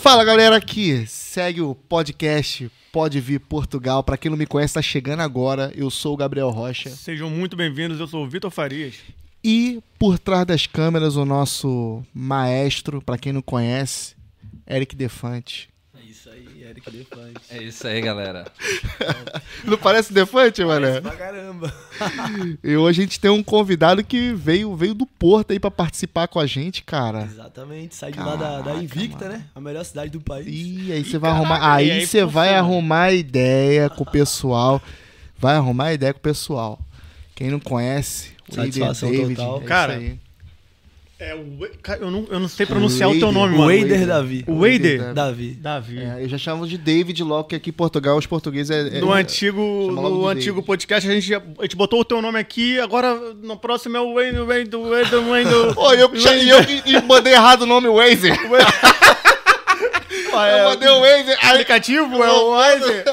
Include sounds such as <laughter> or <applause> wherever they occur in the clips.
Fala galera, aqui segue o podcast Pode Vir Portugal. Para quem não me conhece, tá chegando agora. Eu sou o Gabriel Rocha. Sejam muito bem-vindos, eu sou o Vitor Farias. E por trás das câmeras, o nosso maestro, pra quem não conhece, Eric Defante. É isso aí, Eric Defante. É isso aí, galera. <laughs> Não parece Defante, mané? Pra caramba. <laughs> E hoje a gente tem um convidado que veio, veio do Porto aí pra participar com a gente, cara. Exatamente, sai de lá da, da Invicta, mano. né? A melhor cidade do país. Ih, aí você vai caraca, arrumar. Aí e aí você vai arrumar ideia com o pessoal. Vai arrumar ideia com o pessoal. Quem não conhece, o Satisfação David. total. é isso Cara, aí. É, o eu, não, eu não sei pronunciar o teu Wader. nome, O mano. Wader Davi. O Wader? Davi. Davi. É, eu já chamo de David logo que aqui em Portugal os portugueses é. é- No antigo, logo no antigo David. podcast a gente, a gente botou o teu nome aqui, agora no próximo é o Wayne, o Wayne, o Wayne, o Wayne. <laughs> o- Pô, eu, e eu que e mandei errado o nome Wazer. <laughs> é, eu mandei o Wazer. Aplicativo é o Waze.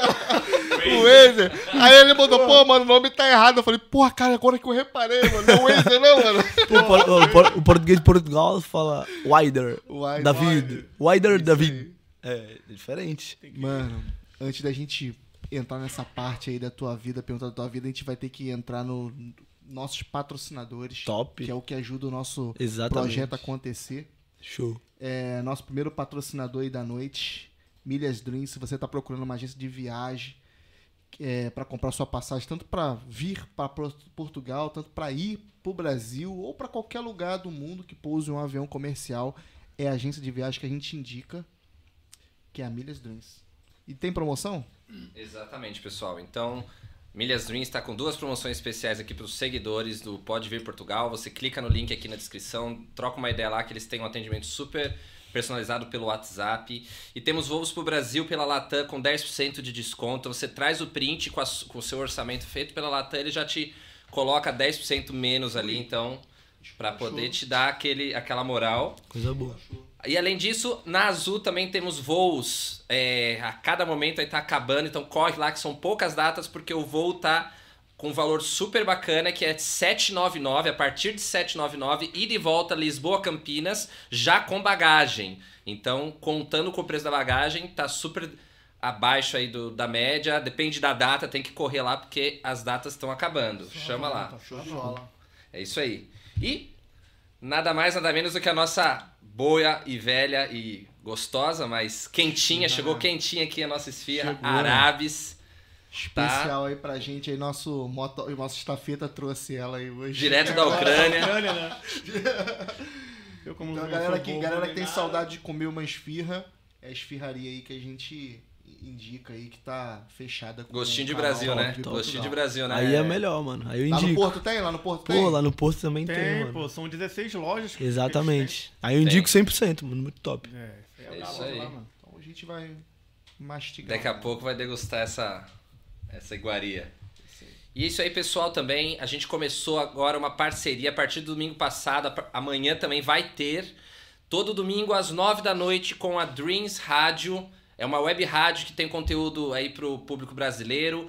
O Wazer. Aí ele mandou, pô, mano, o nome tá errado. Eu falei, porra, cara, agora que eu reparei, mano. Não é o Wazer, não, mano. <laughs> O, por- o por- o português de Portugal fala Wider. Wider. David. Wider Isso David. É, diferente. Mano, antes da gente entrar nessa parte aí da tua vida, perguntar da tua vida, a gente vai ter que entrar no nossos patrocinadores. Top. Que é o que ajuda o nosso Exatamente. projeto a acontecer. Show. É, nosso primeiro patrocinador aí da noite, Milhas Dreams. Se você está procurando uma agência de viagem é, para comprar sua passagem, tanto para vir para Portugal, tanto para ir para o Brasil ou para qualquer lugar do mundo que pouse um avião comercial, é a agência de viagem que a gente indica, que é a Milhas Dreams. E tem promoção? Exatamente, pessoal. Então, Milhas Dreams está com duas promoções especiais aqui para os seguidores do Pode Vir Portugal. Você clica no link aqui na descrição, troca uma ideia lá que eles têm um atendimento super personalizado pelo WhatsApp. E temos voos para o Brasil pela Latam com 10% de desconto. Você traz o print com, a com o seu orçamento feito pela Latam, ele já te coloca 10% menos ali, então, para poder te dar aquele, aquela moral. Coisa boa. E além disso, na Azul também temos voos. é, a cada momento aí tá acabando, então corre lá que são poucas datas, porque o voo tá com um valor super bacana, que é 799, a partir de 799, ida e volta Lisboa-Campinas, já com bagagem. Então, contando com o preço da bagagem, tá super abaixo aí do, da média, depende da data, tem que correr lá, porque as datas estão acabando. Chama lá. Show de bola. É isso aí. E nada mais, nada menos do que a nossa boa e velha e gostosa, mas quentinha. Chegou quentinha aqui a nossa esfirra. Chegou. Arabes. Especial aí pra gente aí, nosso, moto, nosso estafeta trouxe ela aí hoje. Direto da Ucrânia. Ucrânia, né? <laughs> Eu como Então, galera que, galera que tem nada. saudade de comer uma esfirra, é a esfirraria aí que a gente indica aí que tá fechada com Gostinho de Brasil, né? Vir Gostinho de. Brasil, né? Aí é melhor, mano. Aí eu Lá no indico. Porto tem? Lá no Porto tem? Pô, lá no posto também tem, Tem, mano. pô, são 16 lojas. que Exatamente. Aí eu indico 100%, mano. Muito top. É, É é, isso aí. lá, mano. Então a gente vai mastigar. Daqui a pouco vai degustar essa, essa iguaria. E isso aí, pessoal, também. A gente começou agora uma parceria a partir do domingo passado. Amanhã também vai ter. Todo domingo às 9 da noite com a Dreams Rádio. É uma web rádio que tem conteúdo aí pro público brasileiro.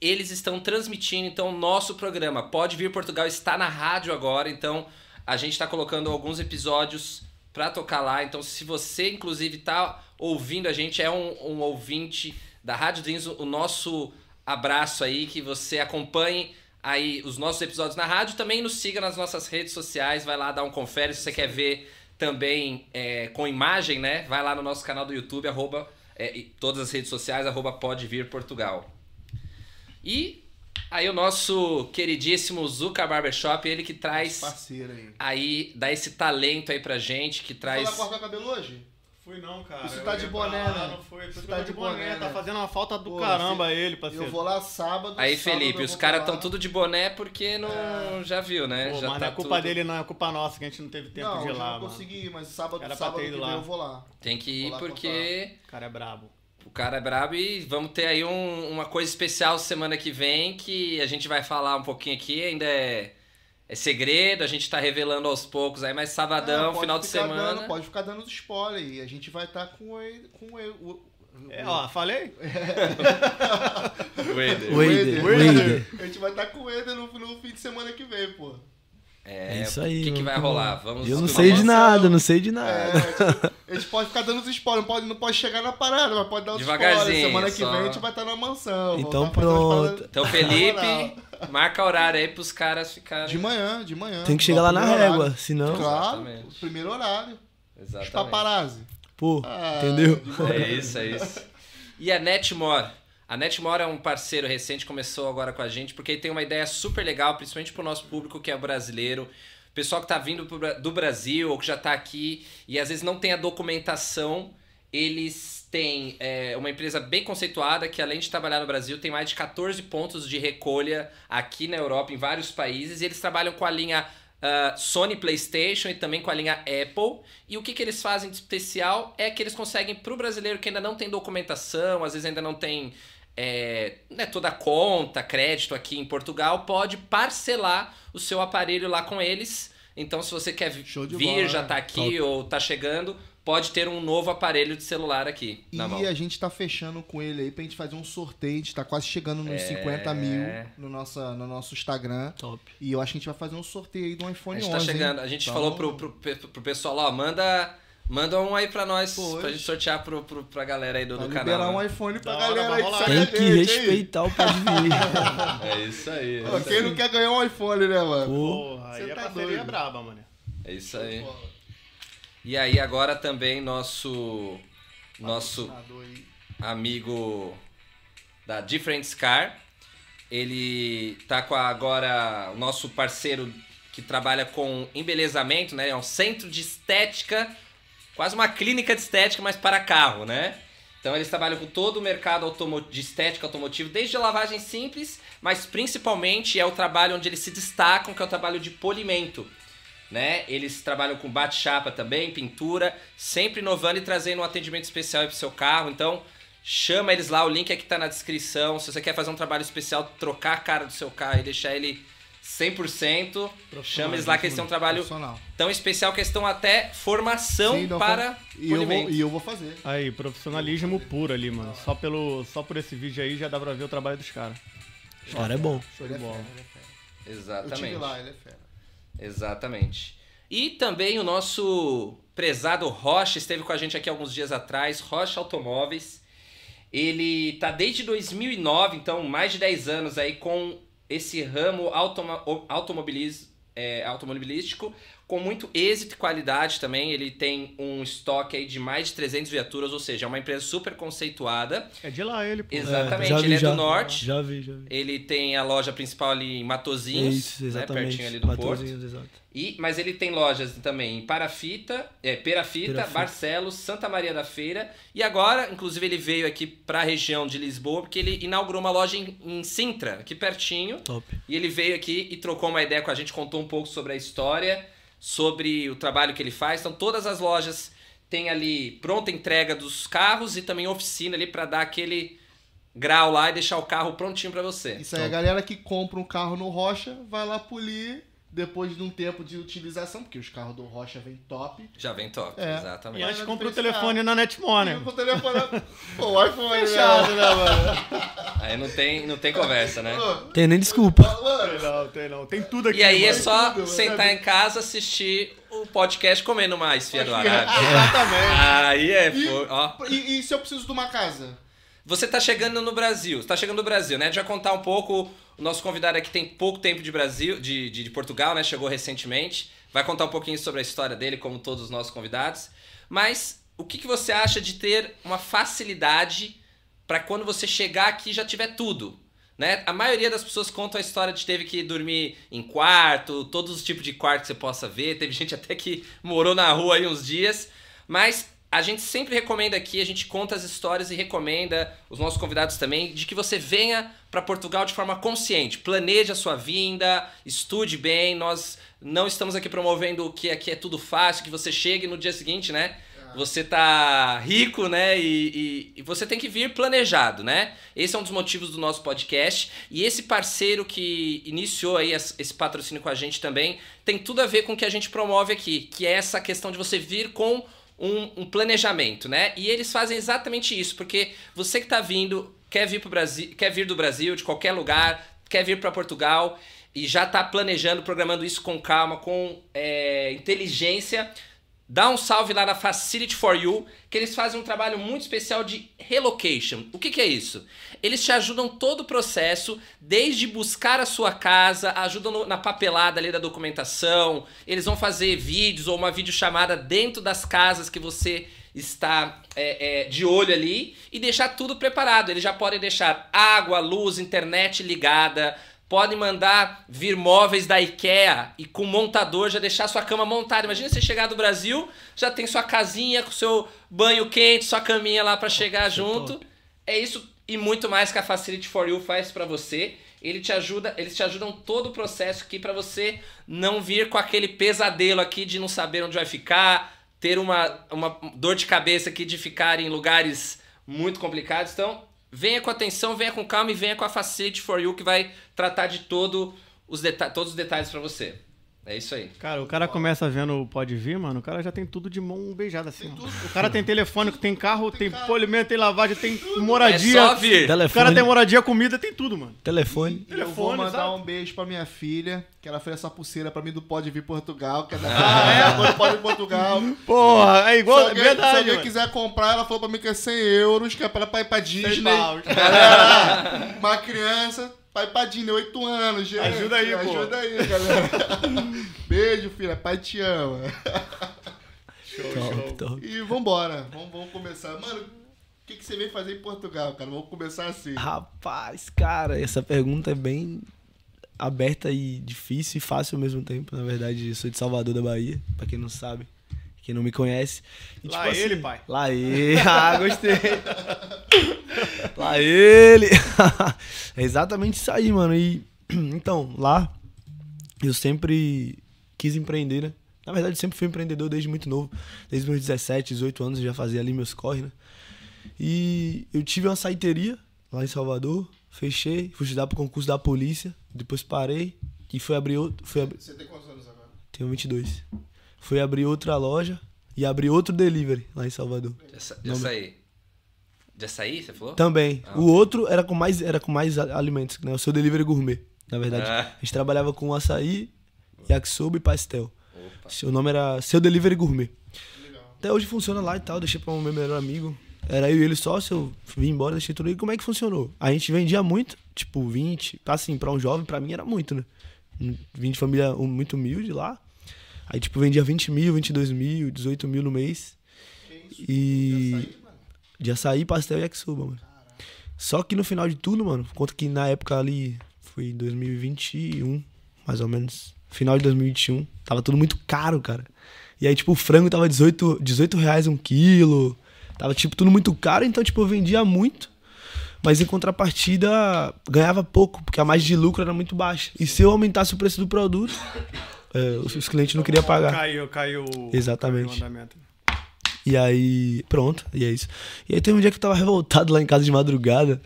Eles estão transmitindo, então, o nosso programa. Pode Vir Portugal está na rádio agora, então a gente está colocando alguns episódios para tocar lá. Então, se você, inclusive, tá ouvindo a gente, é um, um ouvinte da Rádio Dreams, o nosso abraço aí, que você acompanhe aí os nossos episódios na rádio. Também nos siga nas nossas redes sociais, vai lá dar um confere se você quer ver também é, com imagem, né? Vai lá no nosso canal do YouTube, arroba, é, e todas as redes sociais, arroba pode vir Portugal. E aí o nosso queridíssimo Zuka Barbershop, ele que traz aí. aí, dá esse talento aí pra gente, que Vai traz... lá cortar o cabelo hoje? Fui não, cara. Isso Eu tá de boné, lá, né? Não foi. Isso Isso tá tá de boné, boné, tá né? fazendo uma falta do Pô, caramba se- ele, parceiro. Eu vou lá sábado. Aí, sábado Felipe, os caras lá. tudo de boné porque não... Já viu, né? Pô, Já mas tá não é culpa tudo- dele, não, é culpa nossa que a gente não teve tempo não, de ir lá, não mano. consegui, mas sábado, Era sábado que lá. eu vou lá. Tem que ir porque O cara é brabo. o cara é brabo e vamos ter aí um- uma coisa especial semana que vem que a gente vai falar um pouquinho aqui, ainda é, é segredo, a gente tá revelando aos poucos aí, mas sabadão, pode final de ficar semana. Dando, pode ficar dando os spoiler aí. A gente vai estar com ele. Com ele o, É, ó, falei? Wader. <laughs> o Wader. A gente vai estar com o Eder no, no fim de semana que vem, pô. É, É isso aí, O que, que vai rolar? Vamos Eu não sei de nada, não sei de É, nada. tipo, a gente pode ficar dando os spoilers, não pode, não pode chegar na parada, mas pode dar os Devagarzinho, spoilers. Semana que só. vem a gente vai estar na mansão. Então a pronto. Então, Felipe. <laughs> Marca horário aí pros caras ficarem. De manhã, de manhã. Tem que chegar lá na régua, horário. senão. Claro, Exatamente. primeiro horário. Os Exatamente. paparazzi. Pô, Ah, entendeu? É isso, é isso. E a Netmore. A Netmore é um parceiro recente, começou agora com a gente, porque ele tem uma ideia super legal, principalmente pro nosso público que é brasileiro. Pessoal que tá vindo do Brasil ou que já tá aqui e às vezes não tem a documentação, eles têm é, uma empresa bem conceituada que, além de trabalhar no Brasil, tem mais de 14 pontos de recolha aqui na Europa, em vários países, e eles trabalham com a linha ah, Sony PlayStation e também com a linha Apple. E o que, que eles fazem de especial é que eles conseguem, para o brasileiro que ainda não tem documentação, às vezes ainda não tem é, né, toda a conta, crédito aqui em Portugal, pode parcelar o seu aparelho lá com eles. Então, se você quer vir, bola, já né? tá aqui ou tá chegando, pode ter um novo aparelho de celular aqui E na mão. a gente tá fechando com ele aí pra gente fazer um sorteio. A gente tá quase chegando nos 50 mil no, nossa, no nosso Instagram. Top. E eu acho que a gente vai fazer um sorteio aí do A iPhone gente 11. tá chegando, hein? a gente Então, falou pro, pro, pro pessoal, ó, manda, manda um aí pra nós, Pois. pra gente sortear pro, pro, pra galera aí do, do liberar canal. um né? iPhone pra Da hora, galera aí que rolar. segue Tem a que gente, respeitar o pode vir. É isso aí. Pô, Quem não quer ganhar um iPhone, né, mano? Porra, aí Você a tá parceria doido. é braba, mano. É isso aí. E aí agora também nosso nosso amigo da Different Car, ele tá com agora o nosso parceiro que trabalha com embelezamento, né? É um centro de estética, quase uma clínica de estética, mas para carro, né? Então eles trabalham com todo o mercado de estética automotiva, desde lavagem simples, mas principalmente é o trabalho onde eles se destacam, que é o trabalho de polimento. Né? Eles trabalham com bate-chapa também, pintura, sempre inovando e trazendo um atendimento especial para o seu carro. Então, chama eles lá, o link aqui tá na descrição. Se você quer fazer um trabalho especial, trocar a cara do seu carro e deixar ele 100%, chama eles lá que eles têm um trabalho tão especial que eles estão até formação Sim, não para e eu, vou, e eu vou fazer. Aí, profissionalismo puro ali, mano. Só, pelo, só por esse vídeo aí já dá pra ver o trabalho dos caras. o cara é bom. Ele é bola. ele é fera. Eu Exatamente. tive lá, ele é fera. Exatamente. E também o nosso prezado Rocha esteve com a gente aqui alguns dias atrás, Rocha Automóveis. Ele tá desde 2009, então mais de 10 anos aí com esse ramo automobilis é, automobilístico com muito êxito e qualidade também. Ele tem um estoque aí de mais de 300 viaturas, ou seja, é uma empresa super conceituada. É de lá ele, pô. Exatamente, já vi, ele é já. do norte. Já vi, já vi. Ele tem a loja principal ali em Matozinhos, Isso, né, exatamente. pertinho ali do Porto. Matosinhos, exato. E, mas ele tem lojas também em Parafita, é, Perafita, Perafita. Barcelos, Santa Maria da Feira. E agora, inclusive, ele veio aqui para a região de Lisboa, porque ele inaugurou uma loja em, em Sintra, aqui pertinho. Top. E ele veio aqui e trocou uma ideia com a gente, contou um pouco sobre a história, sobre o trabalho que ele faz. Então, todas as lojas têm ali pronta entrega dos carros e também oficina ali para dar aquele grau lá e deixar o carro prontinho para você. Isso aí, a galera que compra um carro no Rocha vai lá polir depois de um tempo de utilização, porque os carros do Rocha vêm top. Já vem top, É. E exatamente. Mas antes é compra o telefone na Netmore, E né? com o telefone. Pô, o iPhone Fechado, né? né, mano? Aí não tem, não tem conversa, né? Tem nem desculpa. Tem não, tem não. Tem tudo aqui. E aí é só tudo, sentar em casa, assistir o podcast comendo mais, Fia do Arábia. <laughs> Exatamente. Aí é, E- pô, ó. E, e se eu preciso de uma casa? Você tá chegando no Brasil, você tá chegando no Brasil, né? Vai contar um pouco, o nosso convidado aqui tem pouco tempo de Brasil, de, de, de Portugal, né? Chegou recentemente. Vai contar um pouquinho sobre a história dele, como todos os nossos convidados. Mas o que, que você acha de ter uma facilidade para quando você chegar aqui já tiver tudo? Né? A maioria das pessoas conta a história de teve que dormir em quarto, todos os tipos de quarto que você possa ver. Teve gente até que morou na rua aí uns dias. Mas a gente sempre recomenda aqui, a gente conta as histórias e recomenda, os nossos convidados também, de que você venha para Portugal de forma consciente. Planeje a sua vinda, estude bem. Nós não estamos aqui promovendo que aqui é tudo fácil, que você chegue no dia seguinte, né? Você tá rico, né? E, e- e você tem que vir planejado, né? Esse é um dos motivos do nosso podcast. E esse parceiro que iniciou aí es- esse patrocínio com a gente também tem tudo a ver com o que a gente promove aqui, que é essa questão de você vir com um, um planejamento, né? E eles fazem exatamente isso, porque você que tá vindo, quer vir pro Brasil, quer vir do Brasil, de qualquer lugar, quer vir para Portugal e já tá planejando, programando isso com calma, com é, inteligência dá um salve lá na Facility for You, que eles fazem um trabalho muito especial de relocation. O que, que é isso? Eles te ajudam todo o processo, desde buscar a sua casa, ajudam na papelada ali da documentação, eles vão fazer vídeos ou uma videochamada dentro das casas que você está é, é, de olho ali e deixar tudo preparado. Eles já podem deixar água, luz, internet ligada, podem mandar vir móveis da IKEA e com montador já deixar sua cama montada. Imagina você chegar do Brasil, já tem sua casinha com seu banho quente, sua caminha lá para chegar junto. É isso e muito mais que a Facility for You faz para você. Ele te ajuda, eles te ajudam todo o processo aqui para você não vir com aquele pesadelo aqui de não saber onde vai ficar, ter uma, uma dor de cabeça aqui de ficar em lugares muito complicados. Então, venha com atenção, venha com calma e venha com a Facility for You que vai tratar de todo os todos os detalhes para você. É isso aí. Cara, o cara começa vendo o Pode Vir, mano, o cara já tem tudo de mão beijada assim. ó. O cara tem telefone, tem carro, tem polimento, tem lavagem, tem moradia. É só vir. O cara Telefone, tem moradia, comida, tem tudo, mano. telefone. Eu vou Telefone, mandar sabe? um beijo pra minha filha, que ela fez essa pulseira pra mim do Pode Vir Portugal, que é da Ah, é? Pode Vir Portugal. Porra, é Se igual, alguém, se verdade, alguém mano. quiser comprar, ela falou pra mim que é 100 euros, que é pra, ir pra Disney. uma criança, pai Disney, 8 anos, gente. Ajuda aí, pô. Ajuda aí, galera. <laughs> Beijo, filha. Pai te ama. Top, top. E vambora. Vamos, vamos começar. Mano, o que, que você veio fazer em Portugal, cara? Vamos começar assim. Rapaz, cara, essa pergunta é bem aberta e difícil e fácil ao mesmo tempo. Na verdade, eu sou de Salvador da Bahia, pra quem não sabe, quem não me conhece. E, Lá ele, pai. Lá ele. <laughs> Ah, gostei. lá ele. <laughs> é exatamente isso aí, mano. E <clears throat> então, lá eu sempre quis empreender, né? Na verdade, sempre fui empreendedor desde muito novo. Desde meus 17, 18 anos, eu já fazia ali meus corre, né? E eu tive uma saiteria lá em Salvador, fechei, fui estudar pro concurso da polícia, depois parei e fui abrir outro. Fui abrir, Você tem quantos anos agora? tenho 22. Fui abrir outra loja e abrir outro delivery lá em Salvador. De aça- de açaí. De açaí, você falou? Também. Ah, o outro era com mais, era com mais alimentos, né? O seu delivery gourmet, na verdade. Ah. A gente trabalhava com açaí, yakisoba e pastel. Opa. O nome era Seu Delivery Gourmet. Até hoje funciona lá e tal, deixei pra um meu melhor amigo. Era eu e ele sócio, eu vim embora, deixei tudo aí. Como é que funcionou? A gente vendia muito, tipo 20, assim, pra um jovem, pra mim era muito, né? Vim de família muito humilde lá. Aí, tipo, vendia 20 mil, 22 mil, 18 mil no mês. E. De açaí, pastel e yakisoba, mano. Só que no final de tudo, mano, conta que na época ali, foi 2021, mais ou menos. Final de 2021, tava tudo muito caro, cara. E aí, tipo, o frango tava 18, 18 reais um quilo. Tava, tipo, tudo muito caro, então, tipo, eu vendia muito. Mas em contrapartida, ganhava pouco, porque a margem de lucro era muito baixa. E se eu aumentasse o preço do produto, é, os, clientes não queriam pagar. Caiu, caiu. Exatamente. caiu. E aí, pronto, e é isso. E aí teve um dia que eu tava revoltado lá em casa de madrugada.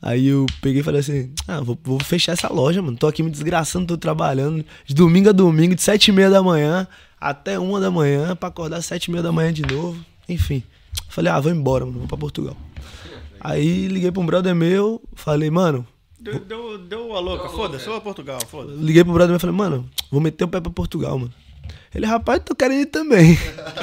Aí eu peguei e falei assim: Ah, vou, vou fechar essa loja, mano. Tô aqui me desgraçando, tô trabalhando de domingo a domingo, de sete e meia da manhã até uma da manhã, pra acordar às sete e meia da manhã de novo. Enfim. Falei, ah, vou embora, mano, vou pra Portugal. Aí liguei pra um brother meu, falei, mano, Deu, deu, deu a louca. Foda-se, sou Portugal, foda-se. liguei pro brother meu e falei, mano, vou meter o pé pra Portugal, mano. Ele, rapaz, tô querendo ir também.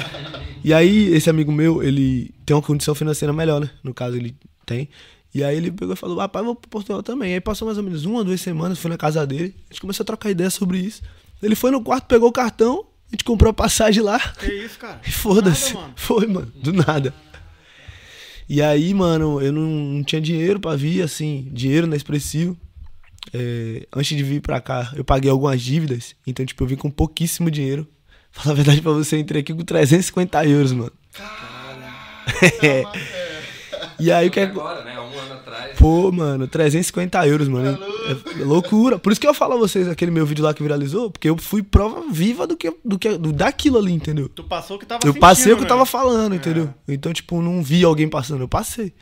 <laughs> e aí, esse amigo meu, ele tem uma condição financeira melhor, né? No caso, ele tem. E aí ele pegou e falou, rapaz, vou pra Portugal também. Aí passou mais ou menos uma, duas semanas, fui na casa dele, a gente começou a trocar ideia sobre isso. Ele foi no quarto, pegou o cartão, a gente comprou a passagem lá. Que isso, cara? <laughs> E foda-se. Foi, mano, do nada. E aí, mano, eu não, não tinha dinheiro pra vir, assim, dinheiro não é expressivo. É, antes de vir pra cá, eu paguei algumas dívidas, então, tipo, eu vim com pouquíssimo dinheiro. Falar a verdade pra você, eu entrei aqui com 350 euros, mano. <laughs> É. E aí, o que é. Agora, né? Um ano atrás. Pô, mano, 350 euros, mano. É loucura. Por isso que eu falo a vocês aquele meu vídeo lá que viralizou, porque eu fui prova viva do que, do que do, daquilo ali, entendeu? Tu passou o que tava Eu sentindo, passei o que eu velho. tava falando, entendeu? Então, tipo, não vi alguém passando, eu passei.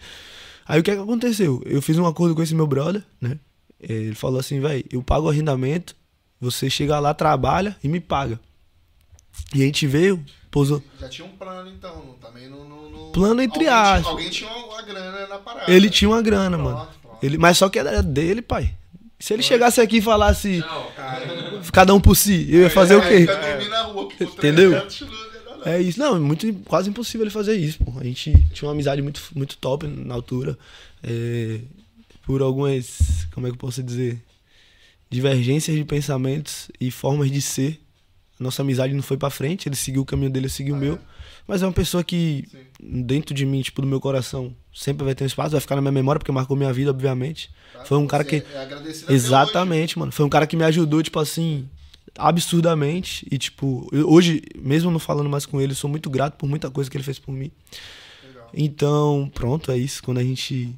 Aí o que é que aconteceu? Eu fiz um acordo com esse meu brother, né? Ele falou assim, velho, eu pago o arrendamento, você chega lá, trabalha e me paga. E a gente veio, pousou. Já tinha um plano, então. Também não. não- não- Plano entre aspas. Alguém tinha uma, grana na parada. Ele tinha uma grana, Pronto, mano. pronto. Ele, mas só que era dele, pai. Se ele chegasse aqui e falasse Não, cada um por si, eu ia fazer o É, quê? Vai dormir na rua, Entendeu? 300 luzes na rua. É isso. Não, é muito, quase impossível ele fazer isso, pô. A gente tinha uma amizade muito, muito top na altura. É, por algumas, como é que eu posso dizer? Divergências de pensamentos e formas de ser. Nossa amizade não foi pra frente, ele seguiu o caminho dele, eu segui o meu. Mas é uma pessoa que, dentro de mim, tipo, do meu coração, sempre vai ter um espaço, vai ficar na minha memória, porque marcou minha vida, obviamente. Foi um cara que. É Exatamente, mano. Foi um cara que me ajudou, tipo assim, absurdamente. E, tipo, eu- hoje, mesmo não falando mais com ele, eu sou muito grato por muita coisa que ele fez por mim. Então, pronto, é isso. Quando a gente.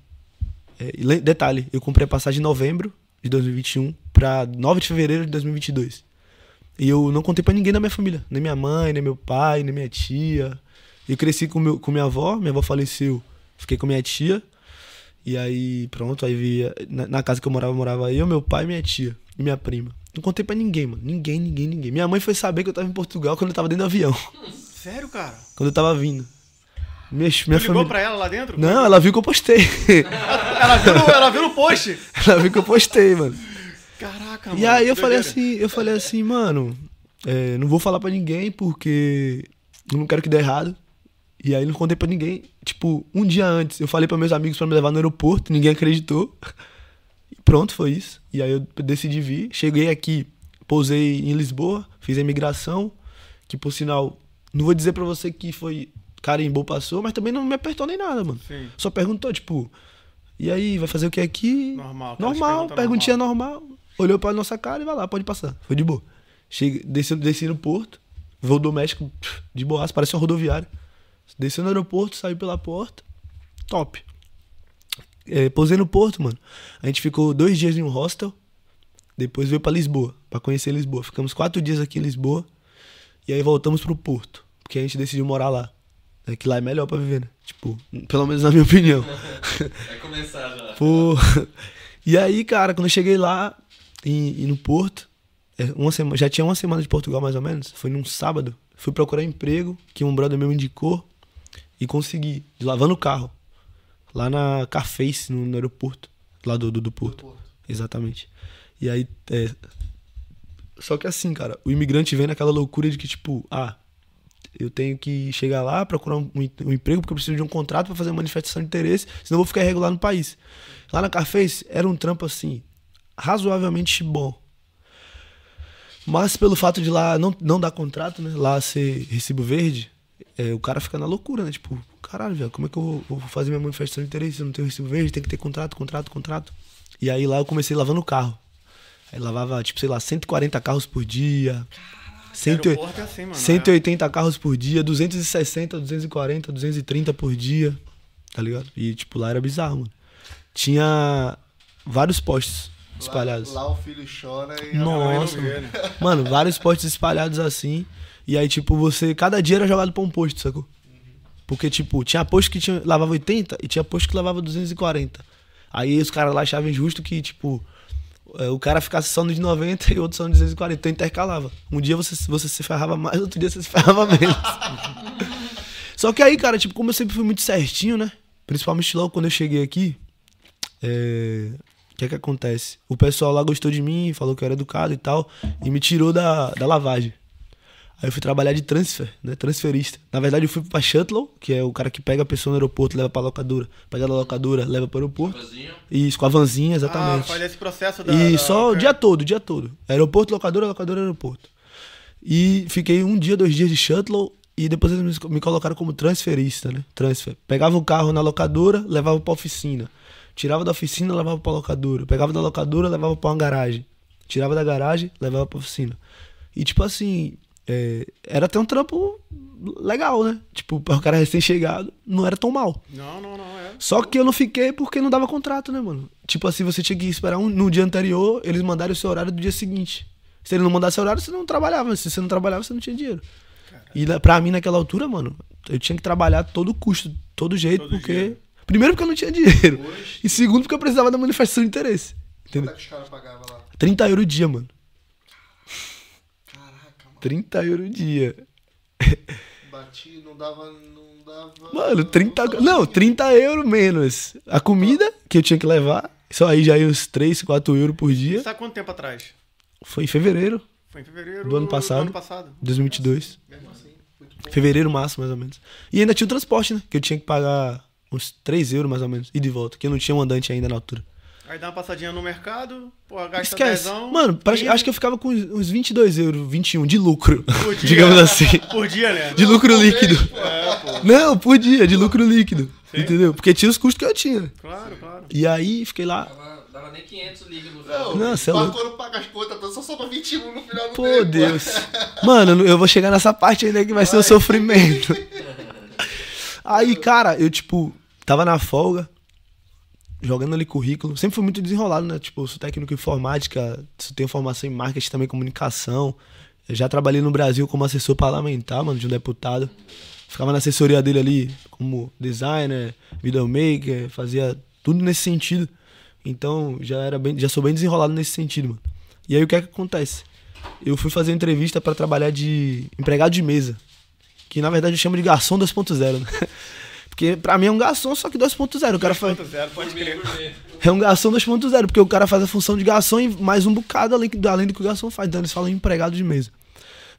é, detalhe, eu comprei a passagem em novembro de 2021 pra 9 de fevereiro de 2022. E eu não contei pra ninguém da minha família. Nem minha mãe, nem meu pai, nem minha tia. Eu cresci com, meu, com minha avó, minha avó faleceu. Fiquei com minha tia. E aí, pronto, aí via. Na, na casa que eu morava, morava eu, meu pai, minha tia e minha prima. Não contei pra ninguém, mano. Ninguém, ninguém, ninguém. Minha mãe foi saber que eu tava em Portugal quando eu tava dentro do avião. Sério, cara? Quando eu tava vindo. Minha, Tu minha ligou família. pra ela lá dentro? Não, ela viu que eu postei. Ela viu, no- ela viu no post. <laughs> ela viu que eu postei, mano. Caraca, mano. E aí eu falei assim, eu falei assim, mano, é, não vou falar pra ninguém porque eu não quero que dê errado. E aí não contei pra ninguém. Tipo, um dia antes, eu falei pra meus amigos pra me levar no aeroporto, ninguém acreditou. E pronto, foi isso. E aí eu decidi vir. Cheguei aqui, pousei em Lisboa, fiz a imigração, que por sinal, não vou dizer pra você que foi carimbou, passou, mas também não me apertou nem nada, mano. Sim. Só perguntou, tipo, e aí, vai fazer o que aqui? Normal, Normal, perguntinha normal. Olhou pra nossa cara e vai lá, pode passar. Foi de boa. Cheguei, desci, desci no porto, voo doméstico, de boas, parece uma rodoviária. Desci no aeroporto, saí pela porta, top. É, pousei no porto, mano. A gente ficou dois dias em um hostel, depois veio pra Lisboa, pra conhecer Lisboa. Ficamos quatro dias aqui em Lisboa, e aí voltamos pro porto, porque a gente decidiu morar lá. É que lá é melhor pra viver, né? Tipo, pelo menos na minha opinião. <laughs> Vai começar já. Pô. E aí, cara, quando eu cheguei lá e, no Porto, é, uma semana, já tinha uma semana de Portugal mais ou menos, foi num sábado, fui procurar emprego, que um brother meu indicou, e consegui, lavando o carro, lá na Carface, no, no aeroporto, lá do, do, do Porto. Exatamente. E aí, é, só que assim, cara, o imigrante vem naquela loucura de que, tipo, ah, eu tenho que chegar lá, procurar um, um emprego, porque eu preciso de um contrato para fazer uma manifestação de interesse, senão eu vou ficar irregular no país. Lá na Carface era um trampo assim, razoavelmente bom. Mas pelo fato de lá não, não dar contrato, né? Lá ser recibo verde, é, o cara fica na loucura, né? Tipo, caralho, velho, como é que eu vou, vou fazer minha manifestação de interesse se eu não tenho recibo verde? Tem que ter contrato, contrato, contrato. E aí lá eu comecei lavando o carro. Aí lavava, tipo, sei lá, 140 carros por dia. Cento- é assim, mano. 180 carros por dia, 260, 240, 230 por dia, tá ligado? E, tipo, lá era bizarro, mano. Tinha vários postes espalhados. Lá, lá o filho chora e a Nossa, mãe não mano. né? <laughs> Mano, vários postes espalhados assim. E aí, tipo, você. Cada dia era jogado pra um posto, sacou? Porque, tipo, tinha posto que tinha, lavava 80 e tinha posto que lavava 240. Aí os caras lá achavam injusto que, tipo, é, o cara ficasse só no de 90 e outro só no 240. Então intercalava. Um dia você, você se ferrava mais, outro dia você se ferrava menos. <laughs> Só que aí, cara, tipo, como eu sempre fui muito certinho, né? Principalmente logo quando eu cheguei aqui, é, que é que acontece? O pessoal lá gostou de mim, falou que eu era educado e tal, e me tirou da, da lavagem. Aí eu fui trabalhar de transfer, né? Transferista. Na verdade, eu fui pra Shuttle, que é o cara que pega a pessoa no aeroporto, leva pra locadora. Pega da locadora, leva pro aeroporto. Isso, com a vanzinha, Ah, exatamente. faz esse processo da. E da- só o dia todo, o dia todo. Aeroporto, locadora, locadora, aeroporto. E fiquei um dia, dois dias de shuttle e depois eles me- me colocaram como transferista, né? Transfer. Pegava o carro na locadora, levava pra oficina. Tirava da oficina, levava pra locadora. Pegava da locadora, levava pra uma garagem. Tirava da garagem, levava pra oficina. E tipo assim, é, era até um trampo legal, né? Tipo, para o cara recém-chegado, não era tão mal. Não, não, não. É. Só que eu não fiquei porque não dava contrato, né, mano? Tipo assim, você tinha que esperar um, no dia anterior, eles mandarem o seu horário do dia seguinte. Se ele não mandasse horário, você não trabalhava. Se você não trabalhava, você não tinha dinheiro. E na- pra mim, naquela altura, mano, eu tinha que trabalhar todo custo, todo jeito, Todo porque. Primeiro, porque eu não tinha dinheiro. E segundo, porque eu precisava da manifestação de interesse. Quanto é que os caras pagavam lá? 30 euros o dia, mano. Caraca, mano. 30 euros o dia. Bati, não dava. Não dava Mano, 30. só Não, assim. 30 euros menos. A comida que eu tinha que levar. Só aí já ia uns 3, 4 euros por dia. Sabe quanto tempo atrás? Foi em fevereiro Foi em fevereiro Do ano passado. Do ano passado. de 2022. Mesmo assim, muito Fevereiro, março, mais ou menos. E ainda tinha o transporte, né? Que eu tinha que pagar uns 3 euros, mais ou menos, e de volta. Que eu não tinha um andante ainda na altura. Aí dá uma passadinha no mercado, porra, gasta Esquece. dezão, Mano, parece- 15 acho que eu ficava com uns uns 22 euros, 21 de lucro. por dia. <laughs> digamos assim. Por dia, né? De lucro líquido. É, pô. Não, por dia, de lucro líquido. Entendeu? Porque tinha os custos que eu tinha. Claro, claro. E aí fiquei lá. Dava, dava nem 500 liga no Não, Não, cê é louco. quando paga as contas, então só sobra 21 no final do Pô, mês, Deus. Mano, eu vou chegar nessa parte ainda que vai ser um sofrimento. <laughs> Aí, cara, eu, tipo, tava na folga, jogando ali currículo. Sempre fui muito desenrolado, né? Tipo, sou técnico em informática, tenho formação em marketing também, comunicação. Eu já trabalhei no Brasil como assessor parlamentar, mano, de um deputado. Ficava na assessoria dele ali como designer, videomaker, fazia tudo nesse sentido. Então, já era bem, já sou bem desenrolado nesse sentido, mano. E aí o que é que acontece? Eu fui fazer entrevista pra trabalhar de empregado de mesa, que na verdade eu chamo de garçom 2.0, né? Porque pra mim é um garçom, só que 2.0. O cara faz 2.0, pode crer. <laughs> é um garçom 2.0, porque o cara faz a função de garçom e mais um bocado além, além do que o garçom faz. Então eles falam empregado de mesa.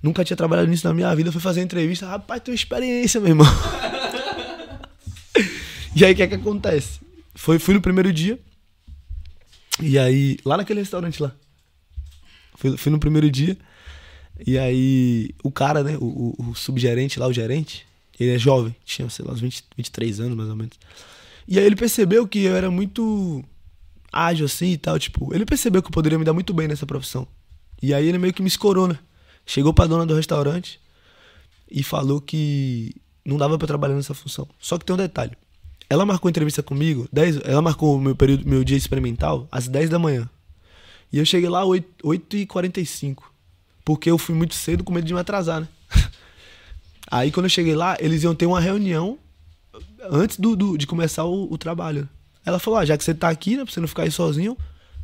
Nunca tinha trabalhado nisso na minha vida, fui fazer entrevista. Rapaz, tem experiência, meu irmão. <laughs> e aí o que é que acontece? Foi, fui no primeiro dia. E aí, lá naquele restaurante lá. Fui, fui no primeiro dia. E aí, o cara, né, o, o, o subgerente lá, o gerente, ele é jovem, tinha, sei lá, uns 20, 23 anos mais ou menos. E aí ele percebeu que eu era muito ágil assim e tal, tipo, ele percebeu que eu poderia me dar muito bem nessa profissão. E aí ele meio que me escorou, né? Chegou pra dona do restaurante e falou que não dava eu trabalhar nessa função. Só que tem um detalhe. Ela marcou entrevista comigo, 10, ela marcou o meu período, meu dia experimental às 10 da manhã. E eu cheguei lá às 8, 8h45. Porque eu fui muito cedo com medo de me atrasar, né? Aí quando eu cheguei lá, eles iam ter uma reunião antes do, do- de começar o, o trabalho. Ela falou: ah, já que você tá aqui, né, pra você não ficar aí sozinho,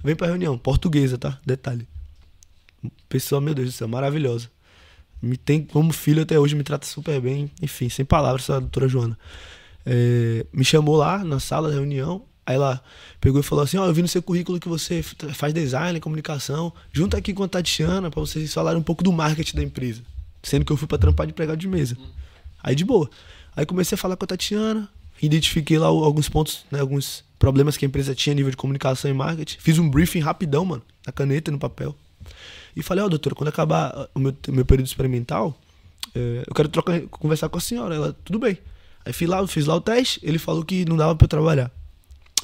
vem pra reunião. Portuguesa, tá? Detalhe. Pessoa, meu Deus do céu, maravilhosa. Me tem como filho até hoje, me trata super bem. Enfim, sem palavras, essa doutora Joana. É, me chamou lá na sala da reunião. Aí ela pegou e falou assim: Ó, eu vi no seu currículo que você faz design, comunicação. Junta aqui com a Tatiana pra vocês falarem um pouco do marketing da empresa. Sendo que eu fui pra trampar de empregado de mesa. Aí de boa. Aí comecei a falar com a Tatiana, identifiquei lá alguns pontos, né, alguns problemas que a empresa tinha a nível de comunicação e marketing. Fiz um briefing rapidão, mano, na caneta e no papel. E falei, ó, doutora, quando acabar ah, o meu, meu período experimental, eh, eu quero trocar, conversar com a senhora. Ela, tudo bem. Aí fiz lá, fiz lá o teste, ele falou que não dava pra eu trabalhar.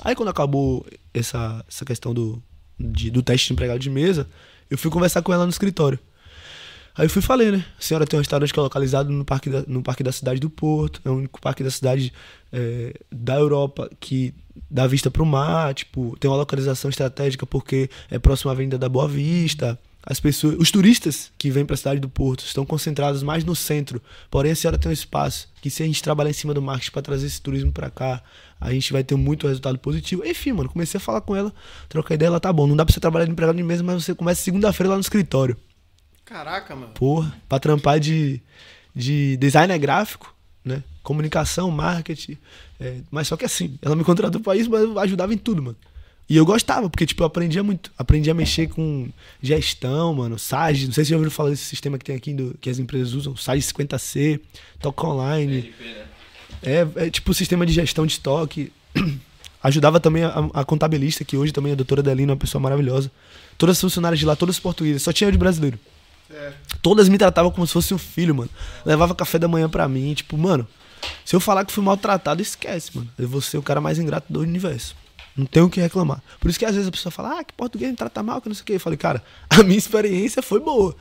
Aí quando acabou essa, essa questão do, de- do teste de empregado de mesa, eu fui conversar com ela no escritório. Aí eu fui e falei, né? A senhora tem um restaurante que é localizado no parque da, no parque da cidade do Porto. É o único parque da cidade é, da Europa que dá vista pro mar. Tipo, tem uma localização estratégica porque é próximo à Avenida da Boa Vista. As pessoas, os turistas que vêm para a cidade do Porto estão concentrados mais no centro. Porém, a senhora tem um espaço que se a gente trabalhar em cima do marketing para trazer esse turismo para cá, a gente vai ter muito resultado positivo. Enfim, mano, comecei a falar com ela, trocar ideia, ela tá bom. Não dá para você trabalhar de empregado de mesa, mas você começa segunda-feira lá no escritório. Caraca, mano. Porra, pra trampar de, de designer gráfico, né? Comunicação, marketing. é, mas só que assim, ela me contratou pra isso, mas eu ajudava em tudo, mano. E eu gostava, porque, tipo, eu aprendia muito. Aprendi a mexer com gestão, mano, SAG. Não sei se já ouviram falar desse sistema que tem aqui, do, que as empresas usam. SAG 50C, Toca Online. É, é tipo o sistema de gestão de estoque. <clears throat> Ajudava também a, a contabilista, que hoje também é a doutora Delina, uma pessoa maravilhosa. Todas as funcionárias de lá, todas portuguesas. Só tinha eu de brasileiro. Todas me tratavam como se fosse um filho, mano. Levava café da manhã pra mim, tipo, mano. Se eu falar que fui maltratado, esquece, mano. Eu vou ser o cara mais ingrato do universo. Não tenho o que reclamar. Por isso que às vezes a pessoa fala, ah, que português me trata mal, que não sei o quê. Eu falei, cara, <laughs> a minha experiência foi boa.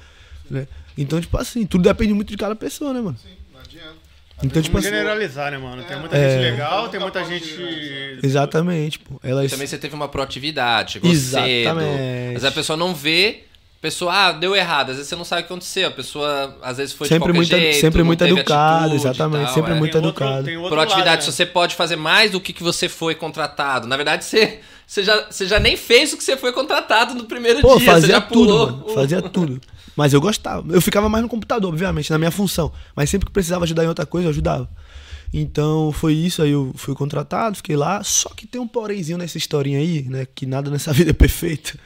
Né? Então, tipo assim, tudo depende muito de cada pessoa, né, mano? Sim, não adianta. Então, tipo assim. generalizar, né, mano? Tem muita É. gente legal, tem muita gente. Exatamente, pô. Elas. Também você teve uma proatividade, chegou Exatamente. cedo. Mas a pessoa não vê, pessoa, ah, deu errado. Às vezes você não sabe o que aconteceu. A pessoa, às vezes, foi Sempre de qualquer muito- jeito, sempre muito teve educada, atitude e exatamente, tal, sempre é. muito Tem outro- educado. tem outro Proatividade, lado, né? se você pode fazer mais do que, que você foi contratado. Na verdade, você, você, já, você já nem fez o que você foi contratado no primeiro Pô, dia. você fazia já tudo, pulou. mano. o- Fazia <laughs> tudo. Mas eu gostava. Eu ficava mais no computador, obviamente, na minha função. Mas sempre que precisava ajudar em outra coisa, eu ajudava. Então foi isso, aí eu fui contratado, fiquei lá. Só que tem um porémzinho nessa historinha aí, né? Que nada nessa <laughs> vida é perfeito.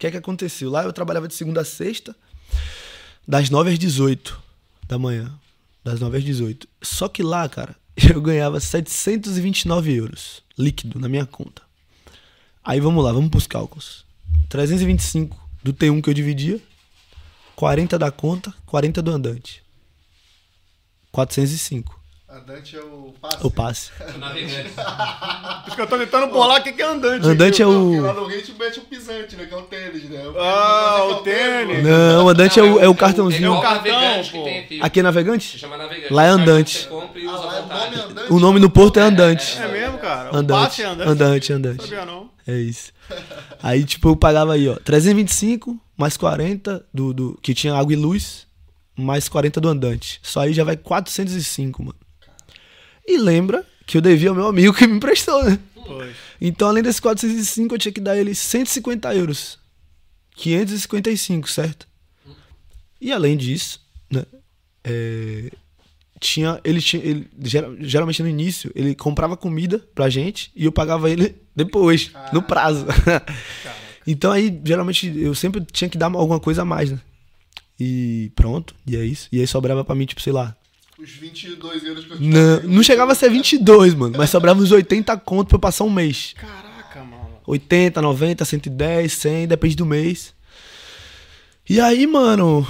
Que é que aconteceu? Lá eu trabalhava de segunda a sexta, das 9 às 18 da manhã. Das 9 às 18. Só que lá, cara, <laughs> eu ganhava 729 euros líquido na minha conta. Aí vamos lá, vamos pros cálculos. 325 do T1 que eu dividia, 40 da conta, 40 do andante. 405. Andante é o passe. O passe. Navegante. Por isso que eu tô tentando bolar o que que é andante. Andante é Porque lá o. no Rio a gente mete o pisante, né? Que é o tênis, né? Ah, é o tênis. Não, o andante é o, é o Ele é cartãozinho. o cartão, navegante pô. que tem aqui. É navegante? Se chama navegante. Lá é O cartão andante. que Você compra e Ah, lá é o nome andante. O nome no porto é andante. É mesmo, cara? O Andante. passe é andante. Andante, Não andante. sabia não. É isso. Aí, tipo, eu pagava aí, ó, 325 mais 40 do, do que tinha água e luz, mais 40 do andante. Só aí já vai 405, mano. E lembra que eu devia ao meu amigo que me emprestou, né? Pois. Então, além desses 405, eu tinha que dar ele 150 euros. 555, certo? E além disso, né? é, tinha, ele tinha, ele, geral- geralmente no início, ele comprava comida pra gente e eu pagava ele <laughs> depois, no prazo. <laughs> então aí, geralmente, eu sempre tinha que dar alguma coisa a mais, né? E pronto, e é isso. E aí sobrava pra mim, tipo, sei lá. Os 22 euros que eu Não, não chegava a ser 22, mano, mas sobrava uns 80 conto pra eu passar um mês. Caraca, mano. 80, 90, 110, 100, depende do mês. E aí, mano,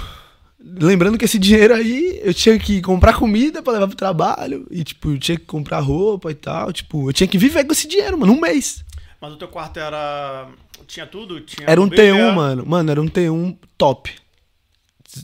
lembrando que esse dinheiro aí eu tinha que comprar comida pra levar pro trabalho e tipo, eu tinha que comprar roupa e tal, tipo, eu tinha que viver com esse dinheiro, mano, um mês. Mas o teu quarto era. Tinha tudo? Tinha Era um BBA? T1, mano. Mano, era um T1 top.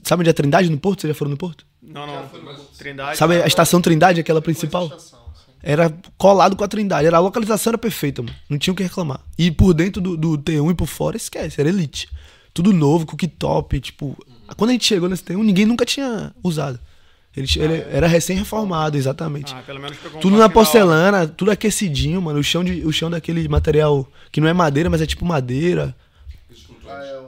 Sabe onde é Trindade no Porto? Vocês já foram no Porto? Não, não. Trindade. Sabe a estação Trindade, aquela principal? Estação, sim. Era colado com a Trindade. Era, a localização era perfeita, mano. Não tinha o que reclamar. E por dentro do, do T1 e por fora, esquece. Era elite. Tudo novo, cooktop. Tipo, quando a gente chegou nesse T1, ninguém nunca tinha usado. Ele, tinha- ele era recém-reformado, exatamente. Ah, pelo menos pegou um tudo na porcelana, tudo aquecidinho, mano. O chão, de, o chão daquele material que não é madeira, mas é tipo madeira. Ah, é o.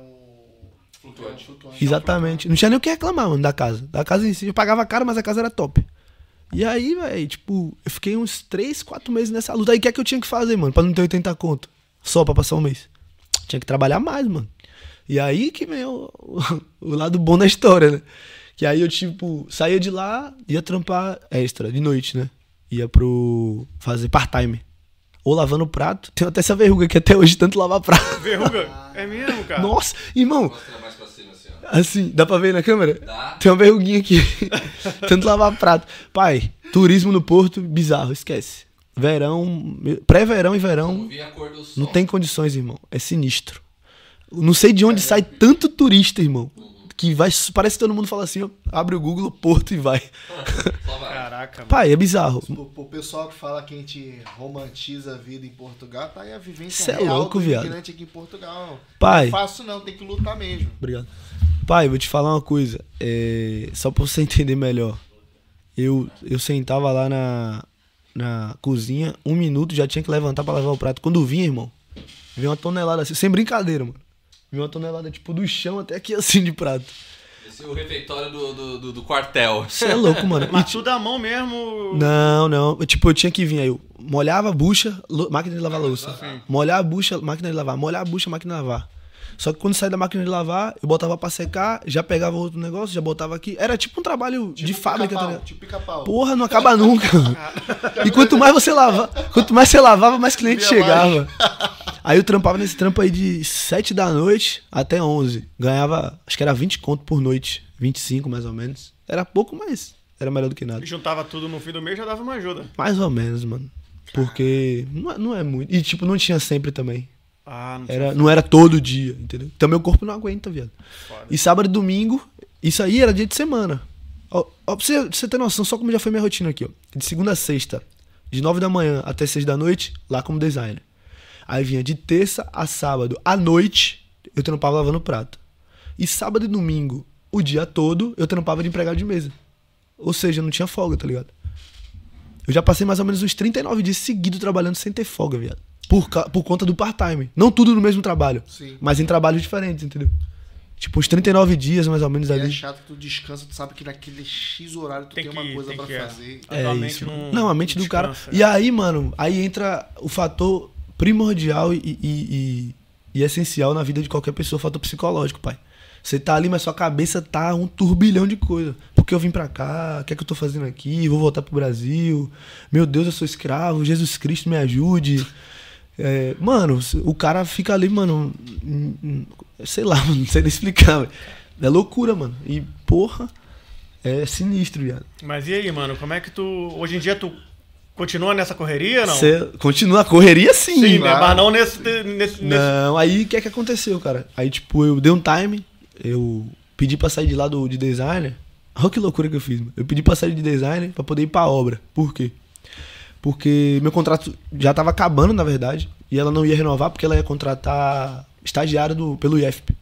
Flutuante. Flutuante. Exatamente. Não tinha nem o que reclamar, mano, da casa. Da casa em si, eu pagava caro, mas a casa era top. E aí, velho, tipo, eu fiquei uns 3, 4 meses nessa luta. Aí o que é que eu tinha que fazer, mano, pra não ter 80 conto? Só pra passar um mês. Tinha que trabalhar mais, mano. E aí que vem o, o, <laughs> o lado bom da história, né? Que aí eu, tipo, saía de lá, ia trampar extra, de noite, né? Ia pro. fazer part-time. Ou lavando prato. Tenho até essa verruga que até hoje tanto lavar prato. Verruga. É mesmo, cara? Nossa, irmão, cima assim. Assim, dá pra ver na câmera? Dá. Tem uma verruguinha aqui. <laughs> Tanto lavar prato. Pai, turismo no Porto, bizarro, esquece. Verão, pré-verão e verão, Não vi a cor do sol. não tem condições, irmão. É sinistro. Não sei de onde sai tanto turista, irmão. Que vai. Parece que todo mundo fala assim, ó, abre o Google, Porto e vai. Caraca, mano. Pai, é bizarro. Pro, pro pessoal que fala que a gente romantiza a vida em Portugal, tá aí a vivência Cê é real louco, do viado. imigrante aqui em Portugal. Pai. Não é fácil não, tem que lutar mesmo. Obrigado. Pai, vou te falar uma coisa. É, só pra você <laughs> entender melhor. Eu, eu sentava lá na, na cozinha, um minuto, já tinha que levantar pra lavar o prato. Quando vinha, irmão, vinha uma tonelada assim, sem brincadeira, mano. Vinha uma tonelada, tipo, do chão até aqui <laughs> assim de prato. Esse é o refeitório do, do, do, do quartel. Você é louco, mano. E, Mas tudo à mão mesmo. Não, não. Eu, Tipo, eu tinha que vir aí. Eu molhava a bucha, máquina de lavar louça. Molhar a bucha, máquina de lavar. Molhar a bucha, máquina de lavar. Só que quando saía da máquina de lavar, eu botava pra secar, já pegava outro negócio, já botava aqui. Era tipo um trabalho de Tipo fábrica, tá ligado? Tipo pica-pau. Porra, não acaba nunca. <laughs> e quanto mais você lavava, quanto mais você lavava, mais cliente chegava. Aí eu trampava nesse trampo aí de 7 da noite até 11. Ganhava, acho que era 20 conto por noite. 25 mais ou menos. Era pouco, mas era melhor do que nada. Juntava tudo no fim do mês já dava uma ajuda. Mais ou menos, mano. Porque não é, não é muito. E tipo, não tinha sempre também. Ah, não. Era, não era todo dia, entendeu? Então meu corpo não aguenta, viado. Foda. E sábado e domingo, isso aí era dia de semana. Ó, ó, pra você, pra você ter noção, só como já foi minha rotina aqui, ó. De segunda a sexta, de nove da manhã até seis da noite, lá como designer. Aí vinha de terça a sábado, à noite, eu trampava lavando prato. E sábado e domingo, o dia todo, eu trampava de empregado de mesa. Ou seja, não tinha folga, tá ligado? Eu já passei mais ou menos uns 39 dias seguidos trabalhando sem ter folga, viado. Por, por conta do part-time. Não tudo no mesmo trabalho. Sim. Mas em trabalhos diferentes, entendeu? Tipo, uns 39 dias mais ou menos E ali. é chato que tu descansa, tu sabe que naquele X horário tu tem, Tem uma que- coisa tem pra que- fazer. É A mente isso. não- Não, a mente do cara. descansa, E aí, mano, aí entra o fator primordial e, e, e- e essencial na vida de qualquer pessoa, o fator psicológico, pai. Você tá ali, mas sua cabeça tá um turbilhão de coisa. Porque que eu vim pra cá? O que é que eu tô fazendo aqui? Vou voltar pro Brasil. Meu Deus, eu sou escravo. Jesus Cristo me ajude. É, mano, o cara fica ali, mano. Sei lá, <laughs> mano, não sei nem explicar. velho. É loucura, mano. E, porra, é sinistro, viado. Mas e aí, mano, como é que tu. Hoje em dia tu continua nessa correria, não? Cê continua a correria sim, Sim, claro. mas não nesse. nesse, nesse... Não, aí o que é que aconteceu, cara? Aí, tipo, eu dei um time, eu pedi pra sair de lá do, de designer. Olha que loucura que eu fiz, mano. Eu pedi pra sair de designer pra poder ir pra obra. Por quê? Porque meu contrato já tava acabando, na verdade, e ela não ia renovar porque ela ia contratar estagiário do, pelo IFP,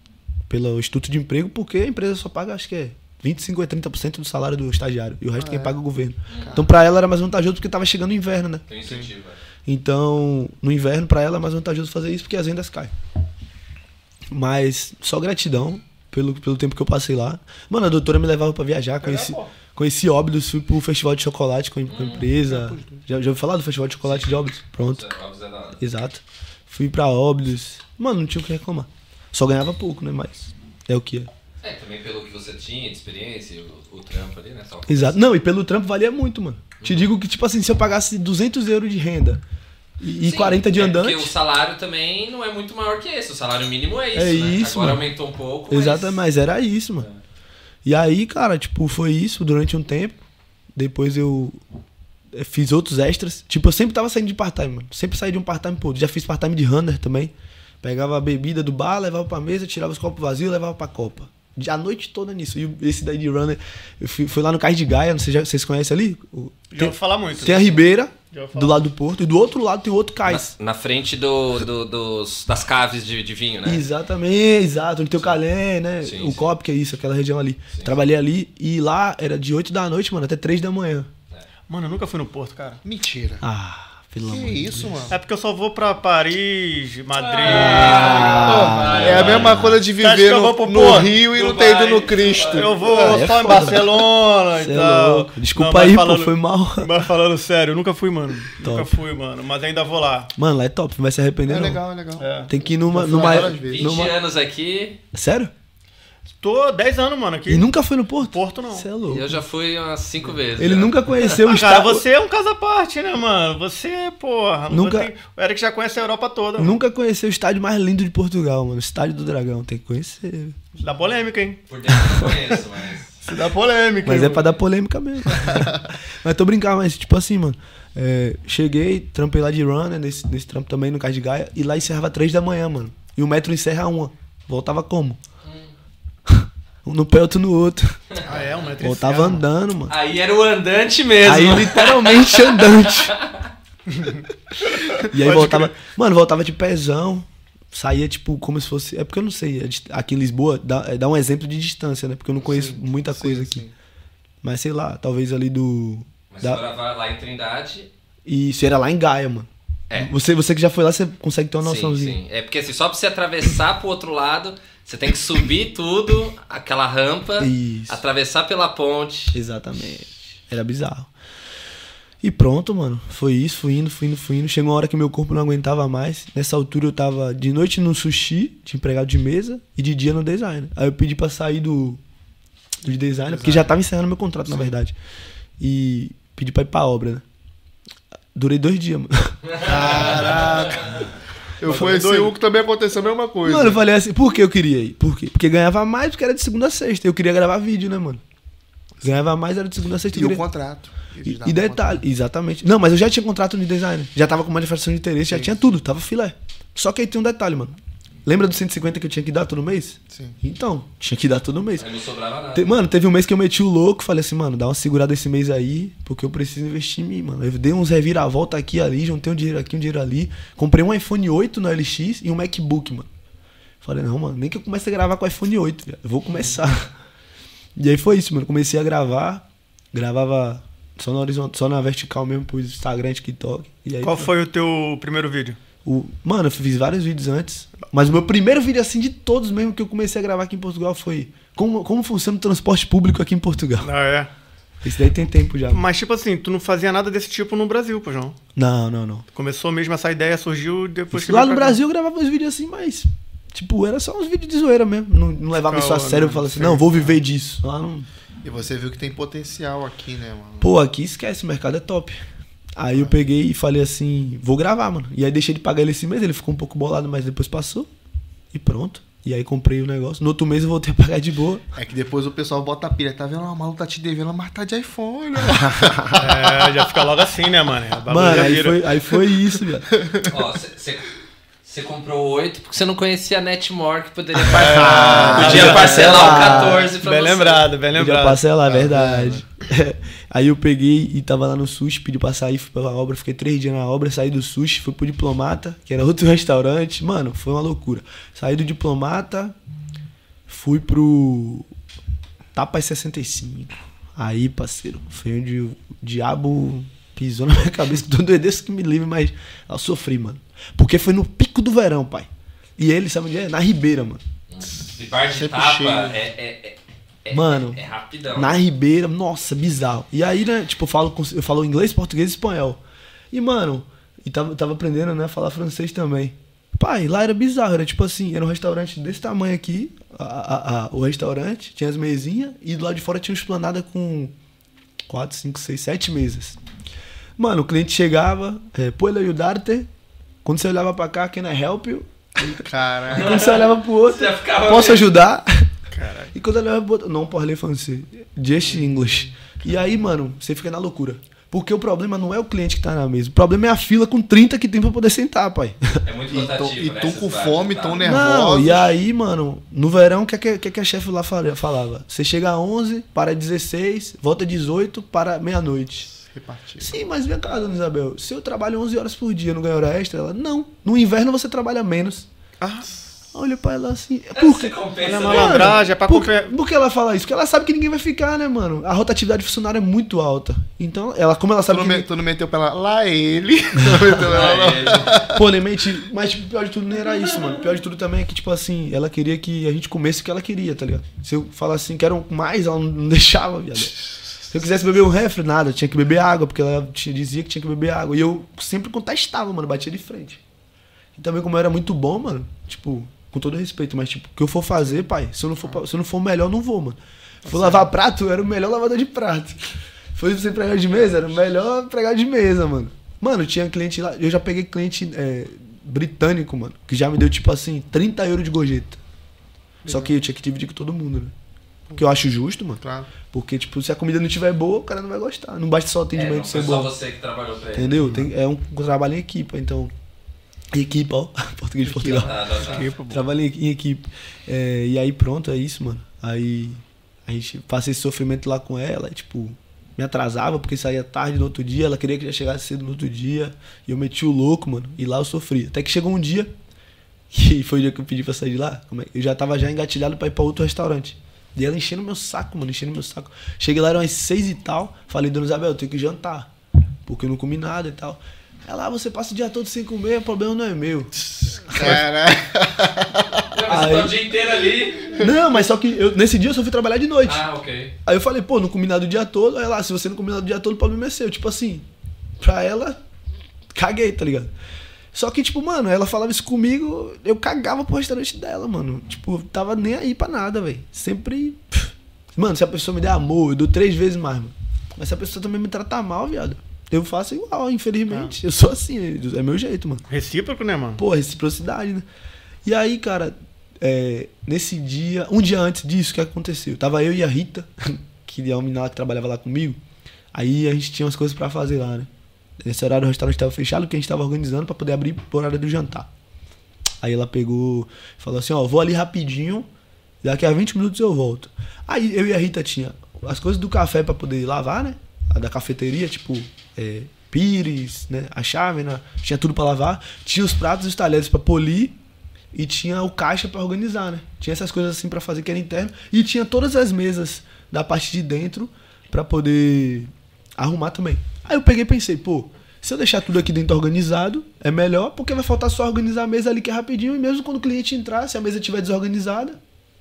pelo Instituto de Emprego, porque a empresa só paga, acho que é 25 a 30% do salário do estagiário, e o resto quem paga é o governo. Então pra ela era mais vantajoso porque tava chegando o inverno, né? Tem incentivo, é. Então, no inverno, pra ela é mais vantajoso fazer isso porque as vendas caem. Mas só gratidão pelo, pelo tempo que eu passei lá. Mano, a doutora me levava pra viajar, conheci, conheci Óbidos, fui pro festival de chocolate com a, com a empresa. Já, já ouviu falar do festival de chocolate de Óbidos? Pronto, é exato. Fui pra Óbidos. Mano, não tinha o que reclamar. Só ganhava pouco, né? Mas é o que é. É, também pelo que você tinha de experiência, o, o trampo ali, né? Só Exato. Não, e pelo trampo valia muito, mano. Te Uhum. digo que, tipo assim, se eu pagasse 200 euros de renda e, Sim, 40 de é, andante. Porque o salário também não é muito maior que esse. O salário mínimo é isso, É né? isso, Agora mano. aumentou um pouco. mas- Exato, mas era isso, mano. E aí, cara, tipo, foi isso durante um tempo. Depois eu eh, fiz outros extras. Tipo, eu sempre tava saindo de part-time, mano. Sempre saí de um part-time pro outro. Já fiz part-time de runner também. Pegava a bebida do bar, levava pra mesa, tirava os copos vazios e levava pra copa. A noite toda nisso. E esse daí de runner, eu fui, fui lá no Cais de Gaia, não sei, já, vocês conhecem ali? Já tem, ouvi falar muito. tem a Ribeira, ouvi falar. Do lado do porto, e do outro lado tem outro Na, cais. na frente do, do- dos, das caves de, de vinho, né? Exatamente, exato. Onde tem o Calé, né? Sim, o sim. COP, que é isso, aquela região ali. Sim. Trabalhei ali e lá era de 8 da noite, mano, até 3 da manhã. Mano, eu nunca fui no Porto, cara. Mentira. Ah, pelo Que isso, mano? É porque eu só vou pra Paris, Madrid. Pô, é a mesma coisa de viver no, pro no Porto? Rio e não ter ido no Cristo. Eu vou Ah, é só em foda. Barcelona Cê e é tal. louco. Desculpa Não, aí, falando- pô, foi mal. Mas falando sério, eu nunca fui, mano. Top. Nunca fui, mano. Mas ainda vou lá. Mano, lá é top, não vai se arrepender, É não. legal, é legal. É. Tem que ir numa. numa, vezes. 20 numa... anos aqui, Sério? Tô 10 anos, mano, aqui. E nunca foi no Porto? Porto não. Você é e unk eu já fui umas 5 vezes. Ele já. nunca conheceu o Ah, cara, estado. você é um caso à parte, né, mano? Você, porra. Nunca- Tem... O Eric já conhece a Europa toda. mano. Nunca conheceu o estádio mais lindo de Portugal, mano. O Estádio do Dragão, tem que conhecer. Dá polêmica, hein? Por dentro eu não conheço, mas... Se dá polêmica. Mas hein, é pra dar polêmica mesmo. <laughs> mas tô brincando, mas tipo assim, mano. é, cheguei, trampei lá de runner, nesse, nesse trampo também no Cais de Gaia, e lá encerrava três da manhã, mano. E o metro encerra uma. Voltava como? Um no pé, outro no outro. Ah, é? Um metro e Voltava cem. andando, mano. Aí era o andante mesmo. Aí literalmente andante. <laughs> e aí Pode voltava. Mano, voltava de pezão. Saía, tipo, como se fosse. É porque eu não sei. é Aqui em Lisboa, dá, é, dá um exemplo de distância, né? Porque eu não conheço muita Sim, coisa aqui. sim. Mas sei lá, talvez ali do. Mas da- agora vai lá em Trindade. E isso era lá em Gaia, mano. É. Você, você que já foi lá, você consegue ter uma Sim, noçãozinha. sim. É porque assim, só pra você atravessar pro outro lado, você tem que subir tudo, aquela rampa, Isso. atravessar pela ponte. Exatamente. Era bizarro. E pronto, mano. Foi isso, fui indo, fui indo, fui indo. Chegou uma hora que meu corpo não aguentava mais. Nessa altura eu tava de noite no sushi, de empregado de mesa, e de dia no design. Aí eu pedi pra sair do, do de design, porque já tava encerrando meu contrato, na verdade. E pedi pra ir pra obra, né? Durei dois dias, mano. Caraca. <laughs> Eu Mas conheci doido. um que também aconteceu a mesma coisa. Mano, eu falei assim, por que eu queria ir? Por quê? Porque ganhava mais, porque era de segunda a sexta. Eu queria gravar vídeo, né, mano? Ganhava mais, era de segunda a sexta. e eu o queria- contrato. E, e detalhe, exatamente. Não, mas eu já tinha contrato de designer. Já tava com manifestação de interesse, já Sim. tinha tudo, tava filé. Só que aí tem um detalhe, mano. Lembra dos 150 que eu tinha que dar todo mês? Sim. Então, tinha que dar todo mês. Aí não sobrava nada. Te- mano, teve um mês que eu meti o louco, falei assim, mano, dá uma segurada esse mês aí, porque eu preciso investir em mim, mano. Eu dei uns reviravolta aqui ali, juntei um dinheiro aqui, um dinheiro ali. Comprei um iPhone 8 no LX e um MacBook, mano. Falei, não, mano, nem que eu comece a gravar com o iPhone 8, viado. eu vou começar. <laughs> E aí foi isso, mano. Comecei a gravar, gravava só na horizontal, só na vertical mesmo, pro Instagram, TikTok. E aí, Qual foi o teu primeiro vídeo? O... Mano, eu fiz vários vídeos antes. Mas o meu primeiro vídeo, assim, de todos mesmo que eu comecei a gravar aqui em Portugal foi como, como funciona o transporte público aqui em Portugal. Ah, é. Esse daí tem tempo já. Mas, tipo assim, tu não fazia nada desse tipo no Brasil, pô, João. Não, não, não. Começou mesmo essa ideia, surgiu depois que Lá no pra cá. Brasil eu gravava uns vídeos assim, mas. Tipo, era só uns vídeos de zoeira mesmo. Não, não levava isso a sério. Eu falava assim, Sim. não, vou viver disso. Lá não. E você viu que tem potencial aqui, né, mano? Pô, aqui esquece, o mercado é top. Aí eu peguei e falei assim, vou gravar, mano. E aí deixei de pagar ele esse mês, ele ficou um pouco bolado, mas depois passou. E pronto. E aí comprei o negócio. No outro mês eu voltei a pagar de boa. É que depois o pessoal bota a pilha. Tá vendo? O maluco tá te devendo, mas tá de iPhone, né? <laughs> É, já fica logo assim, né, mano? Bagulho Mano, aí foi, aí foi isso, viado. Ó, você comprou oito porque você não conhecia a Netmore que poderia <laughs> parcelar. Podia já- parcelar o Ah, 14 pra Bem você. lembrado, bem Podia lembrado. parcelar, é verdade. <laughs> Aí eu peguei e tava lá no sushi, pedi pra sair, fui pra obra, fiquei três dias na obra, saí do sushi, fui pro diplomata, que era outro <laughs> restaurante. Mano, foi uma loucura. Saí do diplomata, fui pro Tapas 65. Aí, parceiro, foi onde o diabo pisou na minha cabeça, que todo é desse que me livre, mas eu sofri, mano. Porque foi no pico do verão, pai. E ele, sabe onde é? Na Ribeira, mano. De parte de Sempre tapa, cheio. é, é, é, é- Mano, é rapidão. Na Ribeira, nossa, bizarro. E aí, né, tipo, eu falo, eu falo inglês, português e espanhol. E, mano, e tava, tava aprendendo, né, a falar francês também. Pai, lá era bizarro, era tipo assim, era um restaurante desse tamanho aqui, a- a- a- o restaurante, tinha as mesinhas, e do lado de fora tinha uma esplanada com 4, 5, 6, 7 mesas. Mano, o cliente chegava, é, puedo ayudarte? Quando você olhava pra cá, can I help you? Caralho. Quando você olhava pro outro, Você ficava posso ajudar? Caralho. E quando ele olhava pro outro, não parlei francês, just English. E aí, mano, você fica na loucura. Porque o problema não é o cliente que tá na mesa. O problema é a fila com 30 que tem pra poder sentar, pai. É muito E rotativo, e né, tão essas com fome, tá? tão Não, nervosos. e aí, mano, no verão, o que, é que, que, é que a chefe lá fala- falava? Você chega a 11, para 16, volta 18, para meia-noite. Repartido. Sim, mas vem cá, dona Isabel. Se eu trabalho 11 horas por dia, não ganho hora extra? Ela, não. No inverno você trabalha menos. Ah, Olha pra ela assim. Por Você quê? compensa, Olha a né? malandragem, é pra por, por que ela fala isso? Porque ela sabe que ninguém vai ficar, né, mano? A rotatividade de funcionário é muito alta. Então, ela, como ela tu, sabe não que. me- tu não meteu pra ela, lá ele. <laughs> Tu não meteu pra ela, Aí, ele- Pô, nem menti. Mas, tipo, pior de tudo nem era isso, mano. Pior de tudo também é que, tipo assim, ela queria que a gente comesse o que ela queria, tá ligado? Se eu falasse assim, quero mais, ela não deixava, viado. Se eu quisesse beber um refri, nada, tinha que beber água, porque ela tinha- dizia que tinha que beber água. E eu sempre contestava, mano, batia de frente. E também, como eu era muito bom, mano, tipo, com todo respeito, mas, tipo, o que eu for fazer, pai, se eu não for, se eu não for o melhor, eu não vou, mano. For lavar prato, eu era o melhor lavador de prato. <laughs> Foi ser empregado de mesa, era o melhor empregado de mesa, mano. Mano, tinha cliente lá, eu já peguei cliente é, britânico, mano, que já me deu, tipo assim, 30 euros de gorjeta. Só que eu tinha que dividir com todo mundo, né? Que eu acho justo, mano. Claro. Porque, tipo, se a comida não estiver boa, o cara não vai gostar. Não basta só o É, atendimento não ser foi só bom. você que trabalhou pra ele. Entendeu? Tem- é um trabalho em equipa, então. Equipa, ó. <laughs> Português de Portugal. Não, não. Tipo, Trabalho em, em equipe. É, e aí pronto, é isso, mano. Aí a gente passei esse sofrimento lá com ela, e, tipo, me atrasava porque saía tarde no outro dia, ela queria que já chegasse cedo no outro dia. E eu meti o louco, mano. E lá eu sofri. Até que chegou um dia, que <laughs> foi o dia que eu pedi pra sair de lá. é- Eu já tava já engatilhado pra ir pra outro restaurante. E ela enchendo meu saco, mano, enchendo meu saco. Cheguei lá, eram umas seis e tal. Falei, dona Isabel, eu tenho que jantar. Porque eu não comi nada e tal. Ela, ah, você passa o dia todo sem comer, o problema não é meu. <laughs> Caralho. Não, mas você tá o dia inteiro ali. Não, mas só que eu- nesse dia eu só fui trabalhar de noite. Ah, ok. Aí eu falei, pô, não comi nada o dia todo. Aí ela, se você não comi nada o dia todo, o problema é seu. Tipo assim, pra ela, caguei, tá ligado? Só que, tipo, mano, ela falava isso comigo, eu cagava pro restaurante dela, mano. Tipo, tava nem aí pra nada, velho. Sempre. Mano, se a pessoa me der amor, eu dou três vezes mais, mano. Mas se a pessoa também me tratar mal, viado, eu faço igual, infelizmente. Eu sou assim, é meu jeito, mano. Recíproco, né, mano? Pô, reciprocidade, né? E aí, cara, é, nesse dia, um dia antes disso, o que aconteceu? Tava eu e a Rita, <laughs> que é uma menina lá que trabalhava lá comigo. Aí a gente tinha umas coisas pra fazer lá, né? Nesse horário o restaurante estava fechado, porque a gente tava organizando pra poder abrir por hora do jantar. Aí ela pegou, falou assim, ó, vou ali rapidinho, daqui a 20 minutos eu volto. Aí eu e a Rita tinha as coisas do café pra poder lavar, né? A da cafeteria, tipo, é, pires, né? A chávena, tinha tudo pra lavar. Tinha os pratos e os talheres pra polir e tinha o caixa pra organizar, né? Tinha essas coisas assim pra fazer que era interno e tinha todas as mesas da parte de dentro pra poder arrumar também. Aí eu peguei e pensei, pô, se eu deixar tudo aqui dentro organizado, é melhor, porque vai faltar só organizar a mesa ali que é rapidinho, e mesmo quando o cliente entrar, se a mesa estiver desorganizada,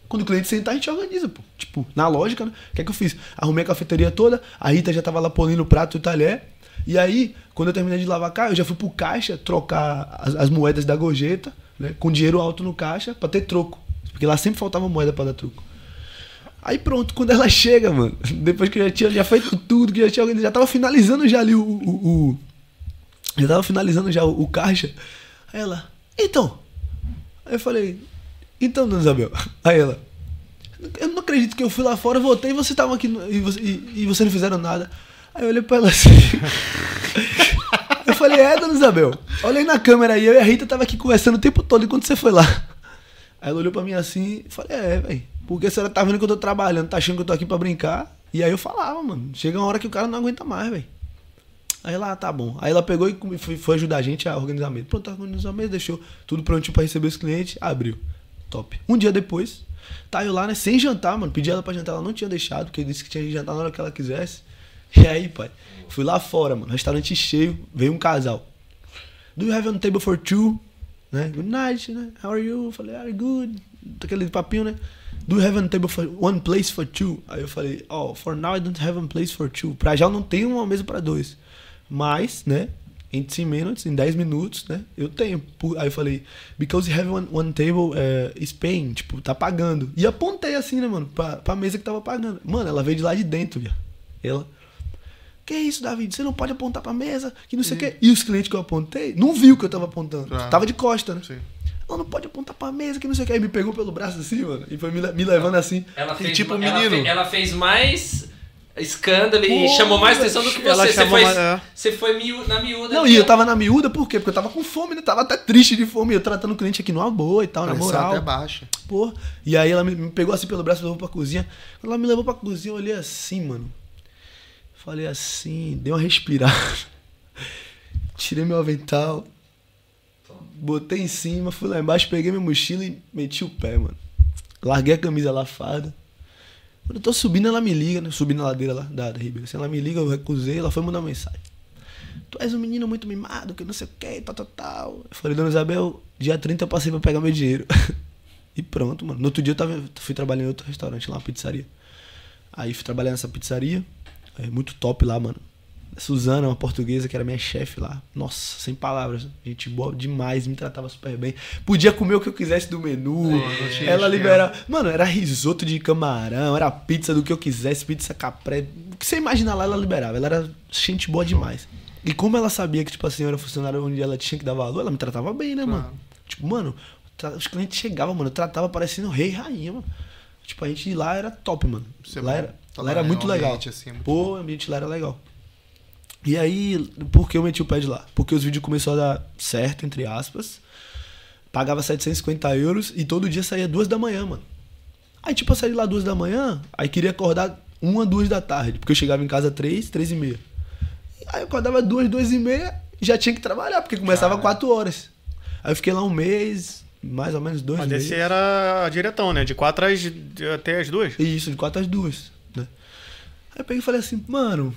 quando o cliente sentar, a gente organiza, pô. Tipo, na lógica, né? O que é que eu fiz? Arrumei a cafeteria toda, a Rita já tava lá polindo o prato e o talher. E aí, quando eu terminei de lavar cara, eu já fui pro caixa trocar as, as moedas da gorjeta, né? Com dinheiro alto no caixa, pra ter troco. Porque lá sempre faltava moeda pra dar troco. Aí pronto, quando ela chega, mano, depois que eu já tinha já feito tudo, que já tinha já tava finalizando já ali o. o, o- já tava finalizando já o, o caixa. Aí ela, então. Aí eu falei, então, dona Isabel. <laughs> Aí ela, eu não acredito que eu fui lá fora, voltei e você tava aqui no- e, você, e, e você não fizeram nada. Aí eu olhei pra ela assim. <laughs> eu falei, é, dona Isabel. Olhei na câmera aí, eu e a Rita tava aqui conversando o tempo todo enquanto você foi lá. Aí ela olhou pra mim assim e falei, é, velho. Porque a senhora tá vendo que eu tô trabalhando, tá achando que eu tô aqui pra brincar. E aí eu falava, mano, chega uma hora que o cara não aguenta mais, velho. Aí ela, ah, tá bom. Aí ela pegou e foi, ajudar a gente a organizar a mesa. Pronto, organizou a mesa, deixou tudo prontinho pra receber os clientes, abriu. Top. Um dia depois, tá eu lá, né, sem jantar, mano. Pedi ela pra jantar, ela não tinha deixado, porque disse que tinha que jantar na hora que ela quisesse. <laughs> E aí, pai, fui lá fora, mano, restaurante cheio, veio um casal. Do you have a table for two? Né? Good night, né? How are you? Eu falei, are good. Aquele papinho, né? Do you have a table for one place for two? Aí eu falei, oh, for now I don't have a place for two. Pra já eu não tenho uma mesa pra dois. Mas, né? In 10 minutes, em 10 minutos, né? Eu tenho. Aí eu falei, because you have one, one table uh, is paying, tipo, tá pagando. E apontei assim, né, mano, pra, pra mesa que tava pagando. Mano, ela veio de lá de dentro, viado. Ela, que isso, David? Você não pode apontar pra mesa, que não sei o quê. E os clientes que eu apontei não viu que eu tava apontando. Claro. Tava de costa, né? Sim. Ela não pode apontar pra mesa, que não sei o quê. Aí me pegou pelo braço assim, mano, e foi me, le- me levando assim. Ela E fez, tipo ela, menino. fe- ela fez mais escândalo e Pô, chamou mais atenção do que você. ela Você foi, mais- é. você foi miú- na miúda. Não, e eu tava na miúda, por quê? Porque eu tava com fome, né? Tava até triste de fome. Eu tratando o cliente aqui numa boa e tal, na moral. até baixa. Pô. E aí ela me, me pegou assim pelo braço e levou pra cozinha. Quando ela me levou pra cozinha, eu olhei assim, mano. Falei assim, dei uma respirada. <laughs> Tirei meu avental. Botei em cima, fui lá embaixo, peguei minha mochila e meti o pé, mano. Larguei a camisa lafada. Quando eu tô subindo, ela me liga, né? Subindo a ladeira lá da, da Ribeira. Assim, ela me liga, eu recusei, ela foi mandar uma mensagem. Tu és um menino muito mimado, que não sei o que, tal, tal, tal. Eu falei, dona Isabel, dia 30 eu passei pra pegar meu dinheiro. <laughs> e pronto, mano. No outro dia eu tava, fui trabalhar em outro restaurante lá, uma pizzaria. Aí fui trabalhar nessa pizzaria. É muito top lá, mano. Suzana, uma portuguesa que era minha chefe lá. Nossa, sem palavras. Gente boa demais, me tratava super bem. Podia comer o que eu quisesse do menu. tinha Ela liberava. Mano, era risoto de camarão, era pizza do que eu quisesse, pizza capré. O que você imaginar lá, ela liberava. Ela era gente boa demais. E como ela sabia que, tipo assim, eu era funcionário onde ela tinha que dar valor, ela me tratava bem, né, mano? Tipo, mano, os clientes chegavam, mano, eu tratava parecendo rei e rainha, mano. Tipo, a gente lá era top, mano. É lá bom. era, lá era muito um legal. ambiente assim é muito Pô, o ambiente lá era legal. E aí, por que eu meti o pé de lá? Porque os vídeos começaram a dar certo, entre aspas. Pagava 750 euros e todo dia saía duas da manhã, mano. Aí, tipo, eu saí lá duas da manhã, aí queria acordar uma, duas da tarde, porque eu chegava em casa três, três e meia. Aí eu acordava duas, duas e meia, já tinha que trabalhar, porque começava quatro horas. Aí eu fiquei lá um mês, mais ou menos dois Mas meses. esse era diretão, né? De 4 às, até as 2. Isso, de quatro às duas, né? Aí eu peguei e falei assim, mano,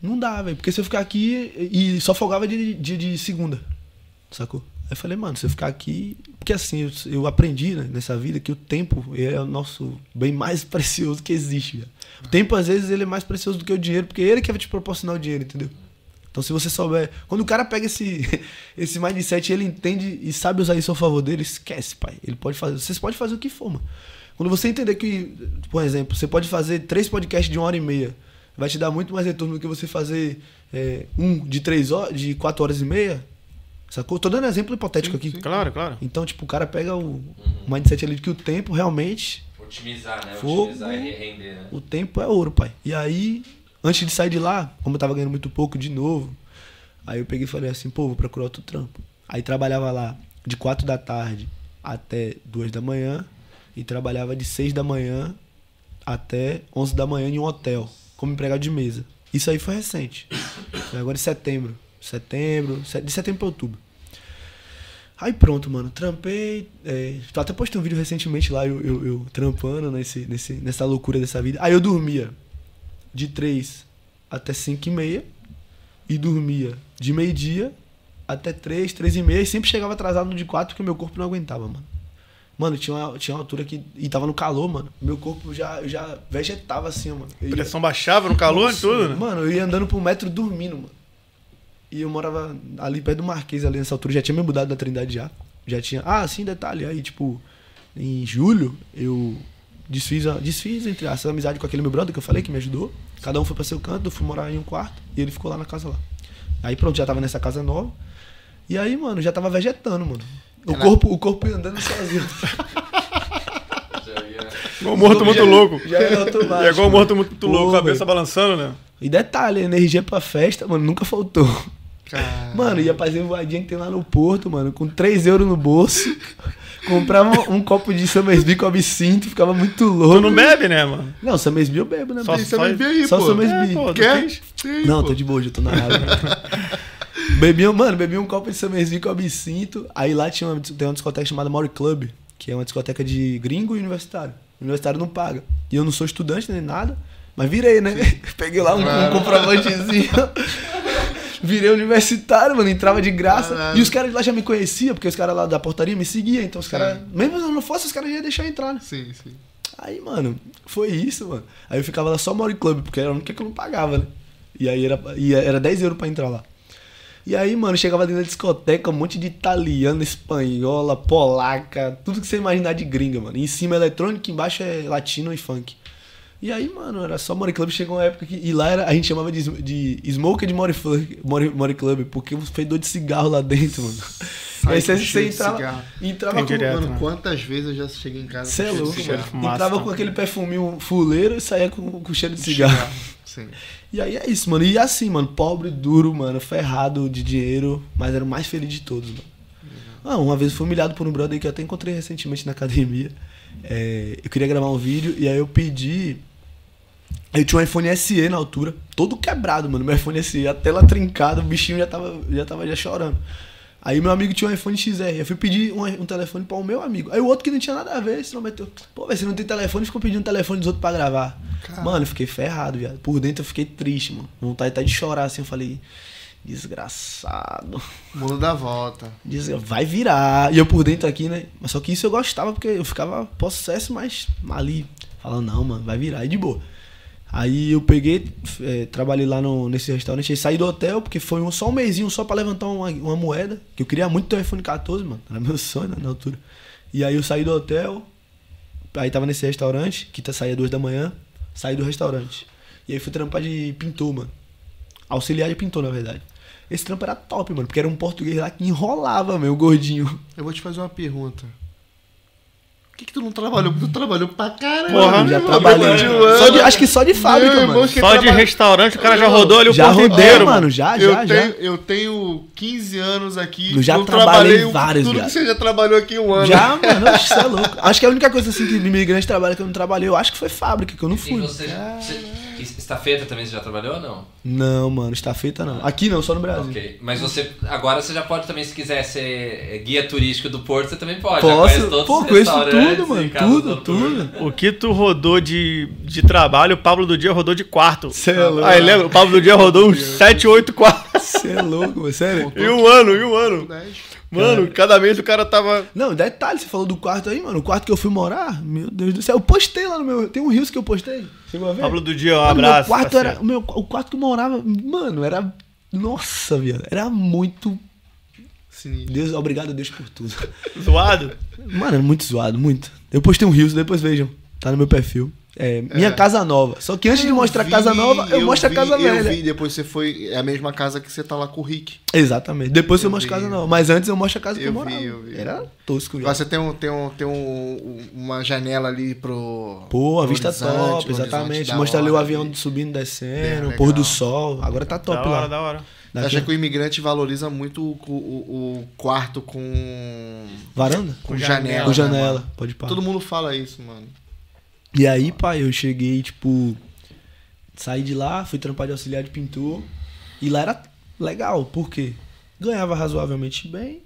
não dá, velho. Porque se eu ficar aqui e só folgava dia de, de segunda, sacou? Aí eu falei, mano, se eu ficar aqui... Porque assim, eu, eu aprendi né, nessa vida que o tempo é o nosso bem mais <laughs> precioso que existe, velho. O tempo, às vezes, ele é mais precioso do que o dinheiro, porque ele que vai te proporcionar o dinheiro, entendeu? Então, se você souber... Quando o cara pega esse, <laughs> esse mindset ele entende e sabe usar isso a favor dele, esquece, pai. Ele pode fazer... Vocês podem fazer o que for, mano. Quando você entender que, por exemplo, você pode fazer três podcasts de uma hora e meia, vai te dar muito mais retorno do que você fazer é, um de três horas, de quatro horas e meia. Sacou? Tô dando exemplo hipotético aqui. Claro, claro. Então, tipo, o cara pega o mindset ali de que o tempo realmente, Otimizar, né? Fogo. Otimizar e render, né? o tempo é ouro, pai. E aí, antes de sair de lá, como eu tava ganhando muito pouco de novo, aí eu peguei e falei assim, pô, vou procurar outro trampo. Aí trabalhava lá de quatro da tarde até duas da manhã e trabalhava de seis da manhã até 11 da manhã em um hotel, como empregado de mesa. Isso aí foi recente. Foi agora em setembro. Setembro, se- de setembro pra outubro. Aí pronto, mano. Trampei. É, até postei um vídeo recentemente lá, eu, eu, eu trampando nesse, nesse, nessa loucura dessa vida. Aí eu dormia de 3 até 5 e meia. E dormia de meio-dia até 3, 3 e meia. E sempre chegava atrasado no de 4 porque meu corpo não aguentava, mano. Mano, tinha uma, tinha uma altura que. E tava no calor, mano. Meu corpo já, já vegetava assim, mano. Eu ia- Pressão baixava no calor e tudo, né? Mano, eu ia andando pro metro dormindo, mano. E eu morava ali perto do Marquês, ali nessa altura. Já tinha me mudado da Trindade já. Já tinha. Ah, sim, detalhe. Aí, tipo, em julho, eu desfiz, a- desfiz entre as amizade com aquele meu brother que eu falei que me ajudou. Cada um foi pra seu canto, eu fui morar em um quarto e ele ficou lá na casa lá. Aí pronto, já tava nessa casa nova. E aí, mano, já tava vegetando, mano. O corpo, o corpo ia andando sozinho. <laughs> Igual morto muito louco. Já automático. <laughs> É igual morto muito Pô, louco, cabeça velho. balançando, né? E detalhe, energia pra festa, mano, nunca faltou. Cara, Mano, ia fazer voadinha que tem lá no Porto, mano, com 3 euros no bolso. Comprava um copo de Summersby com absinto, ficava muito louco. Tu não bebe, né, mano? Não, Summersby eu bebo, né? Só- é bem aí, Só pô. Summersby. É, pô, Quer? Sim, Não, pô. tô de boa, já tô na água. <laughs> bebi, um- mano, bebi um copo de Summersby com absinto. Aí lá tinha uma, tem uma discoteca chamada Mauri Club, que é uma discoteca de gringo e universitário. Universitário não paga. E eu não sou estudante nem nada, mas virei, né? <laughs> Peguei lá um, um comprovantezinho. <laughs> Virei universitário, mano, entrava de graça. E os caras de lá já me conheciam, porque os caras lá da portaria me seguiam. Então os caras, mesmo se eu não fosse, os caras já iam deixar entrar, né? Sim, sim. Aí, mano, foi isso, mano. Aí eu ficava lá só Mauri Club, porque era a única que eu não pagava, né? E aí era, e era 10 euros pra entrar lá. E aí, mano, chegava dentro da discoteca, um monte de italiana, espanhola, polaca, tudo que você imaginar de gringa, mano. E em cima é eletrônico, embaixo é latino e funk. E aí, mano, era só Mori Club. Chegou uma época que. E lá era, a gente chamava de, de Smoker de Mori Club, porque o fedor de cigarro lá dentro, mano. Sai aí você, você entrava, cigarro. entrava com. direto, Mano, né? quantas vezes eu já cheguei em casa é com cheiro de louco, cigarro? mano. fumaça, Entrava com aquele perfuminho fuleiro e saía com, com cheiro de cigarro. Sim. <laughs> E aí é isso, mano. E assim, mano, pobre, duro, mano, ferrado de dinheiro, mas era o mais feliz de todos, mano. Ah, uma vez fui humilhado por um brother que eu até encontrei recentemente na academia. É, eu queria gravar um vídeo e aí eu pedi. Eu tinha um iPhone SE na altura, todo quebrado, mano. Meu iPhone SE, a tela trincada, o bichinho já tava, já tava já chorando. Aí meu amigo tinha um iPhone XR. Eu fui pedir um, um telefone pra o meu amigo. Aí o outro que não tinha nada a ver, se não meteu. Pô, velho, você não tem telefone, ficou pedindo telefone dos outros pra gravar. Mano, eu fiquei ferrado, viado. Por dentro eu fiquei triste, mano. Vontade até de chorar assim. Eu falei, desgraçado. Mundo dá volta. Diz, vai virar. E eu por dentro aqui, né? Mas só que isso eu gostava, porque eu ficava possesso, mas ali. Falando, não, mano, vai virar. E de boa. Aí eu peguei, eh, trabalhei lá no, nesse restaurante, aí saí do hotel, porque foi um, só um mêsinho só pra levantar uma, uma moeda, que eu queria muito ter um iPhone 14, mano. Era <laughs> meu sonho né, na altura. E aí eu saí do hotel, aí tava nesse restaurante, que tá, saía duas da manhã, saí do restaurante. E aí fui trampar de pintor, mano. Auxiliar de pintor, na verdade. Esse trampo era top, mano, porque era um português lá que enrolava, meu, gordinho. Eu vou te fazer uma pergunta. Por que, que tu não trabalhou? Porque tu trabalhou pra caramba. Porra, já irmão. trabalhei. Um Só de- ano. acho que só de fábrica, Meu irmão, mano. Só de restaurante o cara já rodou ali o Já rodei, inteiro, mano, já, eu, já, tenho, já. eu tenho 15 anos aqui. Eu já não trabalhei vários, Tudo viado. que você já trabalhou aqui um ano. Já, mano, você é louco. Acho que a única coisa assim que imigrante trabalha que eu não trabalhei, eu acho que foi fábrica, que eu não E fui. você, você estafeta também você já trabalhou ou não? Não, mano, estafeta não. Aqui não, só no Brasil. Ok. Mas você agora você já pode também, se quiser ser guia turístico do Porto, você também pode. Posso? todos Pô, os conheço tudo, mano. Tudo, tudo. O que tu rodou de, de trabalho, o Pablo do Dia rodou de quarto. Cê é louco. Aí lembra? O Pablo do Dia rodou uns 7, 8 quartos. Você é louco, mano, sério. E um ano, e um ano. 10. Mano, cada mês o cara tava. Não, detalhe, você falou do quarto aí, mano. O quarto que eu fui morar, meu Deus do céu. Eu postei lá no meu. Tem um Rios que eu postei. Chegou a ver? Pablo do Dia, um Mano, abraço. Meu quarto parceiro. era. O, meu, o quarto que eu morava, mano, era. Nossa, viado. Era muito. Sinistro. Deus, obrigado a Deus por tudo. Zoado. Mano, era muito zoado, muito. Eu postei um Rios, depois vejam. Tá no meu perfil. É, minha casa nova. Só que antes de mostrar a Vi, casa nova, eu, mostro a vi, casa eu velha. vi, depois você foi. É a mesma casa que você tá lá com o Rick. Exatamente. Depois eu, Eu mostro a vi. casa nova. Mas antes eu mostro a casa que eu Eu vi, morava. eu vi. Era tosco, Agora viado. você tem, um, tem, um, tem um, uma janela ali pro. Pô, a pro vista top, exatamente. Mostra ali o avião ali. subindo, descendo, É, pôr do sol. Agora tá top da lá. hora, da hora. Você Daqui- acha que o imigrante valoriza muito o, o- o quarto com. Varanda? com Com janela? Com né, janela, mano? pode parar. Todo mundo fala isso, mano. E aí, pai, eu cheguei, tipo, saí de lá, fui trampar de auxiliar de pintor. E lá era legal, por quê? Ganhava razoavelmente bem.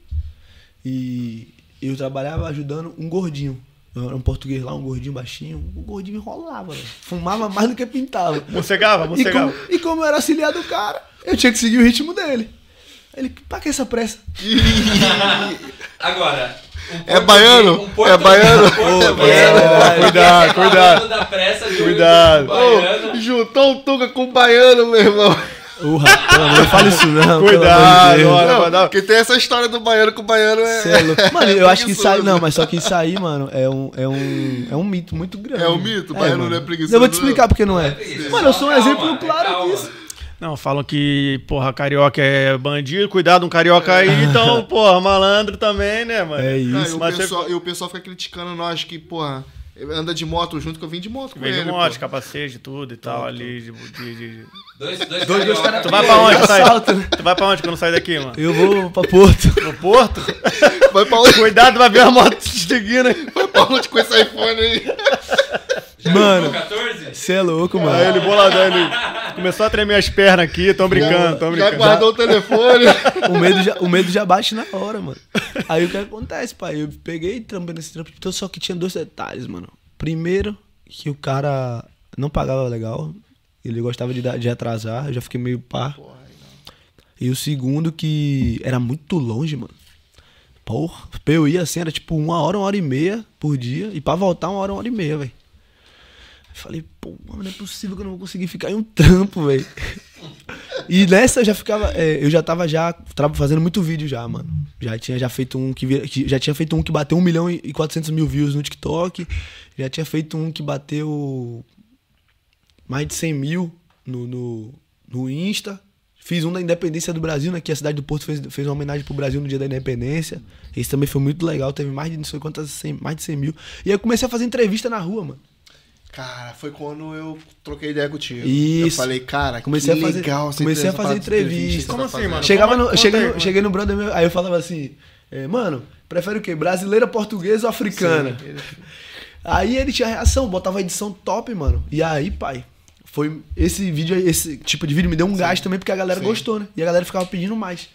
E eu trabalhava ajudando um gordinho. Era um português lá, um gordinho baixinho. O gordinho enrolava, velho. Fumava mais do que pintava. Mocegava, E mocegava. como, e como eu era auxiliar do cara, eu tinha que seguir o ritmo dele. Ele, pra que essa pressa? <laughs> Agora. É baiano? É baiano? É verdade. Cuidado, cuidado. Cuidado. baiano. Ô, juntou o Tuga com o baiano, meu irmão. Amor, não fala isso não. Cuidado, Não, dar- porque tem essa história do baiano com o baiano é. É louco. Mano, eu acho que isso aí. Não, mas só que isso aí, mano, é um, é um, é um mito muito grande. É um mito? O baiano não é preguiçoso, Eu vou te explicar porque não é. Mano, eu sou um Calma, exemplo claro calma. disso. Não, falam que, porra, carioca é bandido, cuidado um carioca aí, então, porra, malandro também, né, mano? É isso. e, o Mas pessoal, e o pessoal fica criticando nós que, porra, anda de moto junto, que eu vim de moto com Vem de ele. moto, pô. capacete, tudo e tal, ali, de... de- de- Dois, dois, Dois, dois caras- Tu vai pra onde, sai? Assalto, né? Tu vai pra onde quando sai daqui, mano? Eu vou pra Porto. <laughs> No Porto? Vai pra onde, Cuidado, vai ver a moto te seguindo aí. vai pra onde com esse iPhone aí? Mano, 14? você é louco, Aí mano. ele boladão, ele começou a tremer as pernas aqui, tão brincando, tão Já brincando. guardou o telefone. <laughs> O medo, já, o medo já bate na hora, mano. Aí o que acontece, pai? Eu peguei e trampei nesse trampo, então só que tinha dois detalhes, mano. Primeiro, que o cara não pagava legal. Ele gostava de, de atrasar, eu já fiquei meio pá. E o segundo, que era muito longe, mano. Porra, eu ir assim, era tipo uma hora, uma hora e meia por dia. E pra voltar, uma hora, uma hora e meia, velho. Falei, pô, mano, não é possível que eu não vou conseguir ficar em um trampo, velho. E nessa eu já ficava. é, eu já tava já fazendo muito vídeo já, mano. Já tinha já feito um que, que- já tinha feito um que bateu 1 milhão e 400 mil views no TikTok. Já tinha feito um que bateu mais de 100 mil no, no, no Insta. Fiz um da Independência do Brasil, né? Que a cidade do Porto fez, fez uma homenagem pro Brasil no dia da Independência. Esse também foi muito legal. Teve mais de não sei quantas, 100 mais de 100 mil. E aí eu comecei a fazer entrevista na rua, mano. Cara, foi quando eu troquei ideia contigo. Eu Isso. falei, cara, Comecei que a fazer- legal comecei a fazer entrevista. Como tá assim, mano? Chegava no, cheguei, aí, no, mano. cheguei no brother meu, aí eu falava assim, é, mano, prefere o quê? Brasileira, portuguesa ou africana? <laughs> Aí ele tinha reação, botava a edição top, mano. E aí, pai, foi esse vídeo, aí, esse tipo de vídeo me deu um gás também, porque a galera Sim. gostou, né? E a galera ficava pedindo mais.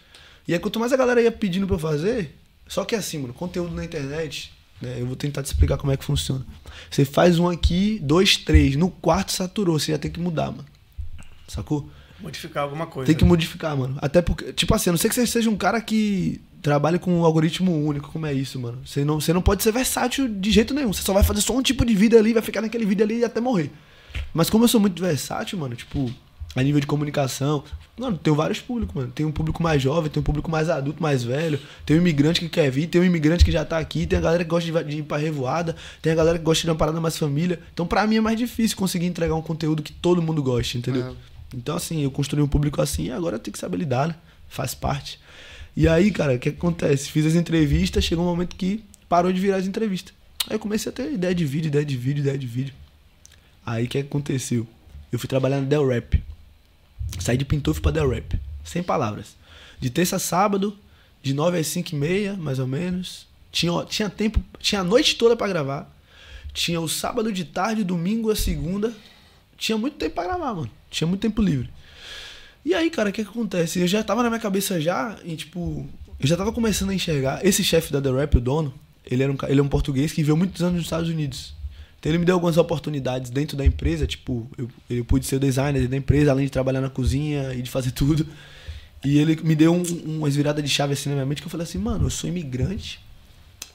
E aí, quanto mais a galera ia pedindo pra eu fazer, só que assim, mano, conteúdo na internet? Eu vou tentar te explicar como é que funciona. Você faz um aqui, dois, três. No quarto saturou, você já tem que mudar, mano. Sacou? Modificar alguma coisa. Tem que modificar, mano. Até porque, tipo assim, a não sei que você seja um cara que trabalhe com um algoritmo único, como é isso, mano. Você não, você não pode ser versátil de jeito nenhum. Você só vai fazer só um tipo de vídeo ali, vai ficar naquele vídeo ali até morrer. Mas como eu sou muito versátil, mano, tipo, a nível de comunicação, mano, tem vários públicos, mano. Tem um público mais jovem, tem um público mais adulto, mais velho. Tem um imigrante que quer vir, tem um imigrante que já tá aqui, tem a galera que gosta de, ir pra revoada, tem a galera que gosta de uma parada mais família. Então, pra mim é mais difícil conseguir entregar um conteúdo que todo mundo goste, entendeu? Então, assim, eu construí um público assim e agora eu tenho que saber lidar, né? Faz parte. E aí, cara, o que acontece? Fiz as entrevistas, chegou um momento que parou de virar as entrevistas. Aí eu comecei a ter ideia de vídeo, ideia de vídeo, ideia de vídeo. Aí o que aconteceu? Eu fui trabalhar no Del Rap. Saí de pintor fui pra Del Rap. Sem palavras. De terça a sábado, de 9 às 5 e meia, mais ou menos. Tinha, tinha tempo, tinha a noite toda pra gravar. Tinha o sábado de tarde, domingo, a segunda. Tinha muito tempo pra gravar, mano. Tinha muito tempo livre. E aí, cara, o que, que acontece? Eu já tava na minha cabeça já, e tipo, eu já tava começando a enxergar. Esse chefe da The Rap, o dono, ele, era um, ele é um português que viveu muitos anos nos Estados Unidos. Então ele me deu algumas oportunidades dentro da empresa, tipo, eu, eu pude ser o designer da empresa, além de trabalhar na cozinha e de fazer <laughs> tudo. E ele me deu um, um- umas viradas de chave assim na minha mente que eu falei assim, mano, eu sou imigrante,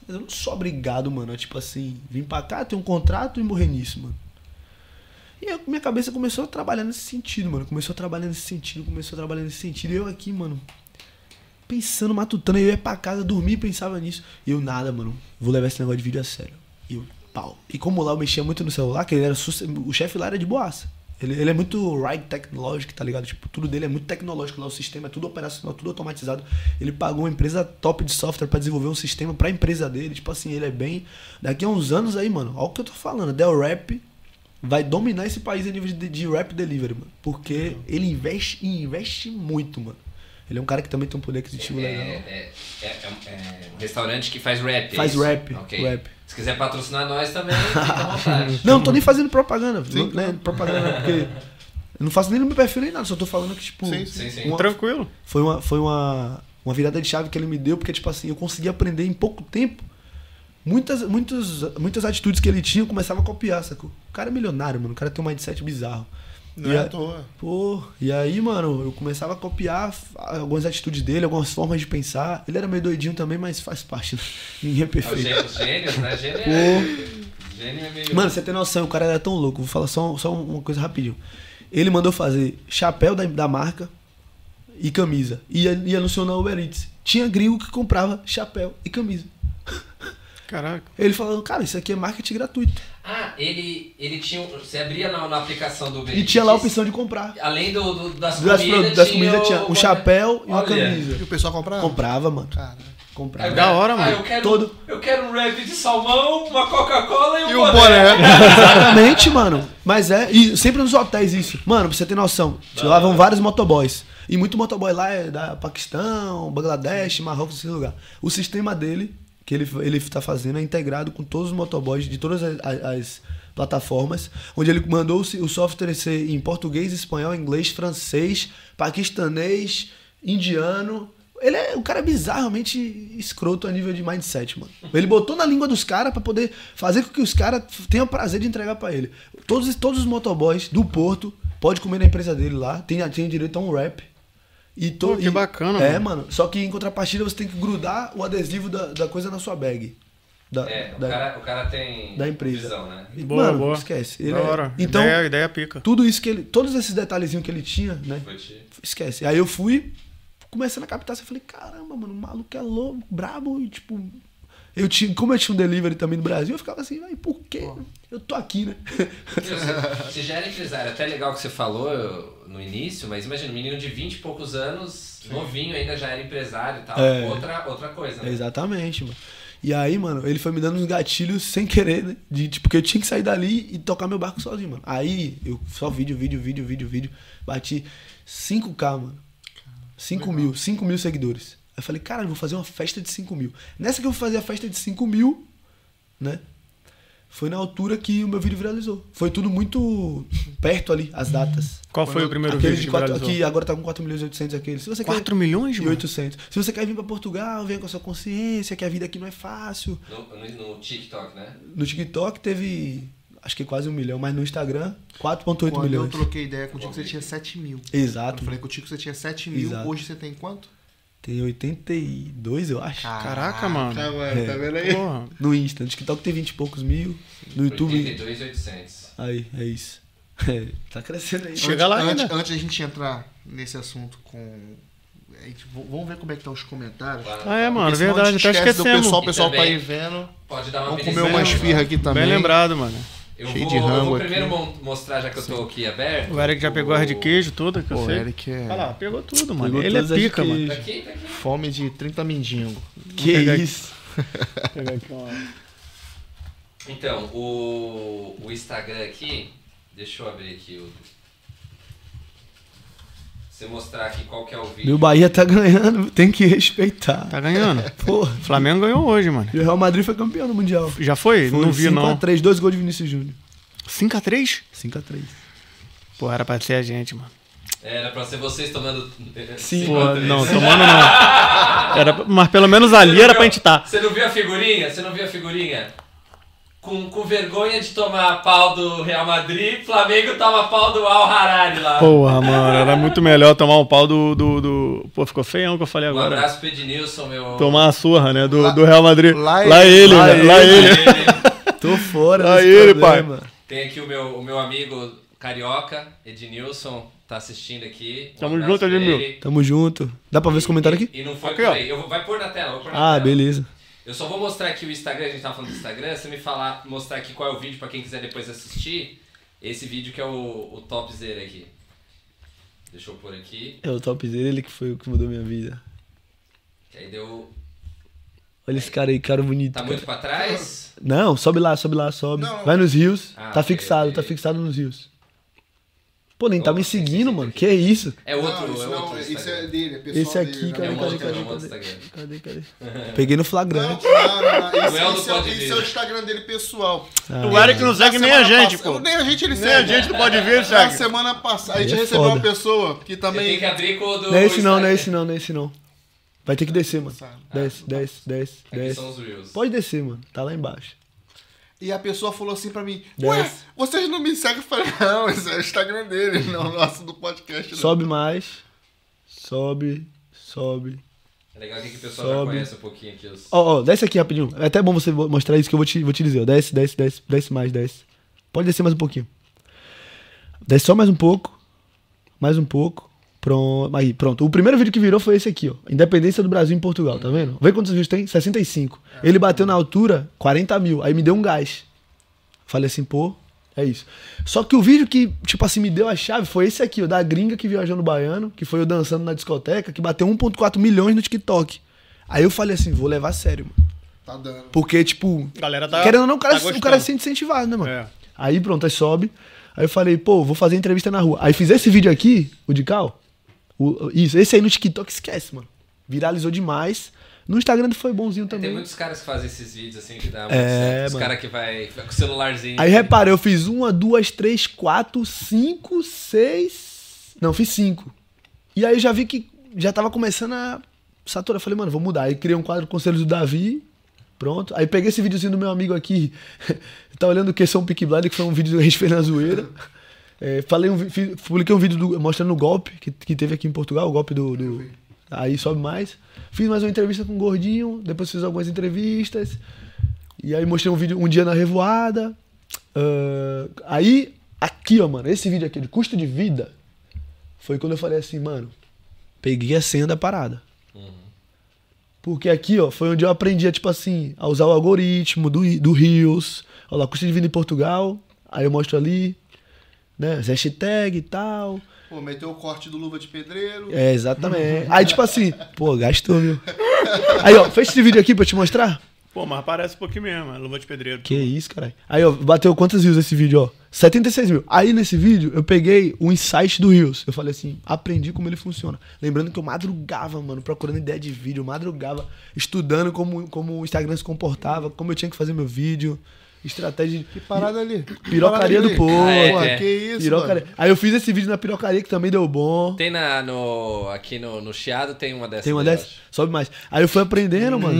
mas eu não sou obrigado, mano, a tipo assim, vim pra cá, ter um contrato e morrer nisso, mano. E aí, minha cabeça começou a trabalhar nesse sentido, mano. Começou a trabalhar nesse sentido, começou a trabalhar nesse sentido. E eu aqui, mano, pensando, matutando. Eu ia pra casa, dormir pensava nisso. E eu, nada, mano. Vou levar esse negócio de vídeo a sério. E eu, pau. E como lá eu mexia muito no celular, que ele era o chefe lá era de boaça. Ele, ele é muito right technologic, tá ligado? Tipo, tudo dele é muito tecnológico lá, o sistema é tudo operacional, tudo automatizado. Ele pagou uma empresa top de software pra desenvolver um sistema pra empresa dele. Tipo assim, ele é bem. Daqui a uns anos aí, mano, olha o que eu tô falando. Del Rap vai dominar esse país a nível de, de rap delivery, mano. Porque ele investe e investe muito, mano. Ele é um cara que também tem um poder aquisitivo É, legal. é, é, é um- é um restaurante que faz rap. é Faz rap, Ok. rap. Se quiser patrocinar nós também, fica à vontade. Não, não tô nem fazendo propaganda, Sim, né? Propaganda, não, porque eu não faço nem no meu perfil nem nada, só tô falando que, tipo, Sim, Sim, sim. uma- Tranquilo. foi uma, foi uma, uma virada de chave que ele me deu, porque, tipo assim, eu consegui aprender em pouco tempo. Muitas, muitas, muitas atitudes que ele tinha, eu começava a copiar, sacou? O cara é milionário, mano. O cara tem um mindset bizarro. Não E é a- à toa. Pô, e aí, mano, eu começava a copiar algumas atitudes dele, algumas formas de pensar. Ele era meio doidinho também, mas faz parte. né? <laughs> Ninguém é É os perfeito. gê- os gênios, né? Gênio é, gênio é meio... Mano, você tem noção, o cara era tão louco. Vou falar só, só uma coisa rapidinho. Ele mandou fazer chapéu da, da marca, e camisa. Ia, ia anunciou na Uber Eats. Tinha gringo que comprava chapéu e camisa. Caraca. Ele falando, cara, isso aqui é marketing gratuito. Ah, ele, ele tinha. um- Você abria na, na aplicação do Uber E tinha lá a opção de comprar. Além do, do- das Das, comidas, das tinha, comidas tinha o- um chapéu e uma camisa. E o pessoal comprava? Comprava, mano. Cara. Aí o Comprava. Da hora, ah, mano. eu quero, Todo- eu quero um wrap de salmão, uma Coca-Cola e um E o boné. <laughs> Exatamente, mano. Mas é, e sempre nos hotéis isso. Mano, pra você ter noção, lá vão vários motoboys. E muito motoboy lá é da Paquistão, Bangladesh, Marrocos, esse lugar. O sistema dele, que ele, ele tá fazendo, é integrado com todos os motoboys de todas as, as- as plataformas, onde ele mandou o, software ser em português, espanhol, inglês, francês, paquistanês, indiano. Ele é, o cara bizarramente escroto a nível de mindset, mano. Ele botou na língua dos caras pra poder fazer com que os caras tenham prazer de entregar pra ele. Todos, todos os motoboys do Porto pode comer na empresa dele lá, tem, tem direito a um rap. E to, Pô, que e- bacana, É, mano. mano. Só que em contrapartida você tem que grudar o adesivo da, da coisa na sua bag. Da, É, o da- cara, o cara tem da empresa. visão, né? e, Boa, mano, boa. esquece. Ele Da é- hora. Então, Ideia, ideia pica. tudo isso que ele. Todos esses detalhezinhos que ele tinha, né? Te- Esquece. Aí eu fui, começando a captar, eu falei, caramba, mano, o maluco é louco, brabo, e tipo. Eu tinha, como eu tinha um delivery também no Brasil, eu ficava assim, "Ai, por quê? Eu tô aqui, né? Meu, Você, você já era empresário, até legal que você falou no início, mas imagina, um menino de 20 e poucos anos, novinho ainda já era empresário e tal. É. Outra, outra coisa, né? Exatamente, mano. E aí, mano, ele foi me dando uns gatilhos sem querer, né? De, tipo, porque eu tinha que sair dali e tocar meu barco sozinho, mano. Aí, eu só vídeo, vídeo, vídeo, vídeo, vídeo. Bati 5K, mano. 5 mil, 5 mil seguidores. Aí eu falei, cara, eu vou fazer uma festa de 5 mil. Nessa que eu vou fazer a festa de 5 mil, né? Foi na altura que o meu vídeo viralizou. Foi tudo muito perto ali, as datas. Qual foi o primeiro vídeo de que quatro, viralizou? aqui agora tá com 4 milhões e 800 aquele. Se você quer- 4 milhões, e mano? 800. Se você quer vir pra Portugal, venha com a sua consciência, que a vida aqui não é fácil. No, no, TikTok, né? No TikTok teve, acho que quase um milhão, mas no Instagram, 4,8 Quando eu milhões. troquei ideia contigo, você tinha 7 mil. Exato. eu falei contigo, você tinha 7 mil. Exato. Hoje você tem quanto? Tem 82, eu acho. Caraca, mano. mano, É. tá vendo aí? Porra. No Insta. No TikTok tem 20 e poucos mil. No YouTube. 82,800. Aí, é isso. <laughs> É, tá crescendo aí. Chega lá antes, ainda. antes da gente entrar nesse assunto com. a gente- vamos ver como é que tá os comentários. Ah, é, mano, Porque senão a verdade. gente Até esquece do esquecemos. pessoal, o pessoal tá aí vendo. Pode dar uma Vamos comer beliscada, umas mano. firra aqui também. Bem lembrado, mano. Eu Cheio vou, de eu rango vou aqui. primeiro mon- mostrar, já que eu tô aqui aberto. O Eric já pegou a red queijo, tudo que eu Pô, sei. Eric é Olha lá, pegou tudo, mano. Pegou Ele é pica, de mano. Tá aqui, tá aqui. fome de 30 mendigo. Que pegar isso. Vou pegar aqui uma... Então, o, o Instagram aqui, deixa eu abrir aqui o. Você mostrar aqui qual que é o vídeo. Meu Bahia tá ganhando, tem que respeitar. Tá ganhando. <laughs> Porra. O Flamengo ganhou hoje, mano. E o Real Madrid foi campeão no Mundial. Já foi? Foi não vi, não. 5x3, dois gols de Vinícius Júnior. 5x3? 5x3. Pô, era pra ser a gente, mano. Era pra ser vocês tomando. Sim. cinco Pô, a três. não, tomando não. Era, mas pelo menos ali era pra gente tá. Você não viu a figurinha? Você não viu a figurinha? Com, com vergonha de tomar pau do Real Madrid, Flamengo toma pau do Al Harari lá. Porra, mano, era muito melhor tomar um pau do. do, do- Pô, ficou feião que eu falei um agora. abraço pro Ednilson, meu. Tomar a surra, né? Do, Lá- do Real Madrid. lá Lá, ele- ele, lá né? Lá ele. ele. Tô fora desse ele, problema. Tem aqui o meu, o meu amigo carioca, Ednilson, tá assistindo aqui. Um Tamo junto, Edmil. ele. Tamo junto. Dá pra ver os comentários aqui? E, e não foi Aqui, por ó. aí. Eu vou, vai pôr na tela, vou pôr na Ah, tela. beleza. Eu só vou mostrar aqui o Instagram, a gente tava falando do Instagram, você me falar, mostrar aqui qual é o vídeo pra quem quiser depois assistir. Esse vídeo que é o, o topzera aqui. Deixa eu pôr aqui. É o topzera, ele que foi o que mudou minha vida. Que aí deu. Olha esse cara aí, cara bonito. Tá cara. muito pra trás? Não, sobe lá, sobe lá, sobe. Não. Vai nos rios. Ah, tá fixado, tá fixado nos rios. Pô, nem tá me seguindo, mano. Que isso? É outro, Não, isso é não, outro isso Instagram. é dele, é pessoal Esse aqui, dele, cadê, É um né? cadê, cadê, é cadê? Cadê, cadê? Peguei no flagrante. não, não, esse, Não é o é, é o Instagram dele pessoal. Ah. O Eric não segue nem a gente, pô. Nem a gente ele Nem a segue. gente não pode ver, ele Na segue. semana passada, a gente é recebeu uma pessoa que também. que abrir com o do. Não é esse não, não é esse não, não é esse não. Vai ter que descer, mano. Desce, desce, desce, desce. Reels. Pode descer, mano. Tá lá embaixo. E a pessoa falou assim pra mim: Ué, Desce. vocês não me seguem? Eu falei: Não, <laughs> esse é o Instagram dele, não o nosso do podcast. não." Sobe mais. Sobe, sobe. É legal que o pessoal já Sobe. conhece um pouquinho aqui os. Ó, ó, desce aqui rapidinho. É até bom você mostrar isso que eu vou te, vou te dizer. Desce, desce, desce, desce mais, desce. Pode descer mais um pouquinho. Desce só mais um pouco. Mais um pouco. Pronto, aí, pronto. O primeiro vídeo que virou foi esse aqui, ó. Independência do Brasil em Portugal, tá vendo? Vê quantos views tem? 65. Ele bateu na altura 40 mil. Aí me deu um gás. Falei assim, pô, é isso. Só que o vídeo que, tipo assim, me deu a chave foi esse aqui, ó, da gringa que viajou no baiano, que foi eu dançando na discoteca, que bateu 1,4 milhões no TikTok. Aí eu falei assim, vou levar a sério, mano. Tá dando. Porque, tipo, galera tá. querendo ou não, o cara, tá o cara se sente incentivado, né, mano? É. Aí pronto, aí sobe. Aí eu falei, pô, vou fazer entrevista na rua. Aí fiz esse vídeo aqui, o de Cal. O- isso, esse aí no TikTok esquece, mano. Viralizou demais. No Instagram foi bonzinho Tem também. muitos caras que fazem esses vídeos assim que dá muito É, certo. Os caras que vai, vai com o celularzinho. Aí repara, eu fiz uma, duas, três, quatro, cinco, seis. Não, fiz cinco. E aí já vi que já tava começando a saturar. Eu falei, mano, vou mudar. Aí criei um quadro Conselhos do Davi. Pronto. Aí peguei esse videozinho do meu amigo aqui. <laughs> tá olhando o que são Pick Blind, que foi um vídeo que a gente fez na zoeira. <laughs> É, falei um, vi- fi- publiquei um vídeo do- mostrando o golpe que, que teve aqui em Portugal, o golpe do. do- aí sobe mais. Fiz mais uma entrevista com o Gordinho, depois fiz algumas entrevistas. E aí mostrei um vídeo um dia na revoada. Ah, aí, aqui, ó, mano, esse vídeo aqui de custo de vida foi quando eu falei assim, mano, peguei a senha da parada. Porque aqui, ó, foi onde eu aprendi, tipo assim, a usar o algoritmo do, do Rios. Olha lá, custo de vida em Portugal. Aí eu mostro ali, né, as hashtag e tal. Pô, meteu o corte do Luva de Pedreiro. É, exatamente. Aí, tipo assim, pô, gastou, viu? Aí, ó, fez esse vídeo aqui pra te mostrar. Pô, mas parece um pouquinho mesmo, é luva de pedreiro. Que isso, caralho. Aí, ó, bateu quantas views esse vídeo, ó? 76 mil. Aí, nesse vídeo, eu peguei o insight do Rios. Eu falei assim, aprendi como ele funciona. Lembrando que eu madrugava, mano, procurando ideia de vídeo. Madrugava, estudando como, como o Instagram se comportava, como eu tinha que fazer meu vídeo. Estratégia de... Que parada ali. Pirocaria parada do povo. Ah, é, Pô, é. que isso, Pirocaria. mano. Aí eu fiz esse vídeo na pirocaria que também deu bom. Tem na, no, aqui no, no Chiado, tem uma dessas. Tem uma dessas? Sobe mais. Aí eu fui aprendendo, mano.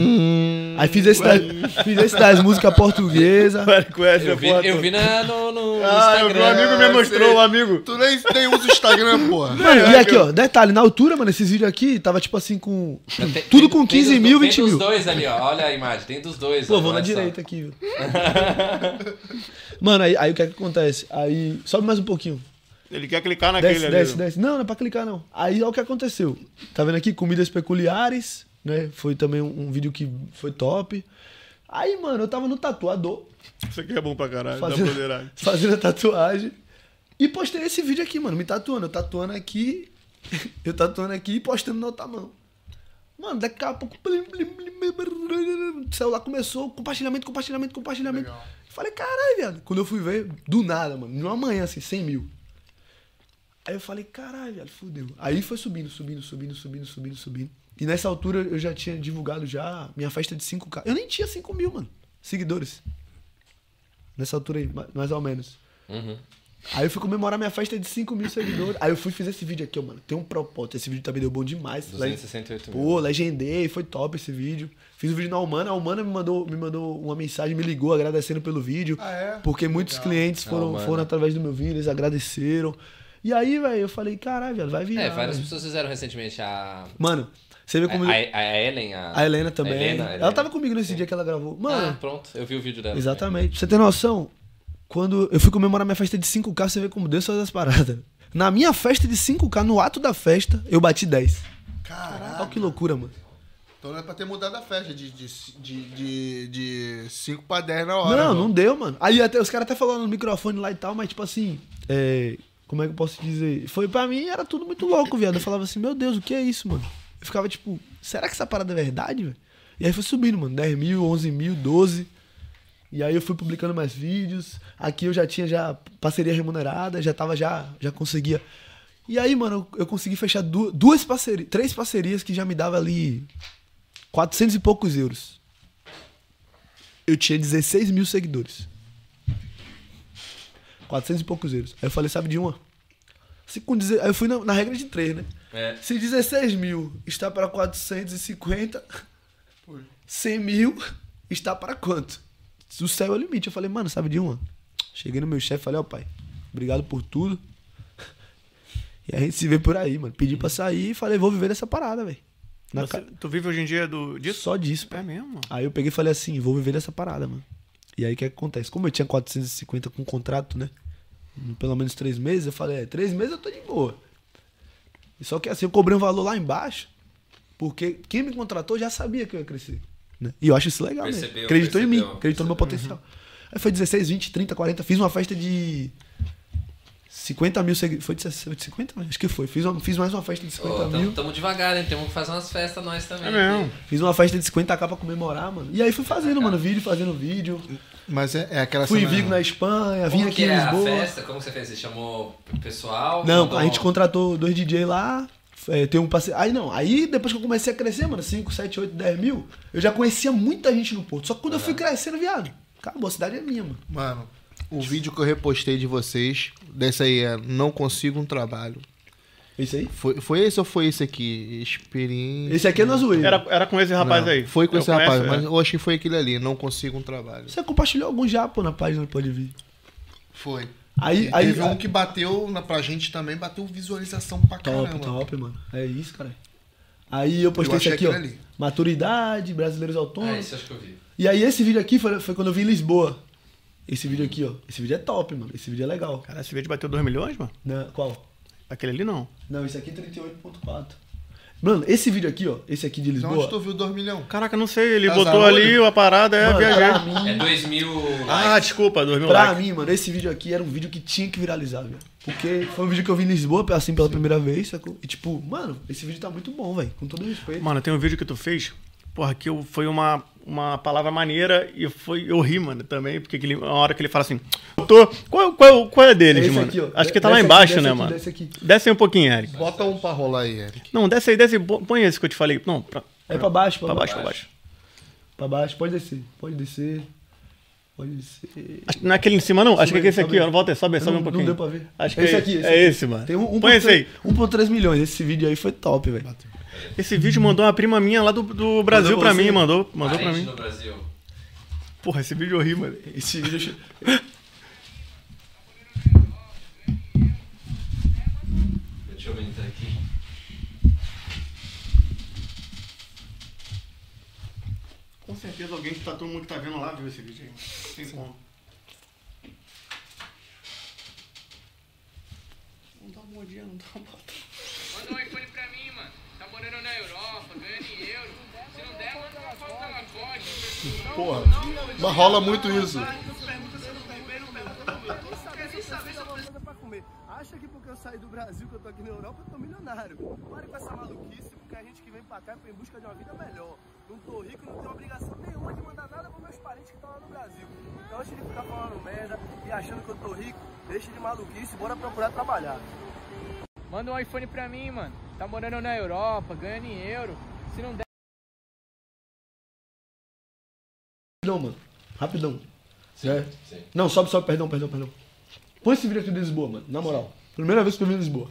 Aí fiz esse, das, fiz esse das músicas portuguesas. <laughs> O Eu vi, eu vi na, no, no Ah, Instagram. amigo me mostrou, um amigo. Tu nem, nem usa o Instagram, porra. Mano, e aqui, ó, detalhe, na altura, mano, esses vídeos aqui tava tipo assim com. Tem- tudo com tem 15 dos- mil, tem 20 dos mil. dois ali, ó. Olha a imagem, tem dos dois. Pô, ó, vou na direita aqui, viu? <laughs> <laughs> Mano, aí, aí o que é que acontece? Aí. Sobe mais um pouquinho. Ele quer clicar naquele Desce, ali. desce, desce. Não, não é pra clicar, não. Aí olha o que aconteceu. Tá vendo aqui? Comidas peculiares, né? Foi também um, um vídeo que foi top. Aí, mano, eu tava no tatuador. Isso aqui é bom pra caralho, dá fazendo, poderagem. <laughs> fazendo a tatuagem. E postei esse vídeo aqui, mano, me tatuando. Eu tatuando aqui, <laughs> eu tatuando aqui e postando na outra mão. Mano, daqui a pouco. O celular começou, compartilhamento, compartilhamento, compartilhamento. Legal. Falei, caralho, viado. Quando eu fui ver, do nada, mano, numa manhã, assim, 100 mil. Aí eu falei, caralho, viado, fudeu. Aí foi subindo, subindo, subindo, subindo, subindo, subindo. E nessa altura eu já tinha divulgado já minha festa de 5K. Eu nem tinha 5 mil, mano, seguidores. Nessa altura aí, ma- mais ou menos. Uhum. Aí eu fui comemorar minha festa de 5 mil seguidores. Aí eu fui fiz esse vídeo aqui, ó, mano. Tem um propósito. Esse vídeo também deu bom demais. 268 mil. Pô, legendei, foi top esse vídeo. Fiz um vídeo na Humana, a Humana me mandou, me mandou uma mensagem, me ligou agradecendo pelo vídeo. Ah, é? Porque muitos Legal. clientes foram, foram através do meu vídeo, eles agradeceram. E aí, velho, eu falei, caralho, velho, vai virar. É, várias velho." pessoas fizeram recentemente a. Mano, você vê como. A, a, a Ellen, a, A Helena também. a Helena, a Ela Helena. tava comigo nesse dia que ela gravou. Mano, Ah, pronto, eu vi o vídeo dela. Exatamente. Pra você ter noção, quando eu fui comemorar minha festa de 5K, você vê como Deus faz as paradas. Na minha festa de 5K, no ato da festa, eu bati 10. Caralho. Olha que loucura, mano. Então não é pra ter mudado a festa de 5 de, de, de cinco pra 10 na hora. não, mano. não deu, mano. Aí até os caras até falaram no microfone lá e tal, mas tipo assim, é, como é que eu posso dizer? Foi pra mim, era tudo muito louco, viado. Eu falava assim, meu Deus, o que é isso, mano? Eu ficava tipo, será que essa parada é verdade, velho? E aí foi subindo, mano, 10 mil, 11 mil, 12. E aí eu fui publicando mais vídeos. Aqui eu já tinha já parceria remunerada, já tava já, já conseguia. E aí, mano, eu, eu consegui fechar du- duas parcerias, três parcerias que já me dava ali 400 e poucos euros. Eu tinha 16 mil seguidores. 400 e poucos euros. Aí eu falei, sabe de uma? Se com Aí eu fui na, na regra de três, né? É. Se 16 mil está para 450, 100 mil está para quanto? O céu é o limite. Eu falei, mano, sabe de uma? Cheguei no meu chefe e falei, ó pai, obrigado por tudo. <laughs> E a gente se vê por aí, mano. Pedi pra sair e falei, vou viver dessa parada, velho. Ca- Tu vive hoje em dia do, disso? Só disso, pai. É mesmo? Aí eu peguei e falei assim, vou viver dessa parada, mano. E aí o que, que acontece? Como eu tinha 450 com contrato, né? Pelo menos três meses, eu falei, é, três meses eu tô de boa. Só que assim, eu cobrei um valor lá embaixo, porque quem me contratou já sabia que eu ia crescer. Né? E eu acho isso legal mesmo. Percebeu, Acreditou em mim, percebeu, acreditou no meu potencial. Aí foi 16, 20, 30, 40. Fiz uma festa de 50 mil seguidores. Foi de 50? Acho que foi. Fiz, uma- fiz mais uma festa de 50 mil. Estamos devagar, hein? Temos que fazer umas festas nós também. É mesmo. Fiz uma festa de 50k pra comemorar, mano. E aí fui fazendo, mano, vídeo, fazendo vídeo. Mas é, é aquela Fui em Vigo na Espanha, vim Como aqui que em é Lisboa. a festa? Como você fez? Você chamou o pessoal? Não, Mandou- a gente contratou dois DJ lá. É, tem um parceiro. Aí não, aí depois que eu comecei a crescer, mano, 5, 7, 8, 10 mil, eu já conhecia muita gente no Porto. Só que quando eu fui crescendo, viado, acabou, a cidade é minha, mano. Mano, o vídeo que eu repostei de vocês, dessa aí é Não Consigo um Trabalho. Esse aí? Foi, foi esse ou foi esse aqui? Experiência. Esse aqui é na zoeira. Era, era com esse rapaz Não, aí. Foi com Eu esse rapaz, conheço, mas é. eu acho que foi aquele ali. Não Consigo um Trabalho. Você compartilhou algum já, pô, na página do Pode Vir. Foi. Aí, aí, teve um aí- que bateu na, pra gente também, bateu visualização pra Top, caramba. top, mano. É isso, cara. Aí eu postei Eu esse achei aqui, ó. ali. Maturidade, brasileiros autônomos. isso eu acho que eu vi. E aí esse vídeo aqui foi, foi quando eu vim em Lisboa. Esse vídeo aqui, ó. Esse vídeo é top, mano. Esse vídeo é legal. Cara, esse vídeo bateu 2 milhões, mano? Na- qual? Aquele ali não. Não, esse aqui é 38.4. Mano, esse vídeo aqui, ó. Esse aqui de De Lisboa. onde tu viu 2 milhões? Caraca, não sei. Ele Tá botou ali a parada, é, Mano, viajei. pra mim, É 2 mil Ah, likes. desculpa, 2 mil pra likes. mim, mano, esse vídeo aqui era um vídeo que tinha que viralizar, velho. Porque foi um vídeo que eu vi em Lisboa, assim, pela primeira vez, sacou? E tipo, mano, esse vídeo tá muito bom, velho. Com todo respeito. Mano, tem um vídeo que tu fez, porra, que eu- foi uma, uma palavra maneira e foi, eu ri, mano, também, porque aquele, uma hora que ele fala assim, tô, qual, qual, qual é deles, É esse mano? aqui, ó. Acho que tá lá embaixo, né, aqui, mano? desce aqui. Desce aí um pouquinho, Eric. Bota um pra rolar aí, Eric. Não, desce aí, desce aí, põe esse que eu te falei. Não, pra, É pra baixo, pra, pra baixo, baixo. pra baixo. Pra baixo, pode descer. Pode descer. Pode descer. Acho que não é aquele em cima, não. Acho que é Sobe, esse aqui, ó. Volta aí, sobe, sobe não, um pouquinho. não deu pra ver. Acho que esse é, aqui, esse é aqui. esse, mano. Tem um, um Põe esse aí. 1.3 milhões. Esse vídeo aí foi top, velho. Esse vídeo mandou uma prima minha lá do, do Brasil Mandou pra você? mim, mandou, mandou pra Parente mim. no Brasil. Porra, esse vídeo eu ri, mano. Esse vídeo. <laughs> Deixa eu aumentar aqui. Com certeza alguém que tá todo mundo que tá vendo lá viu esse vídeo aí. Tem como. Não dá uma modinha, não dá uma bota um iPhone pra mim, mano. Tá morando na Europa, ganhando em euro. Se não der, manda uma foto da Lacoste. Porra, mas rola muito isso. Acha que porque eu saí do Brasil, que eu tô aqui na Europa, eu tô milionário. Pare com essa maluquice, porque a gente que vem pra cá foi em busca de uma vida melhor. Não tô rico, não tenho obrigação nenhuma de mandar nada pros meus parentes que estão lá no Brasil. Então antes de ficar falando merda e achando que eu tô rico, deixa de maluquice, bora procurar trabalhar. Manda um iPhone pra mim, mano. Tá morando na Europa, ganhando em euro. Se não der, Rapidão, mano. Rapidão. Sim, É. sim. Não, sobe, sobe, perdão, perdão, perdão. Põe esse vídeo aqui de Lisboa, mano. Na moral. Primeira vez que eu em Lisboa.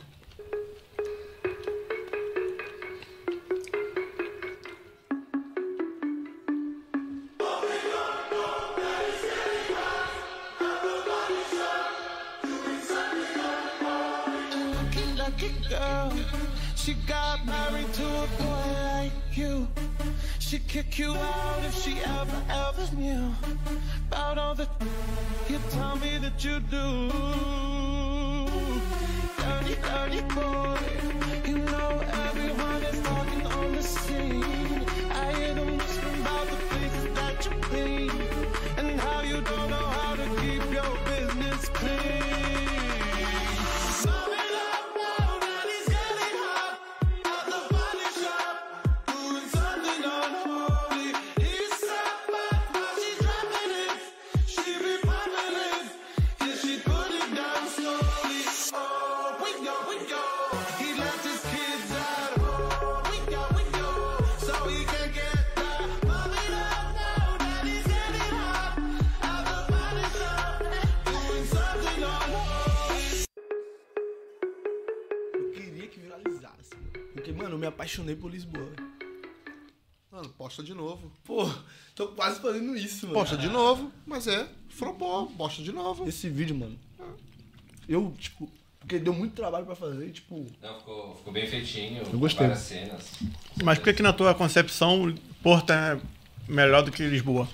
De novo. Esse vídeo, mano. Eu, tipo, porque deu muito trabalho pra fazer, tipo. Não, ficou, ficou bem feitinho. Eu gostei. Várias cenas. Mas por que que na tua concepção Porto é melhor do que Lisboa?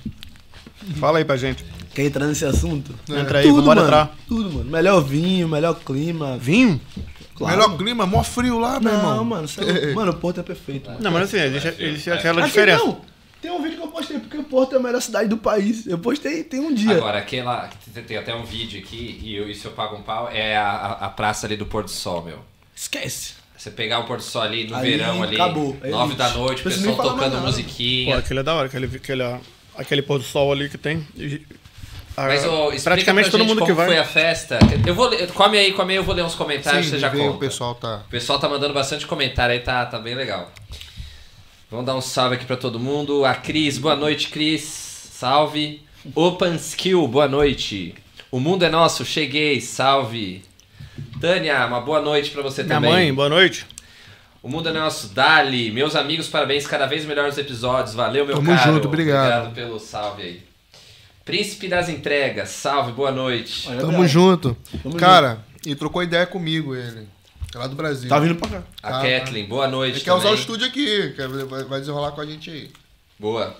Fala aí pra gente. Quer entrar nesse assunto? Entra aí, tudo, mano. entrar. Tudo, mano. Melhor vinho, melhor clima. Vinho? Claro. Melhor clima, mó frio lá, meu Não, irmão. mano, cê é <laughs> mano, o Porto é perfeito. Mano. Não, mas assim, existe, existe aquela Aqui diferença. não. Tem um vídeo que eu postei, porque o Porto é a melhor cidade do país. Eu postei tem um dia. Agora, aquela. Tem, tem até um vídeo aqui, e eu, isso eu pago um pau, é a, a, praça ali do Pôr do Sol, meu. Esquece. Você pegar o Pôr do Sol ali no Ali, verão ali, acabou, é nove da noite, o pessoal tocando nada. Pô, musiquinha. aquele é da hora, aquele, aquele, aquele pôr do sol ali que tem. Mas explica praticamente pra todo mundo que como vai. foi a festa. Eu vou ler- come aí, come aí, eu vou ler uns comentários, Sim, você já conta. o pessoal tá. O pessoal tá mandando bastante comentário aí, tá, tá bem legal. Vamos dar um salve aqui pra todo mundo. A Cris, boa noite, Cris. Salve. Open Skill, boa noite. O mundo é nosso, cheguei, salve. Tânia, uma boa noite pra você Minha também. mãe, boa noite. O mundo é nosso, Dali. Meus amigos, parabéns, cada vez melhores episódios. Valeu, meu Tamo caro. junto, obrigado. Obrigado pelo salve aí. Príncipe das entregas, salve, boa noite. Tamo junto. Tamo Cara, e trocou ideia comigo ele. É lá do Brasil. Tá vindo pra cá. A Tá, Kathleen, boa noite. Ele quer usar o estúdio aqui, quer- vai desenrolar com a gente aí. Boa.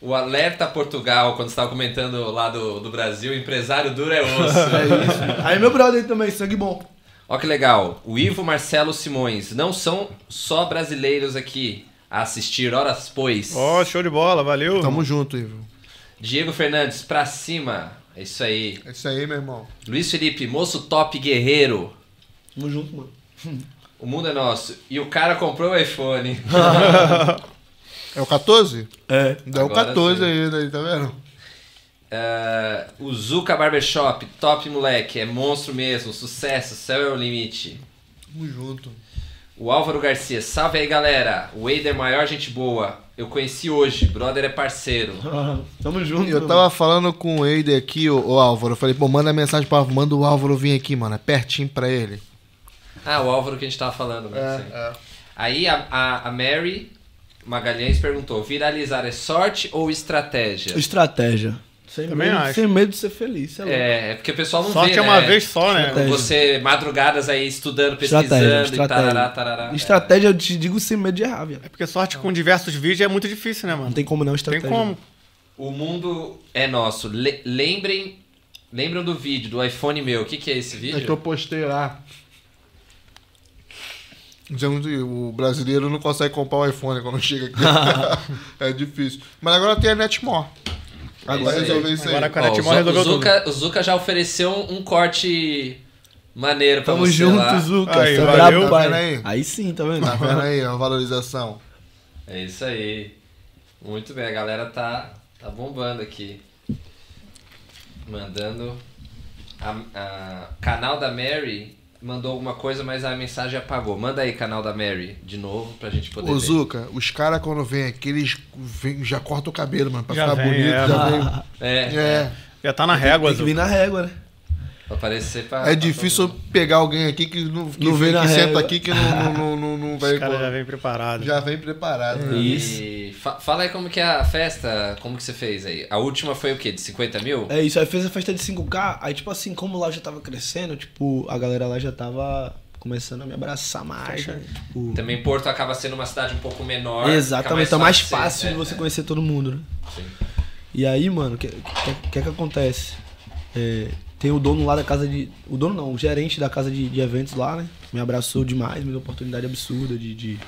O Alerta Portugal, quando você estava comentando lá do, do Brasil, empresário duro é <laughs> osso. É isso. Aí meu brother também, sangue bom. Ó que legal. O Ivo Marcelo Simões. Não são só brasileiros aqui a assistir horas pois. Ó, show de bola, valeu. Tamo junto, Ivo. Diego Fernandes, pra cima. É isso aí. É isso aí, meu irmão. Luiz Felipe, moço top guerreiro. Tamo junto, mano. O mundo é nosso. E o cara comprou o iPhone. <laughs> É o 14? É. Dá o Agora 14 sim. aí, daí, tá vendo? É, o Zuka Barbershop, top moleque, é monstro mesmo, sucesso, céu é o limite. Tamo junto. O Álvaro Garcia, salve aí galera, o Eider maior gente boa, eu conheci hoje, brother é parceiro. <laughs> Tamo junto. Eu mano. tava falando com o Eider aqui, o, o Álvaro. Eu falei, pô, manda mensagem pro Álvaro, manda o Álvaro vir aqui, mano. É pertinho pra ele. Ah, o Álvaro que a gente tava falando, né? É, Sim. Aí a, a, a Mary Magalhães perguntou, viralizar é sorte ou estratégia? Estratégia. Sem Também medo, acho. sem medo de ser feliz. É. É, é porque o pessoal não Sorte vê, é uma né? vez só, né? Estratégia. Você, madrugadas aí, estudando, pesquisando Estratégia, e estratégia. tarará, tarará. Estratégia, eu te digo sem medo de errar, viado. É porque sorte com diversos vídeos é muito difícil, né, Não mano? tem como não Tem estratégia. como. O mundo é nosso. Le- lembrem, lembram do vídeo do iPhone meu? O que, que é esse É vídeo? que eu postei lá. Dizendo que o brasileiro não consegue comprar o iPhone quando chega aqui. <laughs> é difícil. Mas agora tem a Netmore. Agora isso aí. resolver isso Agora aí. com a Netmore Zu- resolveu o tudo. Zuka, o Zuka já ofereceu um, um corte maneiro pra Tamo você junto, lá. Zuca. Aí, Você é valeu. brabo, Tá aí? Aí sim, tá vendo? Tá vendo aí a valorização? É isso aí. Muito bem, a galera tá, tá bombando aqui. Mandando. A, a- canal da Mary mandou alguma coisa, mas a mensagem apagou. Manda aí, canal da Mary, de novo, pra gente poder Ô, ver. Zuka, os caras quando vêm aqui, eles vêm- já cortam o cabelo, mano, pra Já ficar vem, bonito. é. já vem. É, É. Já tá na régua, Tem que vir na régua, né? Pra aparecer pra... É pra difícil mundo. pegar alguém aqui que não, que Não vem que senta régua. aqui que não, não, não, não, não vai. Os caras já vem preparado. já vem preparado. né? E fa- fala aí como que é a festa, como que você fez aí? A última foi o quê? De 50 mil? É isso, aí fez a festa de 5K, aí tipo assim, como lá já tava crescendo, tipo, a galera lá já tava começando a me abraçar mais, né? Tipo, Também Porto acaba sendo uma cidade um pouco menor. Exatamente, tá mais ser- fácil de é, você é. conhecer todo mundo, né? Sim. E aí, mano, o que, que, que que acontece? É, tem o dono lá da casa de. O dono não, o gerente da casa de, de eventos lá, né? Me abraçou demais, me deu oportunidade absurda de, de,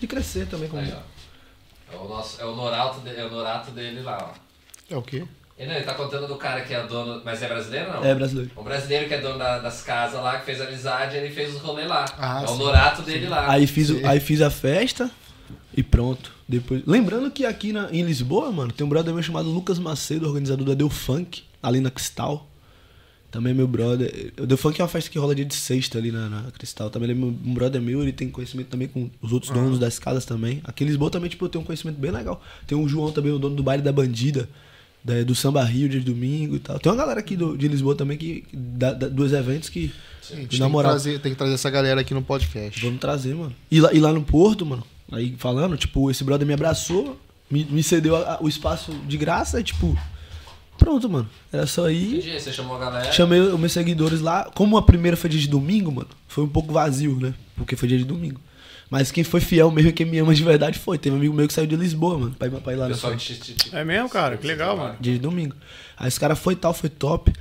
de crescer também como. Aí, ó. É o, nosso, é o Norato, de- é o Norato dele lá, ó. É o quê? E não, ele tá contando do cara que é dono. Mas é brasileiro não? É brasileiro. Um brasileiro que é dono da- das casas lá, que fez amizade, ele fez os rolês lá. Ah, é o sim. Norato dele lá. Aí fiz, o- Sim. aí fiz a festa e pronto. Depois, lembrando que aqui na, em Lisboa, mano, tem um brother meu chamado Lucas Macedo, organizador da Deu Funk, ali na Cristal. Também é meu brother. O Deu Funk é uma festa que rola dia de sexta ali na, na Cristal. Também ele é meu, um brother meu, ele tem conhecimento também com os outros donos das casas também. Aqui em Lisboa também, tipo, eu tenho um conhecimento bem legal. Tem o João também, o dono do baile da Bandida, da- do Samba Rio, dia de domingo e tal. Tem uma galera aqui do, de Lisboa também que, da- da- dos eventos que, A gente na tem, que trazer, tem que trazer essa galera aqui no podcast. Vamos trazer, mano. E lá, e lá no Porto, mano, aí falando, tipo, esse brother me abraçou, me, me cedeu a- a- o espaço de graça e, tipo, pronto, mano. Era só ir. Entendi, você chamou a galera. Chamei os meus seguidores lá. Como a primeira foi dia de domingo, mano, foi um pouco vazio, né? Porque foi dia de domingo. Mas quem foi fiel mesmo e quem me ama de verdade foi. Teve um amigo meu que saiu de Lisboa, mano, pra ir, pra ir lá pessoal festa. te, te, te, É mesmo, cara? Que legal, mano. Dia de domingo. Aí esse cara foi tal, foi top.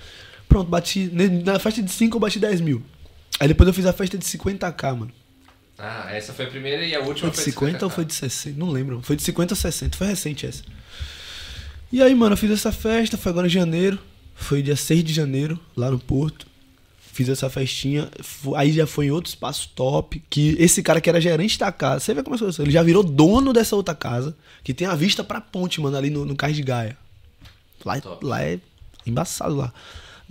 Pronto, bati. Na festa de 5 eu bati 10 mil. Aí depois eu fiz a festa de 50k, mano. Ah, essa foi a primeira e a última Foi de 50 ou foi de de 60? Não lembro. Foi de 50 ou 60. Foi recente essa. E aí, mano, eu fiz essa festa. Foi agora em janeiro. Foi dia 6 de janeiro, lá no Porto. Fiz essa festinha. Aí já foi em outro espaço top. Que esse cara que era gerente da casa. Você vê como é que Ele já virou dono dessa outra casa. Que tem a vista pra ponte, mano, ali no, no Cais de Gaia. Lá, é- Top. lá é embaçado lá.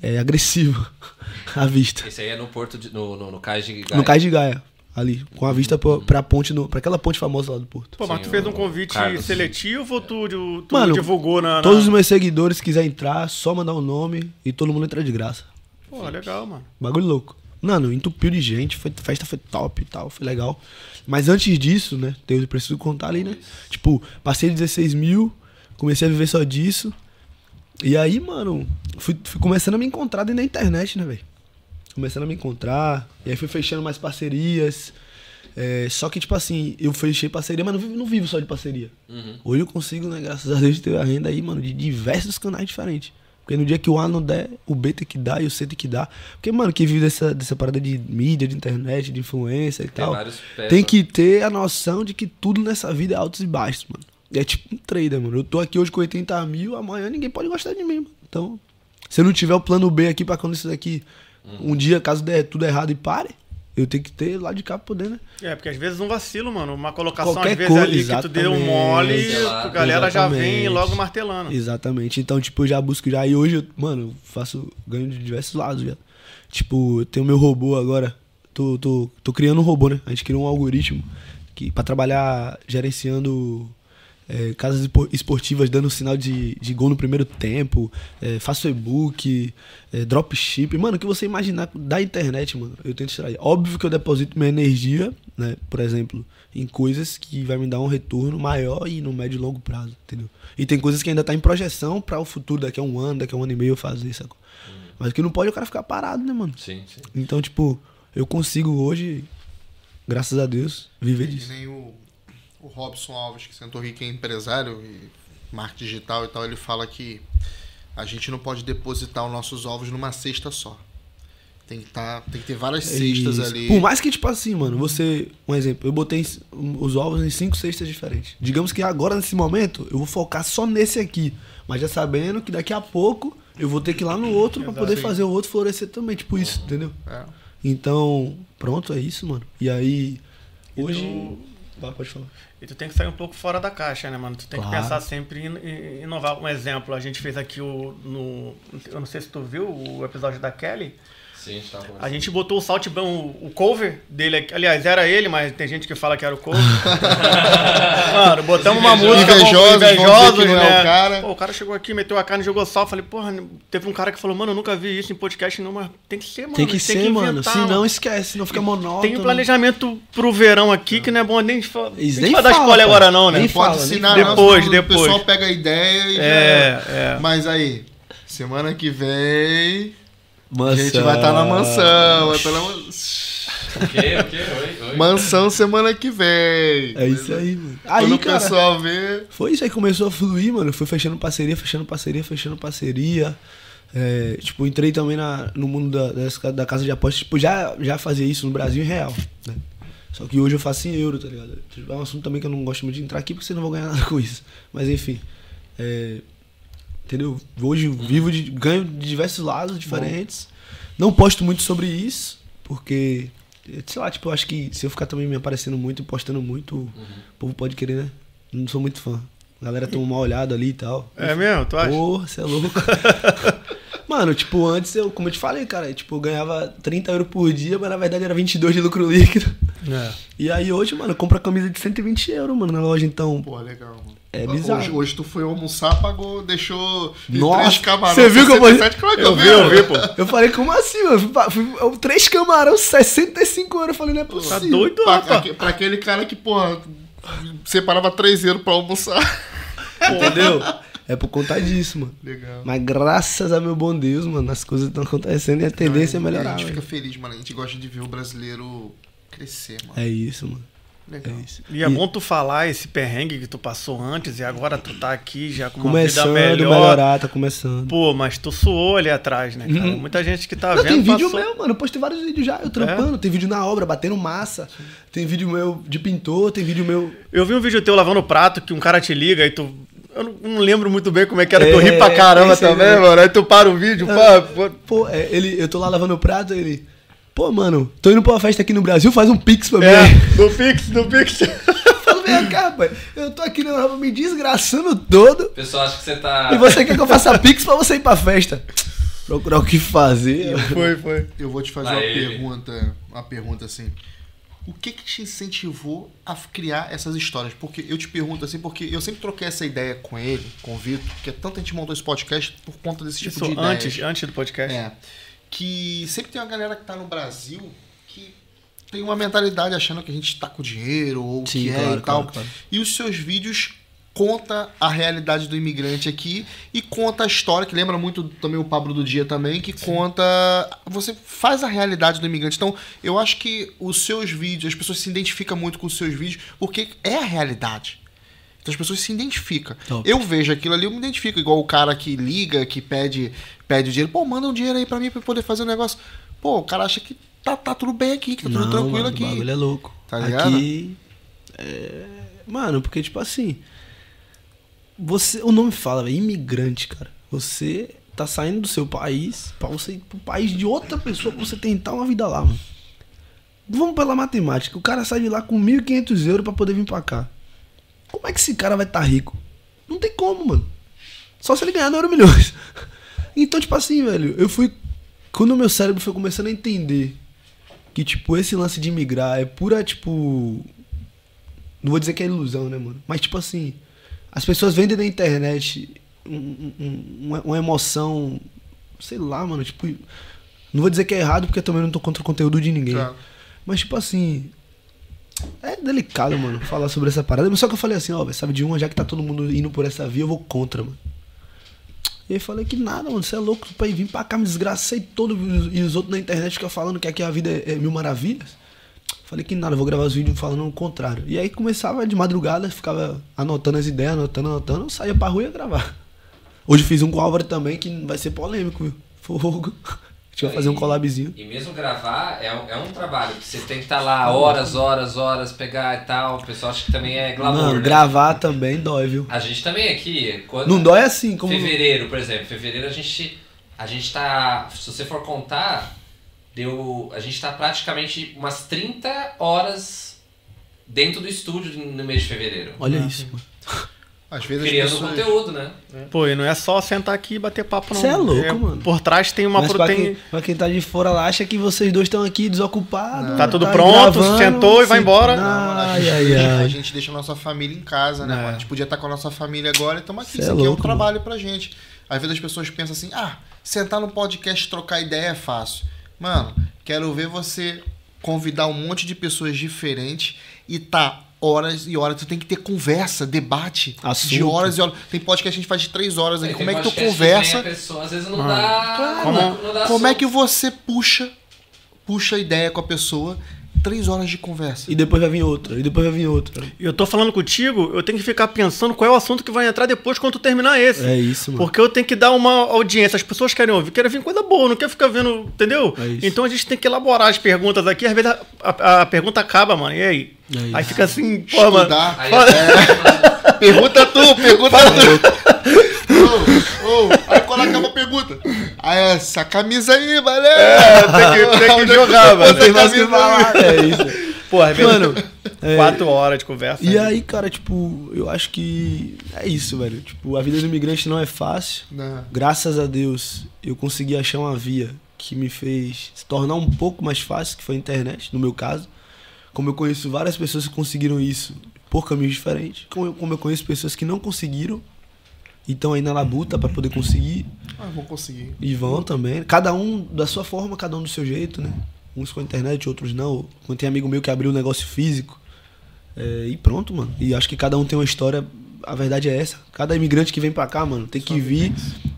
É agressivo <laughs> a vista. Esse aí é no Porto, de, no, no, no Cais de Gaia. No Cais de Gaia. Ali, com a vista pra, pra ponte, no, pra aquela ponte famosa lá do Porto. Pô, mas Sim, tu fez um convite Carlos. seletivo ou tu, tu Mano, divulgou na. na- Todos os meus seguidores, se quiser entrar, só mandar o nome e todo mundo entra de graça. Pô, legal, mano. Bagulho louco. Mano, entupiu de gente, foi, a festa foi top e tal, foi legal. Mas antes disso, né, eu preciso contar ali, né? Tipo, passei de 16 mil, comecei a viver só disso. E aí, mano, fui, fui começando a me encontrar dentro da internet, né, velho? Começando a me encontrar, e aí fui fechando mais parcerias. É, só que, tipo assim, eu fechei parceria, mas não vivo, não vivo só de parceria. Hoje eu consigo, né, graças a Deus, ter a renda aí, mano, de diversos canais diferentes. Porque no dia que o A não der, o B tem que dar e o C tem que dar. Porque, mano, quem vive dessa, dessa parada de mídia, de internet, de influência e Tem tal, tem né? que ter a noção de que tudo nessa vida é altos e baixos, mano. É tipo um trader, mano. Eu tô aqui hoje com 80 mil, amanhã ninguém pode gostar de mim, mano. Então, se eu não tiver o plano B aqui pra quando isso daqui, Uhum. um dia, caso der tudo errado e pare, eu tenho que ter lá de cá pra poder, né? É, porque às vezes um vacilo, mano. Uma colocação, Qualquer às vezes, coisa, ali que tu deu um exatamente. mole, a galera já vem Exatamente. logo martelando. Exatamente. Então, tipo, eu já busco já. E hoje, eu, mano, eu faço ganho de diversos lados já. Tipo, eu tenho meu robô agora. Tô, tô, tô criando um robô, né? A gente criou um algoritmo que para trabalhar gerenciando é, casas espo- esportivas, dando sinal de, de gol no primeiro tempo. É, faço e-book, é, dropship. Mano, o que você imaginar da internet, mano, eu tento extrair. Óbvio que eu deposito minha energia, né? Por exemplo, em coisas que vai me dar um retorno maior e no médio e longo prazo, entendeu? E tem coisas que ainda tá em projeção para o futuro, daqui a um ano, daqui a um ano e meio eu fazer, sacou? Mas o que não pode é o cara ficar parado, né, mano? Sim, sim. Então, tipo, eu consigo hoje, graças a Deus, viver Que disso. nem o, o Robson Alves, que sentou aqui, que é empresário e marketing digital e tal, ele fala que a gente não pode depositar os nossos ovos numa cesta só. Tem que, tá, tem que ter várias cestas Isso. ali. Por mais que, tipo assim, mano, você. Um exemplo, eu botei os ovos em cinco cestas diferentes. Digamos que agora, nesse momento, eu vou focar só nesse aqui. Mas já sabendo que daqui a pouco eu vou ter que ir lá no outro pra poder fazer o outro florescer também. Tipo isso, entendeu? É. Então, pronto, é isso, mano. E aí, hoje. tu- Vai, pode falar. E tu tem que sair um pouco fora da caixa, né, mano? Tu tem que Claro. pensar sempre em, em inovar. Um exemplo, a gente fez aqui o. No, eu não sei se tu viu o episódio da Kelly. Sim, tá bom. A gente botou o Salt Ban, o, o cover dele aqui. Aliás, era ele, mas tem gente que fala que era o cover. <laughs> Mano, botamos uma música. Invejosos, que invejosos, não é né? o cara. Pô, o cara chegou aqui, meteu a cara e jogou sal. Falei, porra, teve um cara que falou, mano, eu nunca vi isso em podcast, não, mas tem que ser, mano. Tem que ser, mano. inventar, mano. esquece, não fica monótono. Tem um planejamento pro verão aqui que não é bom nem fa- Eles nem nem falar da falam, escola pai. agora, não, né? Nem Pode fala, ensinar, nem não, Depois, depois. O pessoal pega a ideia e já É, era. é. Mas aí, semana que vem, a Mansão. gente vai estar na mansão. Vai estar na mansão. <laughs> Ok, ok, oi, oi. Mansão semana que vem. É isso aí, mano. Quando Aí, o cara, pessoal vê. foi isso aí que começou a fluir, mano. Eu fui fechando parceria, fechando parceria, fechando parceria. É, tipo, entrei também na, no mundo da, da casa de apostas. Tipo, já, já fazia isso no Brasil em real, né? Só que hoje eu faço em euro, tá ligado? Tipo, é um assunto também que eu não gosto muito de entrar aqui porque você não vai ganhar nada com isso. Mas enfim. é, entendeu? Hoje eu vivo de. ganho de diversos lados diferentes. Não posto muito sobre isso, porque. Sei lá, tipo, eu acho que se eu ficar também me aparecendo muito e postando muito, o povo pode querer, né? Não sou muito fã. A galera toma uma olhada ali e tal. É mesmo? Tu acha? Porra, você é louco. <laughs> Mano, tipo, antes eu, como eu te falei, cara, tipo, eu ganhava 30 euros por dia, mas na verdade era 22 de lucro líquido. É. E aí hoje, mano, eu compro a camisa de 120 euros, mano, na loja, então. Pô, legal, mano. É bizarro. Hoje, hoje tu foi almoçar, pagou, deixou de Nossa, três camarões. você viu que eu vou- 67, claro que Eu vi, eu vi, pô. Eu falei, como assim, mano? Fui fui- eu- três camarão, 65 euros. Eu falei, não é Tá possível. doido, Pra, rapaz? pra aquele cara que, porra, separava 3 euros pra almoçar. <laughs> Entendeu? É por conta disso, mano. Legal. Mas graças a meu bom Deus, mano, as coisas estão acontecendo e a tendência é Não, melhorar. A gente velho. fica feliz, mano. A gente gosta de ver o brasileiro crescer, mano. É isso, mano. Legal. É isso. E é bom tu falar esse perrengue que tu passou antes e agora tu tá aqui já com uma Começando a vida melhor. melhorar, tá começando. Pô, mas tu suou ali atrás, né, cara? Uhum. Muita gente que tá Não, vendo tem vídeo passou... meu, mano. Eu postei vários vídeos já, eu trampando. Tem vídeo na obra, batendo massa. Tem vídeo meu de pintor, tem vídeo meu. Eu vi um vídeo teu lavando prato que um cara te liga e tu... Eu não, não lembro muito bem como é que era, que eu ri É, pra caramba aí também, mesmo. mano. Aí tu para o vídeo, pá, pô, Pô, é, ele, eu tô lá lavando o prato, ele. Pô, mano, tô indo pra uma festa aqui no Brasil, faz um pix pra mim. É, <laughs> no Pix, no Pix. Fala, vem cá, pai. Eu tô aqui na Europa me desgraçando todo. O pessoal acha que você tá. E você quer que eu faça pix pra você ir pra festa? Procurar o que fazer. <laughs> Foi, foi. Eu vou te fazer uma ele. pergunta, uma pergunta assim. O que que te incentivou a criar essas histórias? Porque eu te pergunto assim, porque eu sempre troquei essa ideia com ele, com o Vitor, porque tanto a gente montou esse podcast por conta desse tipo Isso de ideia. antes, antes do podcast. É. Que sempre tem uma galera que tá no Brasil que tem uma mentalidade achando que a gente tá com dinheiro ou Sim, que é claro, e tal. claro, claro. E os seus vídeos conta a realidade do imigrante aqui e conta a história, que lembra muito também o Pablo do Dia também, que conta. Você faz a realidade do imigrante. Então, eu acho que os seus vídeos, as pessoas se identificam muito com os seus vídeos, porque é a realidade. Então as pessoas se identificam. Top. Eu vejo aquilo ali, eu me identifico, igual o cara que liga, que pede, pede o dinheiro. Pô, manda um dinheiro aí pra mim pra eu poder fazer um negócio. Pô, o cara acha que tá, tá tudo bem aqui, que tá tudo Não, tranquilo mano, aqui. O bagulho é louco. Tá ligado? Aqui. é, Mano, porque, tipo assim. Você. O nome fala, velho, imigrante, cara. Você tá saindo do seu país pra você ir pro país de outra pessoa pra você tentar uma vida lá, mano. Vamos pela matemática. O cara sai de lá com 1.500 euros pra poder vir pra cá. Como é que esse cara vai estar tá rico? Não tem como, mano. Só se ele ganhar no Euro Milhões. <laughs> Então, tipo assim, velho, eu fui. Quando o meu cérebro foi começando a entender que, tipo, esse lance de migrar é pura, tipo. Não vou dizer que é ilusão, né, mano? Mas, tipo assim, as pessoas vendem na internet um- um- um- uma, emoção. Sei lá, mano, tipo. Não vou dizer que é errado, porque eu também não tô contra o conteúdo de ninguém. Claro. Mas, tipo assim. É delicado, mano, falar sobre essa parada. Mas só que eu falei assim, ó, velho, sabe de uma, já que tá todo mundo indo por essa via, eu vou contra, mano. E aí falei que nada, mano, você é louco pra ir vir pra cá, me desgracei todo. E os outros na internet ficam falando que aqui a vida é, é mil maravilhas. Falei que nada, vou gravar os vídeos falando o contrário. E aí começava de madrugada, ficava anotando as ideias, anotando, anotando, eu saía pra rua e ia gravar. Hoje fiz um com o Álvaro também, que vai ser polêmico, viu? Fogo. A gente vai fazer um collabzinho. E mesmo gravar é, um- é um trabalho, que você tem que estar lá horas, horas, horas, pegar e tal. O pessoal acha que também é glamour. Mano, né? gravar também dói, viu? A gente também aqui. Quando... Não dói assim, como. Fevereiro, por exemplo. Fevereiro a gente. A gente tá. Se você for contar, deu. A gente tá praticamente umas 30 horas dentro do estúdio no mês de fevereiro. Olha isso, mano. Às vezes Criando pessoas... conteúdo, né? Pô, e não é só sentar aqui e bater papo, não. Cê é louco, mano. Por trás tem uma Mas pro- pra, tem- quem, pra quem tá de fora lá, acha que vocês dois estão aqui desocupados. Tá tudo pronto, sentou e vai embora. Não, a, Ai, gente, ai, a ai. gente deixa a nossa família em casa, né, É. mano? A gente podia estar com a nossa família agora e estamos aqui. Cê Isso é aqui é um louco, trabalho pra gente. Às vezes as pessoas pensam assim, ah, sentar no podcast e trocar ideia é fácil. Mano, quero ver você convidar um monte de pessoas diferentes e tá horas e horas. Tu tem que ter conversa, debate de Assunto. horas e horas. Tem podcast que a gente faz de três horas aqui. Tem Como é que tu conversa? pessoa, às vezes não dá. Como- não dá Como é que você puxa, puxa a ideia com a pessoa? Três horas de conversa. E depois vai vir outra, e depois vai vir outra. Eu tô falando contigo, eu tenho que ficar pensando qual é o assunto que vai entrar depois quando tu terminar esse. É isso, mano. Porque eu tenho que dar uma audiência. As pessoas querem ouvir, querem vir coisa boa, não quer ficar vendo, entendeu? É isso. então a gente tem que elaborar as perguntas aqui. Às vezes a, a- a pergunta acaba, mano. E aí? É aí fica assim, pô, mano. Aí, É. <laughs> Pergunta tu, pergunta tu. <laughs> Ô, ô, aí quando acaba a pergunta. Ah, essa camisa aí, valeu. É, tem que, tem que <laughs> jogar, mano. Tem mais o que falar. É isso. Às vezes Mano, é, quatro horas de conversa. E aí, cara, tipo, eu acho que é isso, velho. Tipo, a vida do imigrante não é fácil. Não. Graças a Deus, eu consegui achar uma via que me fez se tornar um pouco mais fácil, que foi a internet, no meu caso. Como eu conheço várias pessoas que conseguiram isso por caminhos diferentes. Como eu, como eu conheço pessoas que não conseguiram e estão aí na labuta pra poder conseguir. Ah, vou conseguir. E vão também. Cada um da sua forma, cada um do seu jeito, né? Uns com a internet, outros não. Quando tem amigo meu que abriu um negócio físico. É, e pronto, mano. E acho que cada um tem uma história. A verdade é essa. Cada imigrante que vem pra cá, mano, tem que vir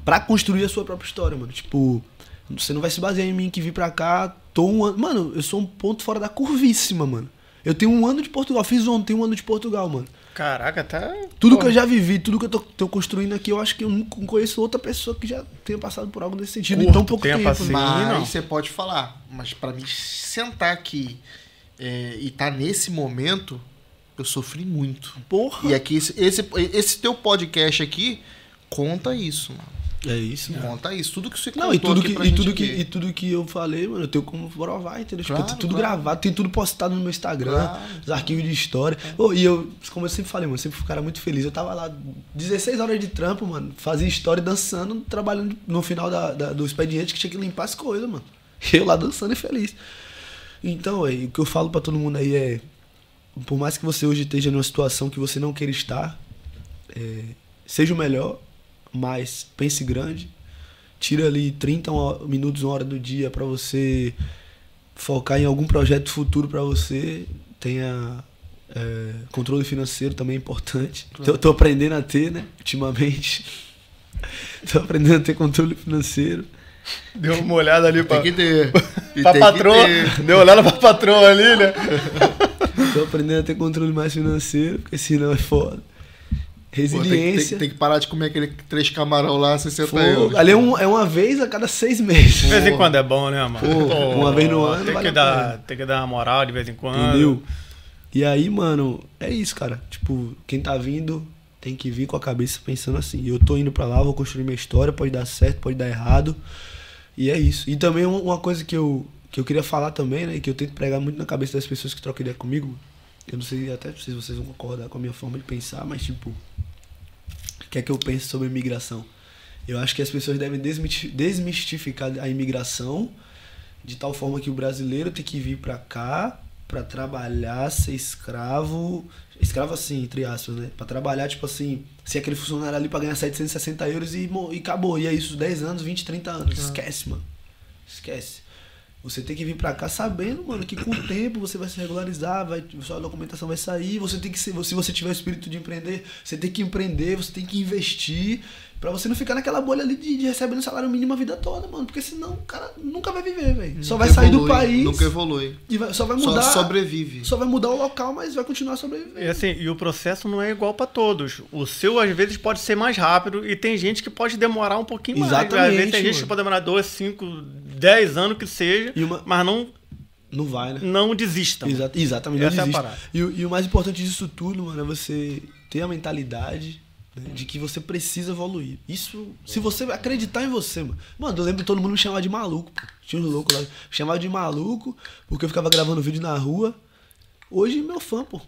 pra construir a sua própria história, mano. Tipo, você não vai se basear em mim que vim pra cá. Tô um ano. Mano, eu sou um ponto fora da curvíssima, mano. Eu tenho um ano de Portugal. Fiz ontem um ano de Portugal, mano. Caraca, tá. Tudo Pô, que eu já vivi, tudo que eu tô, tô construindo aqui, eu acho que eu nunca conheço outra pessoa que já tenha passado por algo nesse sentido em Curto tão pouco tempo tempo. assim. Mas não. você pode falar. Mas pra mim sentar aqui é, e tá nesse momento, eu sofri muito. Porra. E aqui, esse, esse, esse teu podcast aqui conta isso, mano. É isso, mano. Conta isso. Tudo que você Não, e tudo, que, e, tudo que, e tudo que eu falei, mano, eu tenho como provar, entendeu? Tipo, Claro, tem tudo claro. gravado, tem tudo postado no meu Instagram, Claro. os arquivos de história. Ô, e eu, como eu sempre falei, mano, sempre fui um cara muito feliz. Eu tava lá 16 horas de trampo, mano, fazia história dançando, trabalhando no final da, da- do expediente que tinha que limpar as coisas, mano. <laughs> Eu lá dançando e feliz. Então, o que eu falo pra todo mundo aí é, por mais que você hoje esteja numa situação que você não queira estar, é, seja o melhor, mas pense grande. Tira ali 30 ho- minutos, uma hora do dia pra você focar em algum projeto futuro pra você. Tenha é, controle financeiro também é importante. Tô, tô aprendendo a ter, né? Ultimamente. <laughs> tô aprendendo a ter controle financeiro. Deu uma olhada ali pra, <laughs> Tem que ter. Pra tem patroa. ter. Deu uma olhada pra patroa ali, né? <laughs> Tô aprendendo a ter controle mais financeiro, porque senão é foda. Pô, tem, tem, Resiliência. tem que parar de comer aquele três camarão lá, 60 Fogo. euros. Ali é, um- é uma vez a cada seis meses. De vez em quando é bom, né, mano? Pô, uma vez no ano Tem vale que, dar, tem que dar uma moral de vez em quando. Entendeu? E aí, mano, é isso, cara. Tipo, quem tá vindo tem que vir com a cabeça pensando assim. Eu tô indo pra lá, vou construir minha história, pode dar certo, pode dar errado. E é isso. E também um- uma coisa que eu, que eu queria falar também, né? Que eu tento pregar muito na cabeça das pessoas que trocam ideia comigo. Eu não sei até se vocês vão concordar com a minha forma de pensar, mas tipo. Que é que eu penso sobre imigração? Eu acho que as pessoas devem desmistificar a imigração de tal forma que o brasileiro tem que vir pra cá pra trabalhar, ser escravo, escravo assim, entre aspas, né? Pra trabalhar, tipo assim, ser aquele funcionário ali pra ganhar 760 euros e, e acabou. E é isso, 10 anos, 20, 30 anos. Esquece, mano. Esquece. Você tem que vir pra cá sabendo, mano, que com o tempo você vai se regularizar, vai, sua documentação vai sair, você tem que ser, se você tiver o espírito de empreender, você tem que empreender, você tem que investir, pra você não ficar naquela bolha ali de, de recebendo salário mínimo a vida toda, mano, porque senão o cara nunca vai viver, velho. Só vai Nunca sair do evolui, país Nunca evolui. e vai- só vai Só mudar, sobrevive. só vai mudar o local, mas vai continuar sobrevivendo. E assim, e o processo não é igual pra todos. O seu, às vezes, pode ser mais rápido e tem gente que pode demorar um pouquinho mais. Às Exatamente, vezes tem gente que mano. pode demorar 2, 5, 10 anos que seja, E uma- mas não, Não vai, né? não desista. Exa- exatamente, Essa não é a desiste. parada. E, o- e o mais importante disso tudo, mano, é você ter a mentalidade né, de que você precisa evoluir. Isso, se você acreditar em você, mano. Mano, eu lembro que todo mundo me chamava de maluco. pô. Tinha uns loucos lá. Me chamava de maluco porque eu ficava gravando vídeo na rua. Hoje, meu fã, pô.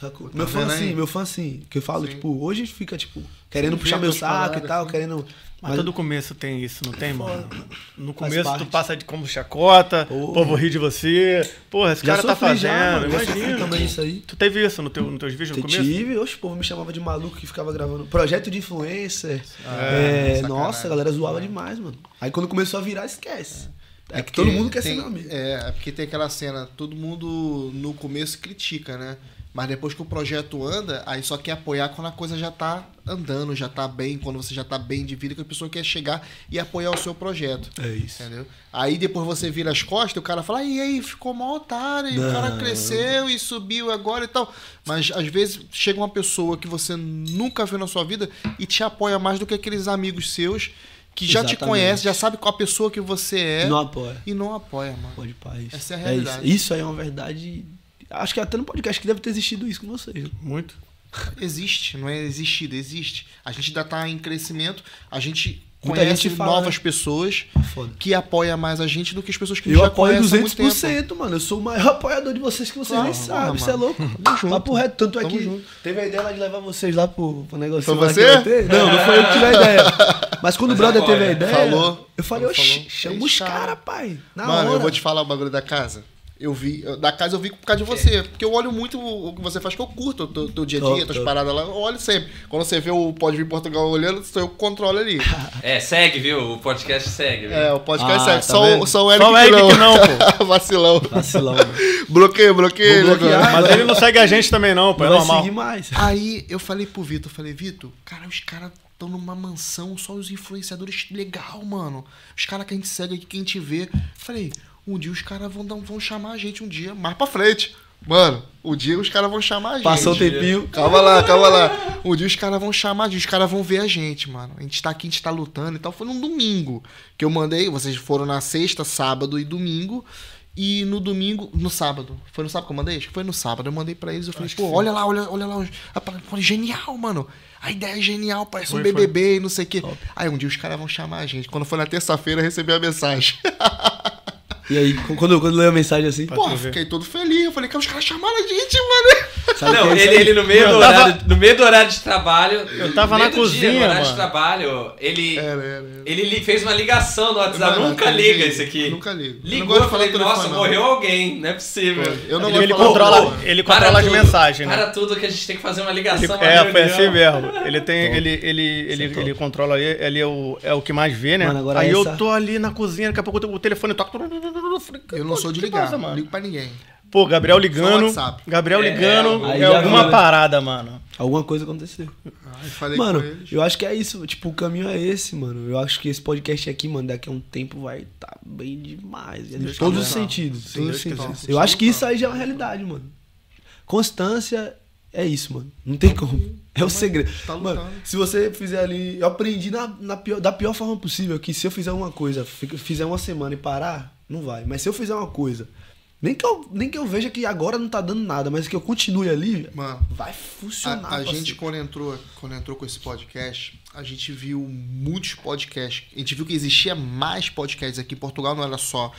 Sacou? meu fã aí? assim, meu fã assim. Que eu falo, tipo, hoje fica, tipo, querendo Sim, puxar meu saco e tal, assim. querendo. Mas todo começo tem isso, não tem, mano? No começo tu passa de como chacota, Porra. o povo ri de você. Porra, esse Já cara tá fazendo. já, mano. Imagina. também isso aí. Tu teve isso no teu, nos teus vídeos no Eu começo? tive, oxe, o povo me chamava de maluco que ficava gravando projeto de influencer. É, É, nossa, a galera zoava demais, mano. Aí quando começou a virar, esquece. É, que porque todo mundo quer tem- ser meu amigo. É, é porque tem aquela cena, todo mundo no começo critica, né? Mas depois que o projeto anda, aí só quer apoiar quando a coisa já tá andando, já tá bem, quando você já tá bem de vida, que a pessoa quer chegar e apoiar o seu projeto. É isso. Entendeu? Aí depois você vira as costas, o cara fala, e aí, ficou mó otário, e o cara cresceu e subiu agora e tal. Mas às vezes chega uma pessoa que você nunca viu na sua vida e te apoia mais do que aqueles amigos seus que já te Exatamente. conhecem, já sabe qual a pessoa que você é Não apoia. e não apoia, mano. Pode isso. Essa é a isso. realidade. Isso aí é uma verdade. Acho que até no podcast que deve ter existido isso com vocês. Muito. Existe, não é existido, existe. A gente ainda tá em crescimento, a gente Muita conhece gente fala, novas né? pessoas Foda. que apoia mais a gente do que as pessoas que Eu já apoio conhecem há muito tempo. 200%, mano. Eu sou o maior <laughs> apoiador de vocês que vocês Claro, nem sabem. Você é louco? Tamo junto. Papo reto. Tanto é que junto. teve a ideia lá de levar vocês lá pro, pro negócio. Foi que você? Não, não foi eu que tive a <laughs> ideia. Mas quando o brother apoia. teve a ideia, Falou. eu falei, oxi, chama os cara. caras, pai. Na Mano, hora. eu vou te falar o bagulho da casa. Eu vi, da casa eu vi por causa de você. Porque eu olho muito o que você faz, que eu curto o teu, teu dia a dia, Top, tuas paradas lá. Eu olho sempre. Quando você vê o Pode Vir Portugal olhando, sou eu que controlo ali. <laughs> É, segue, viu? O podcast segue, viu? É, o podcast Ah, segue. tá só, vendo? só o Só Eric, o Eric que que não, pô. <laughs> Vacilão. Vacilão, <laughs> bloqueio, bloqueio. Vou bloquear. agora. Mas ele não segue a gente também, não, pô. É Não vai normal. seguir mais. Aí eu falei pro Vitor, eu falei, Vitor, cara, os caras estão numa mansão, só os influenciadores legal, mano. Os caras que a gente segue aqui, que a gente vê. Falei, um dia os caras vão, dar- vão chamar a gente um dia, mais pra frente. Mano, o dia os caras vão chamar a gente. Passou o tempinho. Calma lá, calma lá. Um dia os caras vão chamar a gente, os caras vão ver a gente, mano. A gente tá aqui, a gente tá lutando e tal. Foi num domingo que eu mandei. Vocês foram na sexta, sábado e domingo. E no domingo, no sábado. Foi no sábado que eu mandei? Acho que foi no sábado. Eu mandei pra eles. Eu falei, pô, olha lá, olha, olha lá. Falei, genial, mano. A ideia é genial, parece um Foi, foi. BBB e não sei o quê. Aí um dia os caras vão chamar a gente. Quando foi na terça-feira, eu recebi a mensagem. <laughs> E aí, quando, quando leu a mensagem assim, Pô, fiquei todo feliz. Eu falei, cara, os caras chamaram a gente, mano. <laughs> sabe Não, é ele, ele no, meio do tava- horário, no meio do horário de trabalho. Eu tava no na meio do dia, cozinha, no horário de mano. trabalho, ele. Era, era, era. Ele fez uma ligação no WhatsApp. Mano, nunca liga ligo. isso aqui. Nunca ligo. Não Ligou, de falei, nossa, não. morreu alguém, não é possível. Eu não Ele, ele de falar controla, ele Para controla as tudo, mensagens, né? Para tudo que a gente tem que fazer uma Ele- ligação. uma é, foi assim mesmo. Ele tem, ele, ele, ele, ele controla ele, ele é o, é o que mais vê, né? Mano, agora Aí eu tô ali na cozinha, daqui a pouco o telefone toca. Eu não sou de ligar, passa, não mano? ligo pra ninguém. Pô, Gabriel ligando. Gabriel É, ligando. é, É, alguma né? parada, mano. Alguma coisa aconteceu. Mano, com eles. eu acho que é isso. Tipo, o caminho é esse, mano. Eu acho que esse podcast aqui, mano, daqui a um tempo vai tá bem demais. Em todos os sentidos. Sim, todos os sentidos. Eu acho que isso aí já é uma realidade, mano. Constância é isso, mano. Não tem como. É o segredo. Tá Mano, lutando. se você fizer ali. Eu aprendi na, na pior- da pior forma possível que se eu fizer uma coisa, fizer uma semana e parar, não vai. Mas se eu fizer uma coisa, nem que eu, nem que eu veja que agora não tá dando nada, mas que eu continue ali, Mano, vai funcionar. a, a gente quando entrou, quando entrou com esse podcast, a gente viu muitos podcasts. A gente viu que existia mais podcasts aqui em Portugal, não era só,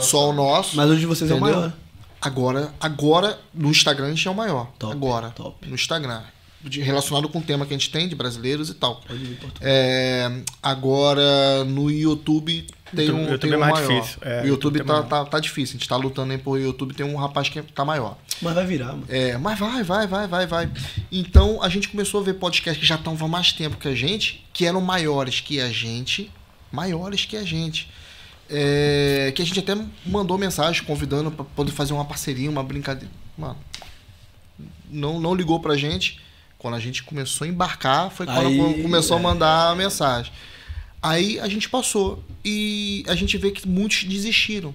só o nosso. Mas hoje vocês é o Entendeu? maior. Agora, agora no Instagram a gente é o maior. Top, agora, top. no Instagram. De- relacionado com o tema que a gente tem de brasileiros e tal. Pode vir, Portugal. É, agora no YouTube tem YouTube- um, YouTube tem é um mais maior. difícil, é, o YouTube YouTube é tá, tá, tá difícil. A gente tá lutando aí por YouTube. Tem um rapaz que tá maior. Mas vai virar, mano. É, mas vai, vai, vai, vai, vai. Então a gente começou a ver podcasts que já estavam há mais tempo que a gente, que eram maiores que a gente, maiores que a gente. É, que a gente até mandou mensagem convidando pra poder fazer uma parceria, uma brincadeira. Mano, não, não ligou pra gente. Quando a gente começou a embarcar, foi quando Aí, começou a é. mandar a mensagem. Aí a gente passou e a gente vê que muitos desistiram,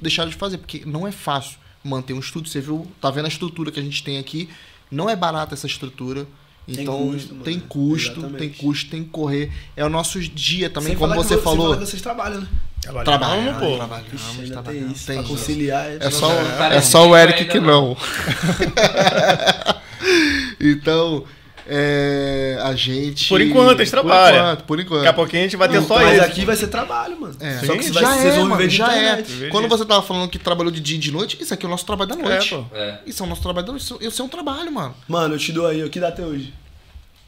deixaram de fazer, porque não é fácil manter um estúdio. Você viu, tá vendo a estrutura que a gente tem aqui? Não é barata essa estrutura. Tem Então custo, tem mano. custo, tem custo, tem que correr. É o nosso dia também, Sem como falar que você vo- sem falou. falar que vocês trabalham, né? Trabalhamos, pô. trabalhamos, Ixi, trabalhamos. tem isso. Tem conciliar. É só, Não, não, é só o Eric que não. não. <laughs> então, é, a gente. Por enquanto, a gente trabalha. Por enquanto, por enquanto. Daqui a pouquinho a gente vai ter só Mas isso. aqui vai ser trabalho, mano. É. Só que Sim, você vai, já vocês é, vão mano, já é. Quando você tava falando que trabalhou de dia e de noite, isso aqui é o nosso trabalho da noite. É, pô. É. Isso é o nosso trabalho da noite. Isso, é um trabalho, mano. Mano, eu te dou aí, o que dá até hoje?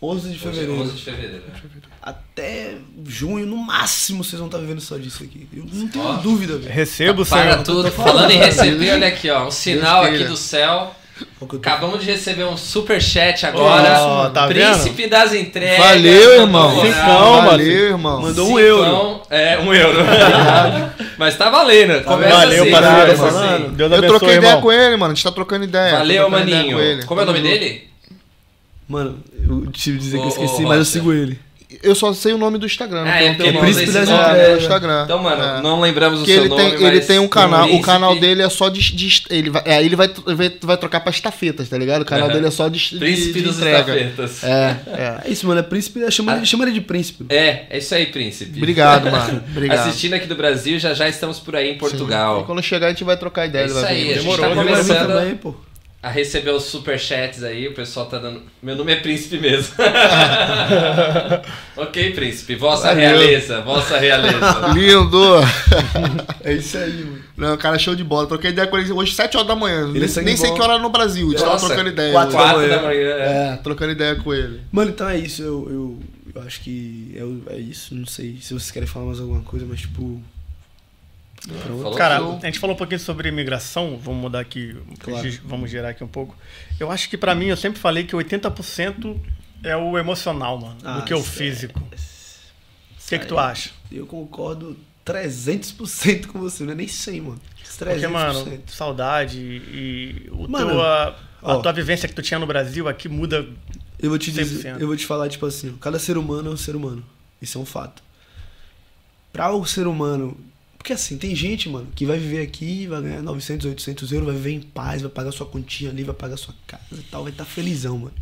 11 de Hoje fevereiro. 11 de fevereiro. Até junho, no máximo, vocês vão estar vivendo só disso aqui. Eu não tenho Ó. dúvida, velho. Recebo, Para Senhor. tudo. falando, em <laughs> receber, olha aqui, ó. Um sinal aqui do céu. Eu Acabamos de receber um super chat agora. Ó, tá Príncipe das entregas. Valeu, irmão. Mandou moral. Cincão, Valeu, irmão. Mandou um euro. É, um euro. <laughs> Mas tá valendo. Começa Valeu, assim. parceiro. começa falando. assim. Deus Eu abençoe, troquei ideia irmão. com ele, mano. A gente tá trocando ideia. Valeu, trocando ideia maninho. com ele. Como é o nome dele? Mano, eu tive que dizer que eu esqueci, ô, mas eu sigo ele. Eu só sei o nome do Instagram. Ah, é o sei Príncipe das nome. Entregas. É, o Instagram. Então, mano, É. não lembramos o Que seu ele nome, tem, ele tem um canal. O Príncipe- canal dele é só de. de- ele vai, é, ele vai, vai, vai trocar pra estafetas, tá ligado? O canal Aham. dele é só de, de, Príncipe de dos entrega. estafetas. É, é. É isso, mano. É príncipe. Chama, ele, chama ele de príncipe. É, é isso aí, príncipe. Obrigado, mano. <laughs> Obrigado. Assistindo aqui do Brasil, já já estamos por aí em E Portugal. quando chegar a gente vai trocar ideia. É isso aí, a gente Demorou, tá vir começando também, pô. A receber os superchats aí, o pessoal tá dando. Meu nome é Príncipe mesmo. <laughs> ok, Príncipe, Vossa Valeu. Realeza, Vossa Realeza. <laughs> Lindo! É isso aí, mano. Não, cara, show de bola. Troquei ideia com ele hoje, 7 horas da manhã. Ele é nem nem sei que hora era no Brasil. A gente tava trocando ideia. quatro hoje. da 4 manhã. da manhã. é. É, trocando ideia com ele. Mano, então é isso. Eu, eu, eu acho que é, é isso. Não sei se vocês querem falar mais alguma coisa, mas tipo. Falou Cara, tudo. a gente falou um pouquinho sobre imigração, vamos mudar aqui, Claro. vamos gerar aqui um pouco. Eu acho que pra mim, eu sempre falei que 80% é o emocional, mano, Ah, do que o isso é- físico. O que, que tu acha? Eu concordo 300% com você, não é nem 100, mano. 300%. Porque, mano, saudade e o Mano, teu, a, a ó. tua vivência que tu tinha no Brasil aqui muda. eu vou te dizer, 100%. eu vou te falar, tipo assim, cada ser humano é um ser humano. Isso é um fato. Pra o ser humano, Porque assim, tem gente, mano, que vai viver aqui, vai ganhar 900, 800 euros, vai viver em paz, vai pagar sua continha ali, vai pagar sua casa e tal, vai estar felizão, mano.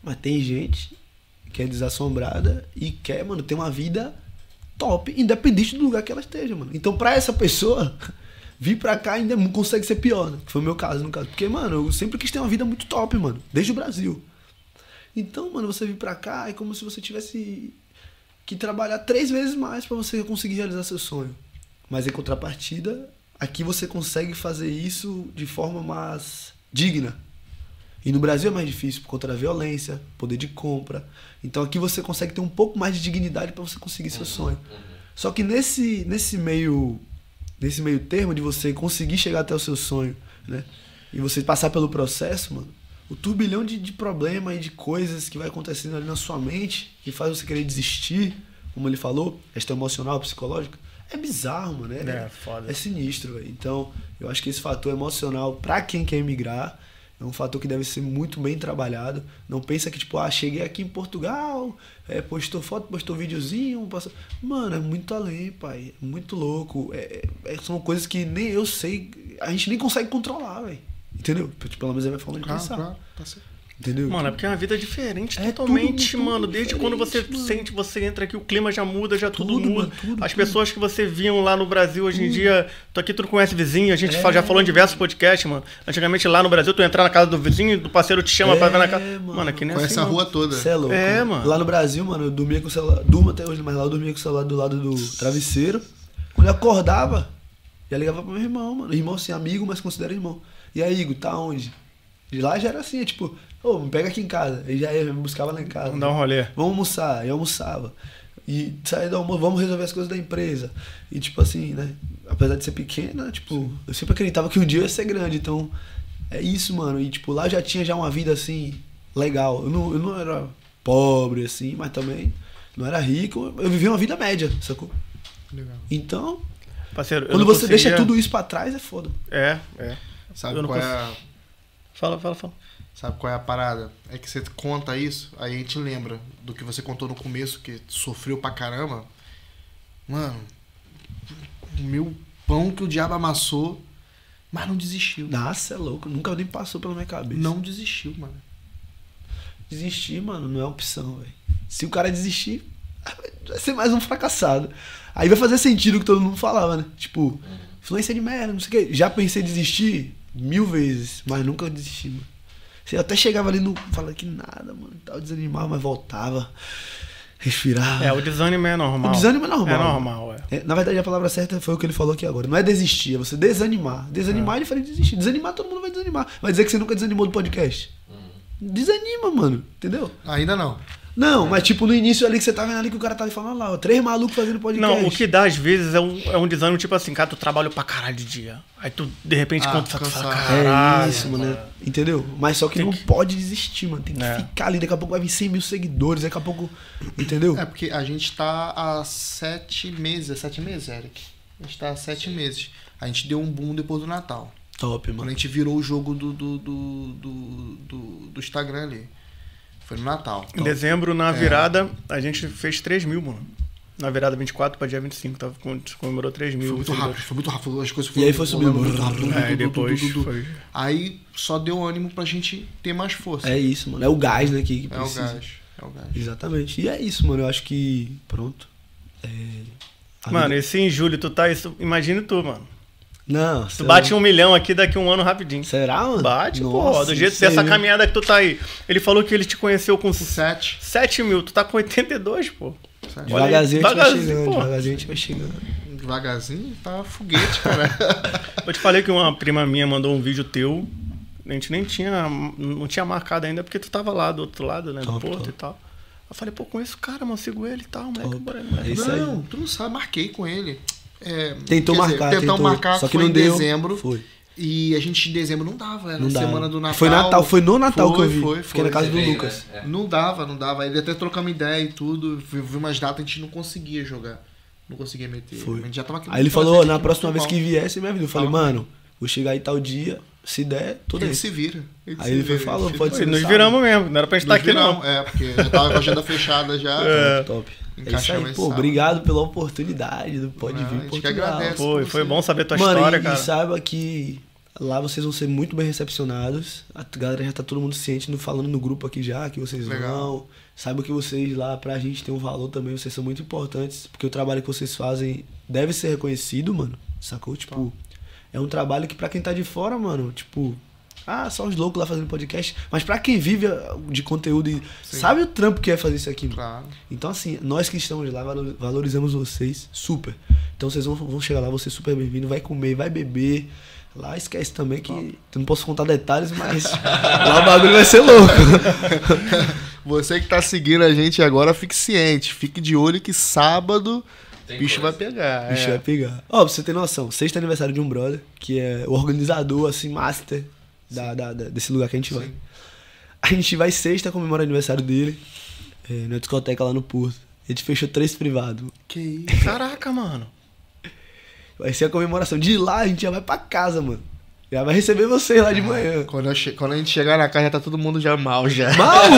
Mas tem gente que é desassombrada e quer, mano, ter uma vida top, independente do lugar que ela esteja, mano. Então, pra essa pessoa, <laughs> vir pra cá ainda consegue ser pior, né? Foi o meu caso, no caso. Porque, mano, eu sempre quis ter uma vida muito top, mano, desde o Brasil. Então, mano, você vir pra cá é como se você tivesse que trabalhar três vezes mais pra você conseguir realizar seu sonho. Mas em contrapartida, aqui você consegue fazer isso de forma mais digna. E no Brasil é mais difícil por conta da violência, poder de compra. Então aqui você consegue ter um pouco mais de dignidade pra você conseguir seu sonho. Só que nesse, nesse meio nesse meio termo de você conseguir chegar até o seu sonho, né? E você passar pelo processo, mano, o turbilhão de, de problema e de coisas que vai acontecendo ali na sua mente, que faz você querer desistir, como ele falou, questão emocional, psicológica, é bizarro, mano. É, É, foda. é sinistro, velho. Então, eu acho que esse fator emocional, pra quem quer emigrar, é um fator que deve ser muito bem trabalhado. Não pensa que, tipo, ah, cheguei aqui em Portugal, é, postou foto, postou videozinho, passou... Mano, é muito além, pai. É muito louco. É, é- são coisas que nem eu sei, a gente nem consegue controlar, velho. Entendeu? Tipo, Pelo menos é minha forma de Claro, pensar. claro, tá certo. Entendeu? Mano, é porque é uma vida diferente É totalmente, tudo- tudo mano. Desde quando você mano. sente, você entra aqui, o clima já muda, já tudo, Tudo, muda. mano, tudo, As tudo. pessoas que você viam lá no Brasil hoje em dia, tu aqui tu não conhece vizinho, a gente fala- já falou em diversos podcasts, mano. Antigamente lá no Brasil, tu entrar na casa do vizinho, do parceiro te chama pra ver na casa. É, Mano, mano. aqui nem Conhece assim, a rua toda. Você é louco. É, mano. mano. Lá no Brasil, mano, eu dormia com o celular. Durmo até hoje, mas lá eu dormia com o celular do lado do travesseiro. Quando eu acordava, já ligava pro meu irmão, mano. Irmão, assim, amigo, mas considera irmão. E aí, Igor, tá onde? De lá já era assim, é tipo, ô, me pega aqui em casa. Ele já ia, me buscava lá em casa. Vamos dar um rolê. Vamos almoçar, eu almoçava. E saía do almoço, vamos resolver as coisas da empresa. E tipo assim, né? Apesar de ser pequena, tipo, eu sempre acreditava que um dia ia ser grande. Então, é isso, mano. E tipo, lá eu já tinha já uma vida assim, legal. Eu não, eu não era pobre, assim, mas também não era rico. Eu vivia uma vida média, sacou? Legal. Então, Parceiro, quando você conseguia- deixa tudo isso pra trás, é foda. É, é. Sabe Eu não qual é, a, Fala, fala, fala. Sabe qual é a parada? É que você conta isso, aí a gente lembra do que você contou no começo, que sofreu pra caramba. Mano, o meu pão que o diabo amassou, mas não desistiu. Nossa, é louco. Nunca nem passou pela minha cabeça. Não desistiu, mano. Desistir, mano, não é opção, velho. Se o cara desistir, <laughs> vai ser mais um fracassado. Aí vai fazer sentido o que todo mundo falava, né? Tipo, influência de merda, não sei o quê. Já pensei em desistir mil vezes, mas nunca desisti, mano. Você até chegava ali no. Falava que nada, mano. Tava desanimado, mas voltava. Respirava. É, o desânimo é normal. O desânimo é normal. É normal, é. É, na verdade, a palavra certa foi o que ele falou aqui agora. Não é desistir, é você desanimar. Desanimar é diferente de desistir. Desanimar, todo mundo vai desanimar. Vai dizer que você nunca desanimou do podcast. Desanima, mano. Entendeu? Ainda não. Não, mas tipo no início ali que você tá vendo ali que o cara tava falando lá, ó, três malucos fazendo podcast. Não, o que dá às vezes é um, é um desânimo, tipo assim, cara, tu trabalha pra caralho de dia. Aí tu, de repente, Ah, quando tu fala, cansado. caralho. É isso, mano. Entendeu? Mas só que Tem não que- pode desistir, mano. Tem que É. ficar ali. Daqui a pouco vai vir 100 mil seguidores. Daqui a pouco. Entendeu? É porque a gente tá há sete meses. É sete meses, Eric? A gente tá há sete meses. A gente deu um boom depois do Natal. Top, Quando a mano. gente virou o jogo do, do, do, do, do- do Instagram ali. Foi no Natal. Em dezembro, na virada, a gente fez 3 mil, mano. Na virada 24 pra dia 25, tava, com- comemorou 3 mil. Foi muito seguidores. rápido, foi muito rápido. As coisas E aí foi subindo. muito rápido. É, depois foi. Aí só deu ânimo pra gente ter mais força. É isso, mano. É o gás, né? Que, que É o precisa. gás. É o gás. Exatamente. E é isso, mano. Eu acho que. Pronto. É. Mano, vida- e se em julho tu tá isso, imagine tu, mano. Não, Tu bate um milhão aqui daqui um ano rapidinho. Será, mano? Bate, pô. Do jeito dessa viu? caminhada que tu tá aí. Ele falou que ele te conheceu com Sete. 7 mil, tu tá com 82, pô. sete. Devagarzinho a gente vai Devagarzinho, pô. Devagarzinho a gente vai chegando. Devagarzinho, tá foguete, cara. <laughs> Eu te falei que uma prima minha mandou um vídeo teu. A gente nem tinha. Não tinha marcado ainda porque tu tava lá do outro lado, né? do Top, porto top. e tal. Eu falei, pô, conheço o cara, mano, sigo ele e tal, moleque. Top. bora, É moleque. não, tu não sabe, marquei com ele. É, Tentou dizer, marcar, tentou marcar, Só que foi não em deu. dezembro. Foi. E a gente em dezembro não dava, era Não dava. semana do Natal. Foi Natal, foi no Natal que eu vi. Foi, Fiquei foi. na casa do Veio, Lucas. né? É. Não dava, não dava. Ele até trocamos ideia e tudo. Vi vi umas datas, a gente não conseguia jogar. Não conseguia meter. Foi. A gente já tava aqui Aí ele falou, na próxima vez que viesse, minha vida. Eu falei, mano, vou chegar aí tal dia, se der, tudo Ele aí. se vira. Aí se ele foi vira, falou, ele pode se ser E nos viramos mesmo, não era pra gente estar aqui não. É, porque já tava com a agenda fechada já. Top. É isso aí, pô. Obrigado pela oportunidade do Pode Não, a Vir Portugal. agradece. Foi, foi bom saber tua Mano, história, e, cara. e saiba que lá vocês vão ser muito bem recepcionados. A galera já tá todo mundo ciente, no- falando no grupo aqui já, que vocês Legal. vão. Saiba que vocês lá, pra gente tem um valor também, vocês são muito importantes. Porque o trabalho que vocês fazem deve ser reconhecido, mano. Sacou? Tipo, é um trabalho que pra quem tá de fora, mano, tipo. Ah, só os loucos lá fazendo podcast. Mas pra quem vive ah, de conteúdo e sabe o trampo que é fazer isso aqui, mano. Claro. Então, assim, nós que estamos lá valor- valorizamos vocês super. Então, vocês vão, vão chegar lá, você super bem-vindo, vai comer, vai beber. Lá esquece também que. Eu não posso contar detalhes, mas lá o bagulho vai ser louco. <laughs> Você que tá seguindo a gente agora, fique ciente. Fique de olho que sábado Tem o bicho coisa. vai pegar. Bicho é. vai pegar. Ó, pra você ter noção, sexto aniversário de um brother, que é o organizador, assim, master da, da- da- desse lugar que a gente vai. A gente vai sexta comemorar o aniversário dele, é, na discoteca lá no Porto. A gente fechou três privados. Que isso? Caraca, mano. Vai ser a comemoração. De lá a gente já vai pra casa, mano. Já vai receber vocês lá de manhã. Quando, eu che- quando a gente chegar na casa, já tá todo mundo já mal já. Mal!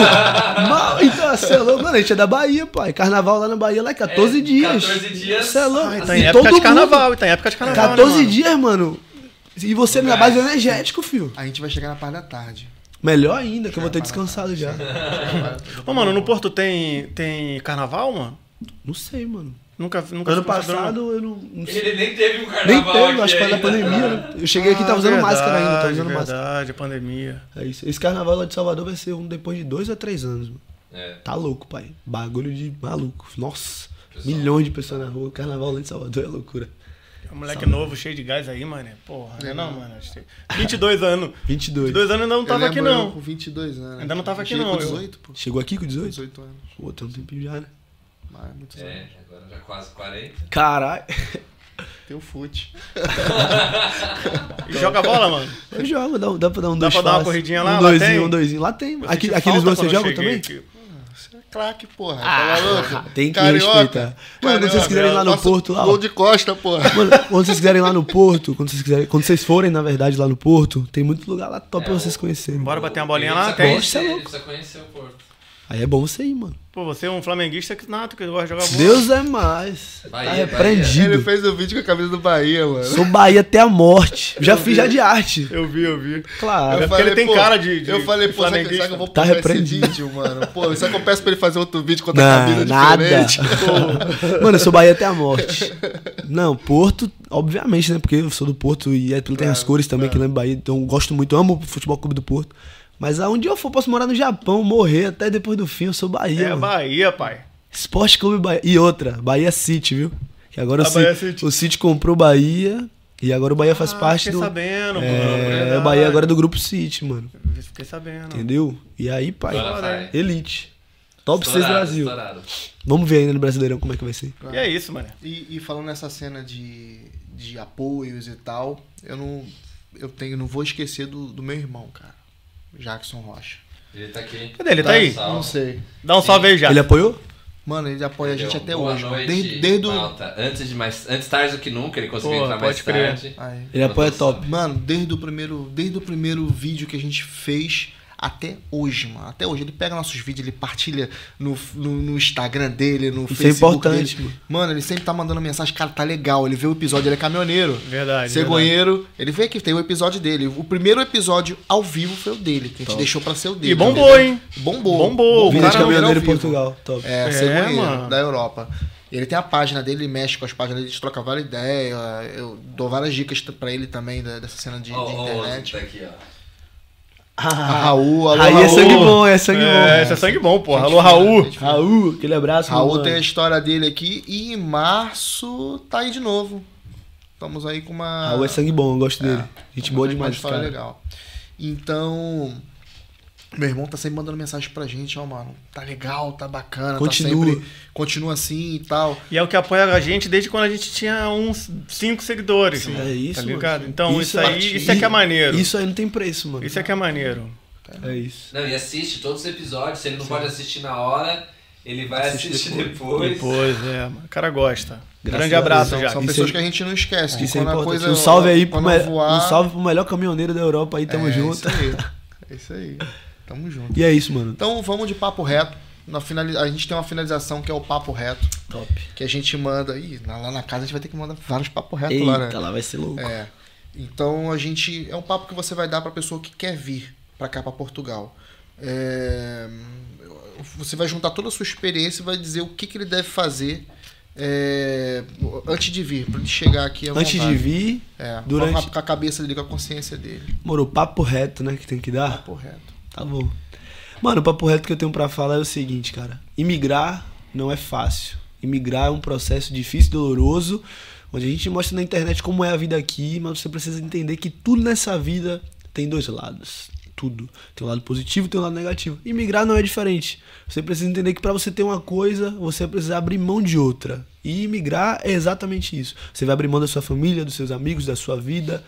Mal! Então, você é louco? Mano, a gente é da Bahia, pai. Carnaval lá na Bahia, lá é 14 É, dias. 14 dias. Você é louco? Ai, E tá em época de mundo. carnaval, tá em época de carnaval. 14 né, mano? dias, mano. E você na base energético, filho. A gente vai chegar na parte da tarde. Melhor ainda, que eu vou ter descansado já. Ô, mano, no Porto tem, tem carnaval, mano? Não sei, mano. Nunca, nunca Ano passado eu não, não sei. Ele nem teve um carnaval Nem teve, aqui acho que foi da ainda. pandemia, né? Eu cheguei aqui e tava usando verdade, máscara ainda, tava usando máscara. Verdade, pandemia. É isso. Esse carnaval lá de Salvador vai ser um depois de dois a três anos, mano. É. Tá louco, pai. Bagulho de maluco. Nossa. Pessoal. Milhões de pessoas na rua. Carnaval lá de Salvador é loucura. Um moleque novo, cheio de gás aí, mano. Porra, não é não, mano. Acho que- 22 anos. <laughs> 22. 22 anos ainda não tava aqui, não. com 22 anos. Ainda não tava aqui, não, com eu- 18, pô. Chegou aqui com 18? 18 anos. Pô, tem um tempinho já, né? Mas é muitos anos. É, agora já quase 40. Caralho. <laughs> Tem o fute. E joga bola, mano. Eu jogo, dá, dá pra dar um Dá dois pra dar uma corridinha lá? Um Lá doisinho, tem? um doisinho. Lá tem. Aqui, Lisboa você joga também? aqui. Craque, porra. Ah, tá maluco? tem que Carioca. respeitar. Mano, quando vocês quiserem lá no Porto, lá, ó. Gol de costa, porra. Mano, quando vocês quiserem lá no Porto, quando vocês, quiserem, quando vocês forem, na verdade, lá no Porto, tem muito lugar lá top É, pra vocês conhecerem. Bora bater uma bolinha lá? Tem? Você é louco. conhecer o Porto. Aí é bom você ir, mano. Pô, você é um flamenguista que nato, que gosta de jogar bola. Deus é mais. Bahia, tá Bahia. repreendido. Ele fez o vídeo com a camisa do Bahia, mano. Sou Bahia até a morte. Já fiz já de arte. Eu vi, eu vi. Claro. É porque ele tem cara de- de- Eu falei, pô, sabe que eu vou Tá postar esse repreendido. vídeo, mano? Pô, será que eu peço pra ele fazer outro vídeo com outra Não, camisa nada. diferente? <laughs> Mano, eu sou Bahia até a morte. Não, Porto, obviamente, né? Porque eu sou do Porto e é, tem as cores também que lembra Bahia. Então eu gosto muito, amo o futebol clube do Porto. Mas aonde eu for, posso morar no Japão, morrer até depois do fim, eu sou Bahia. É mano. Bahia, pai. Esporte Clube Bahia. E outra, Bahia City, viu? Que agora o, A Ci- Bahia City. o City comprou Bahia e agora o Bahia faz Ah, parte fiquei do. sabendo, mano. É, o Bahia agora é do grupo City, mano. Fiquei sabendo. Entendeu? E aí, pai, elite. Top 6 Estourado, Brasil. estourado. Vamos ver ainda no Brasileirão como é que vai ser. E é isso, mano. E, e falando nessa cena de, de apoios e tal, eu não, eu tenho, não vou esquecer do, do meu irmão, cara. Jackson Rocha. Ele tá aqui. Cadê ele? Tá aí? Salve. Não sei. Dá um salve aí já. Ele apoiou? Mano, ele apoia a gente Entendeu? até Boa hoje. Noite, desde, desde o. Antes de mais, antes tarde do que nunca, ele conseguiu Pô, entrar mais crer. tarde. Aí. Ele apoia top. Mano, desde o primeiro, desde o primeiro vídeo que a gente fez até hoje, mano. Até hoje. Ele pega nossos vídeos, ele partilha no, no, no Instagram dele, no Isso é Facebook importante, dele. mano. Mano, ele sempre tá mandando mensagem, cara, tá legal. Ele vê o episódio, ele é caminhoneiro. Verdade. Cegonheiro, ele veio aqui, tem o episódio dele. O primeiro episódio ao vivo foi o dele, que a gente deixou pra ser o dele. E bombou, hein? Bombou. Bombou. O Vida de cara caminhoneiro em. Portugal. Top. É, É, cegonheiro, mano. da Europa. Ele tem a página dele, ele mexe com as páginas dele, a gente troca várias ideias. Eu dou várias dicas pra ele também dessa cena de, Ó, de internet. tá aqui, ó. A Raul, alô, Aí é Raul. sangue bom, é sangue É, bom. esse é sangue bom, porra. Alô, Raul. Raul, aquele abraço. Raul mano. tem a história dele aqui e em março tá aí de novo. Estamos aí com uma. Raul é sangue bom, eu gosto dele. Gente boa demais, história cara. legal. Então, meu irmão tá sempre mandando mensagem pra gente, ó, mano. Tá legal, tá bacana, Continua. tá sempre. Continua assim e tal. E é o que apoia a gente desde quando a gente tinha uns 5 seguidores. É isso, Tá ligado? mano. Então, isso, aí, é- isso é que é maneiro. Isso, Isso aí não tem preço, mano. é que é maneiro. É isso. Não, e assiste todos os episódios. Se ele não pode assistir na hora, ele vai assistir depois. Depois, é. mano. O cara gosta. Graças Grande abraço, São, já. são Isso pessoas aí- que a gente não esquece. Que Isso é importante. coisa. um salve aí pro, voar, um salve pro melhor caminhoneiro da Europa aí, tamo é, junto. Isso aí. É isso aí. <laughs> Tamo junto. E é isso, mano. Então vamos de papo reto. Na finali... A gente tem uma finalização que é o papo reto, Top. que a gente manda. Ih, lá na casa a gente vai ter que mandar vários papos retos lá, né? Eita, lá vai ser louco. É. Então a gente. É um papo que você vai dar pra pessoa que quer vir pra cá, pra Portugal. É, você vai juntar toda a sua experiência e vai dizer o que, que ele deve fazer é, antes de vir, pra ele chegar aqui à Antes de vontade. vir, É, durante- com a cabeça dele, com a consciência dele. moro, papo reto, né, que tem que dar. Papo reto. Tá bom. Mano, o papo reto que eu tenho pra falar é o seguinte, cara. Imigrar não é fácil. Imigrar é um processo difícil doloroso, onde a gente mostra na internet como é a vida aqui, mas você precisa entender que tudo nessa vida tem dois lados. Tudo. Tem um lado positivo e tem um lado negativo. Imigrar não é diferente. Você precisa entender que pra você ter uma coisa, você precisa abrir mão de outra. E imigrar é exatamente isso. Você vai abrir mão da sua família, dos seus amigos, da sua vida.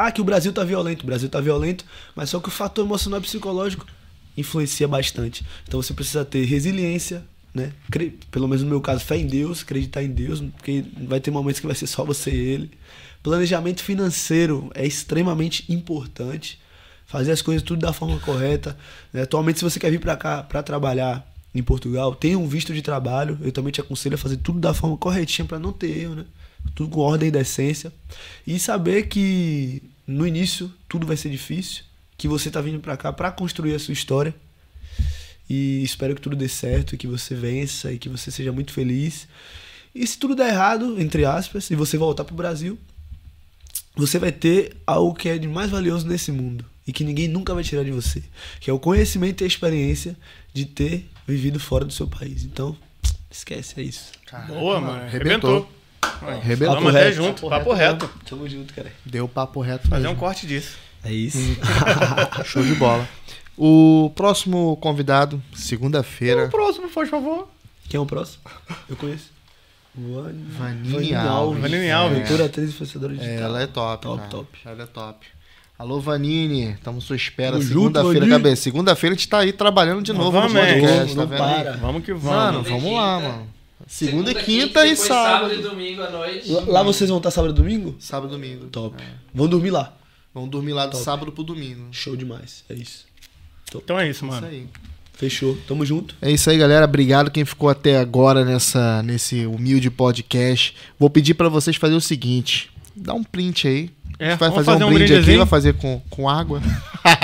Ah, que o Brasil tá violento. O Brasil tá violento, mas só que o fator emocional e psicológico influencia bastante. Então você precisa ter resiliência, né? Pelo menos no meu caso, fé em Deus, acreditar em Deus, porque vai ter momentos que vai ser só você e ele. Planejamento financeiro é extremamente importante. Fazer as coisas tudo da forma correta. né? Atualmente, se você quer vir para cá para trabalhar em Portugal, tenha um visto de trabalho. Eu também te aconselho a fazer tudo da forma corretinha para não ter erro, né? Tudo com ordem e decência. E saber que no início tudo vai ser difícil, que você tá vindo para cá para construir a sua história. E espero que tudo dê certo, que você vença e que você seja muito feliz. E se tudo der errado, entre aspas, e você voltar pro Brasil, você vai ter algo que é de mais valioso nesse mundo e que ninguém nunca vai tirar de você, que é o conhecimento e a experiência de ter vivido fora do seu país. Então, esquece, é isso. Boa, mano. Arrebentou. Vamos até reto. junto, papo reto. Tamo junto, cara. Deu papo reto Fazer mesmo. um corte disso. É isso. <laughs> Show de bola. O próximo convidado, segunda-feira. O próximo, por favor. Quem é o próximo? Eu conheço. Van- Vanini Vanini Alves. Vanini Alves. Cantora, atriz e influenciadora É, digital. ela é top. Top, cara. top. Ela é top. Alô, Vanini. Estamos à sua espera. Segunda-feira, cabeça. Segunda-feira a gente tá aí trabalhando de novo no Novamente. podcast, tá vendo? para. Vamos que vamos. Mano, vamos lá, mano. Segunda, e quinta e depois sábado. sábado e domingo à noite. Lá, lá vocês vão estar sábado e domingo? Sábado e domingo. Top. É. Vão dormir lá. Vamos dormir lá do Top. sábado pro domingo. Show demais. É isso. Então é isso, Isso mano. aí. Fechou. Tamo junto. É isso aí, galera. Obrigado quem ficou até agora nessa, nesse humilde podcast. Vou pedir pra vocês fazer o seguinte: dá um print aí. É, a gente vai fazer, fazer um um brinde aqui, vai fazer com, com água.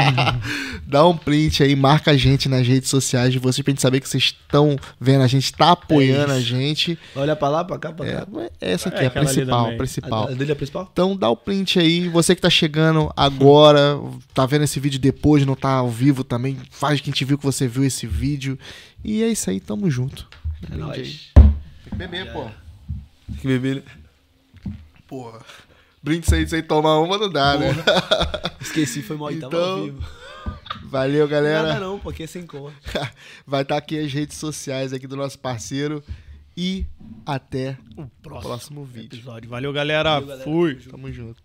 <laughs> dá um print aí, marca a gente nas redes sociais de vocês pra gente saber que vocês estão vendo a gente, tá apoiando a gente. Olha pra lá, pra cá, pra É, cá. essa aqui É, é, a principal, principal. A, a dele é a principal? Então dá o print aí. Você que tá chegando agora, tá vendo esse vídeo depois, não tá ao vivo também, faz que a gente viu que você viu esse vídeo. E é isso aí, tamo junto. É aí. nóis. Tem que beber, pô. Tem que beber, né? Porra. Brinde sem, sem tomar uma não dá, né? <laughs> Esqueci, foi mal. Então... Então, ao vivo. Valeu, Nada galera. não, porque é sem cor. <laughs> Vai estar aqui as redes sociais aqui do nosso parceiro. E até O o próximo próximo vídeo. episódio. Valeu, galera. Valeu, galera. Fui. Tamo junto.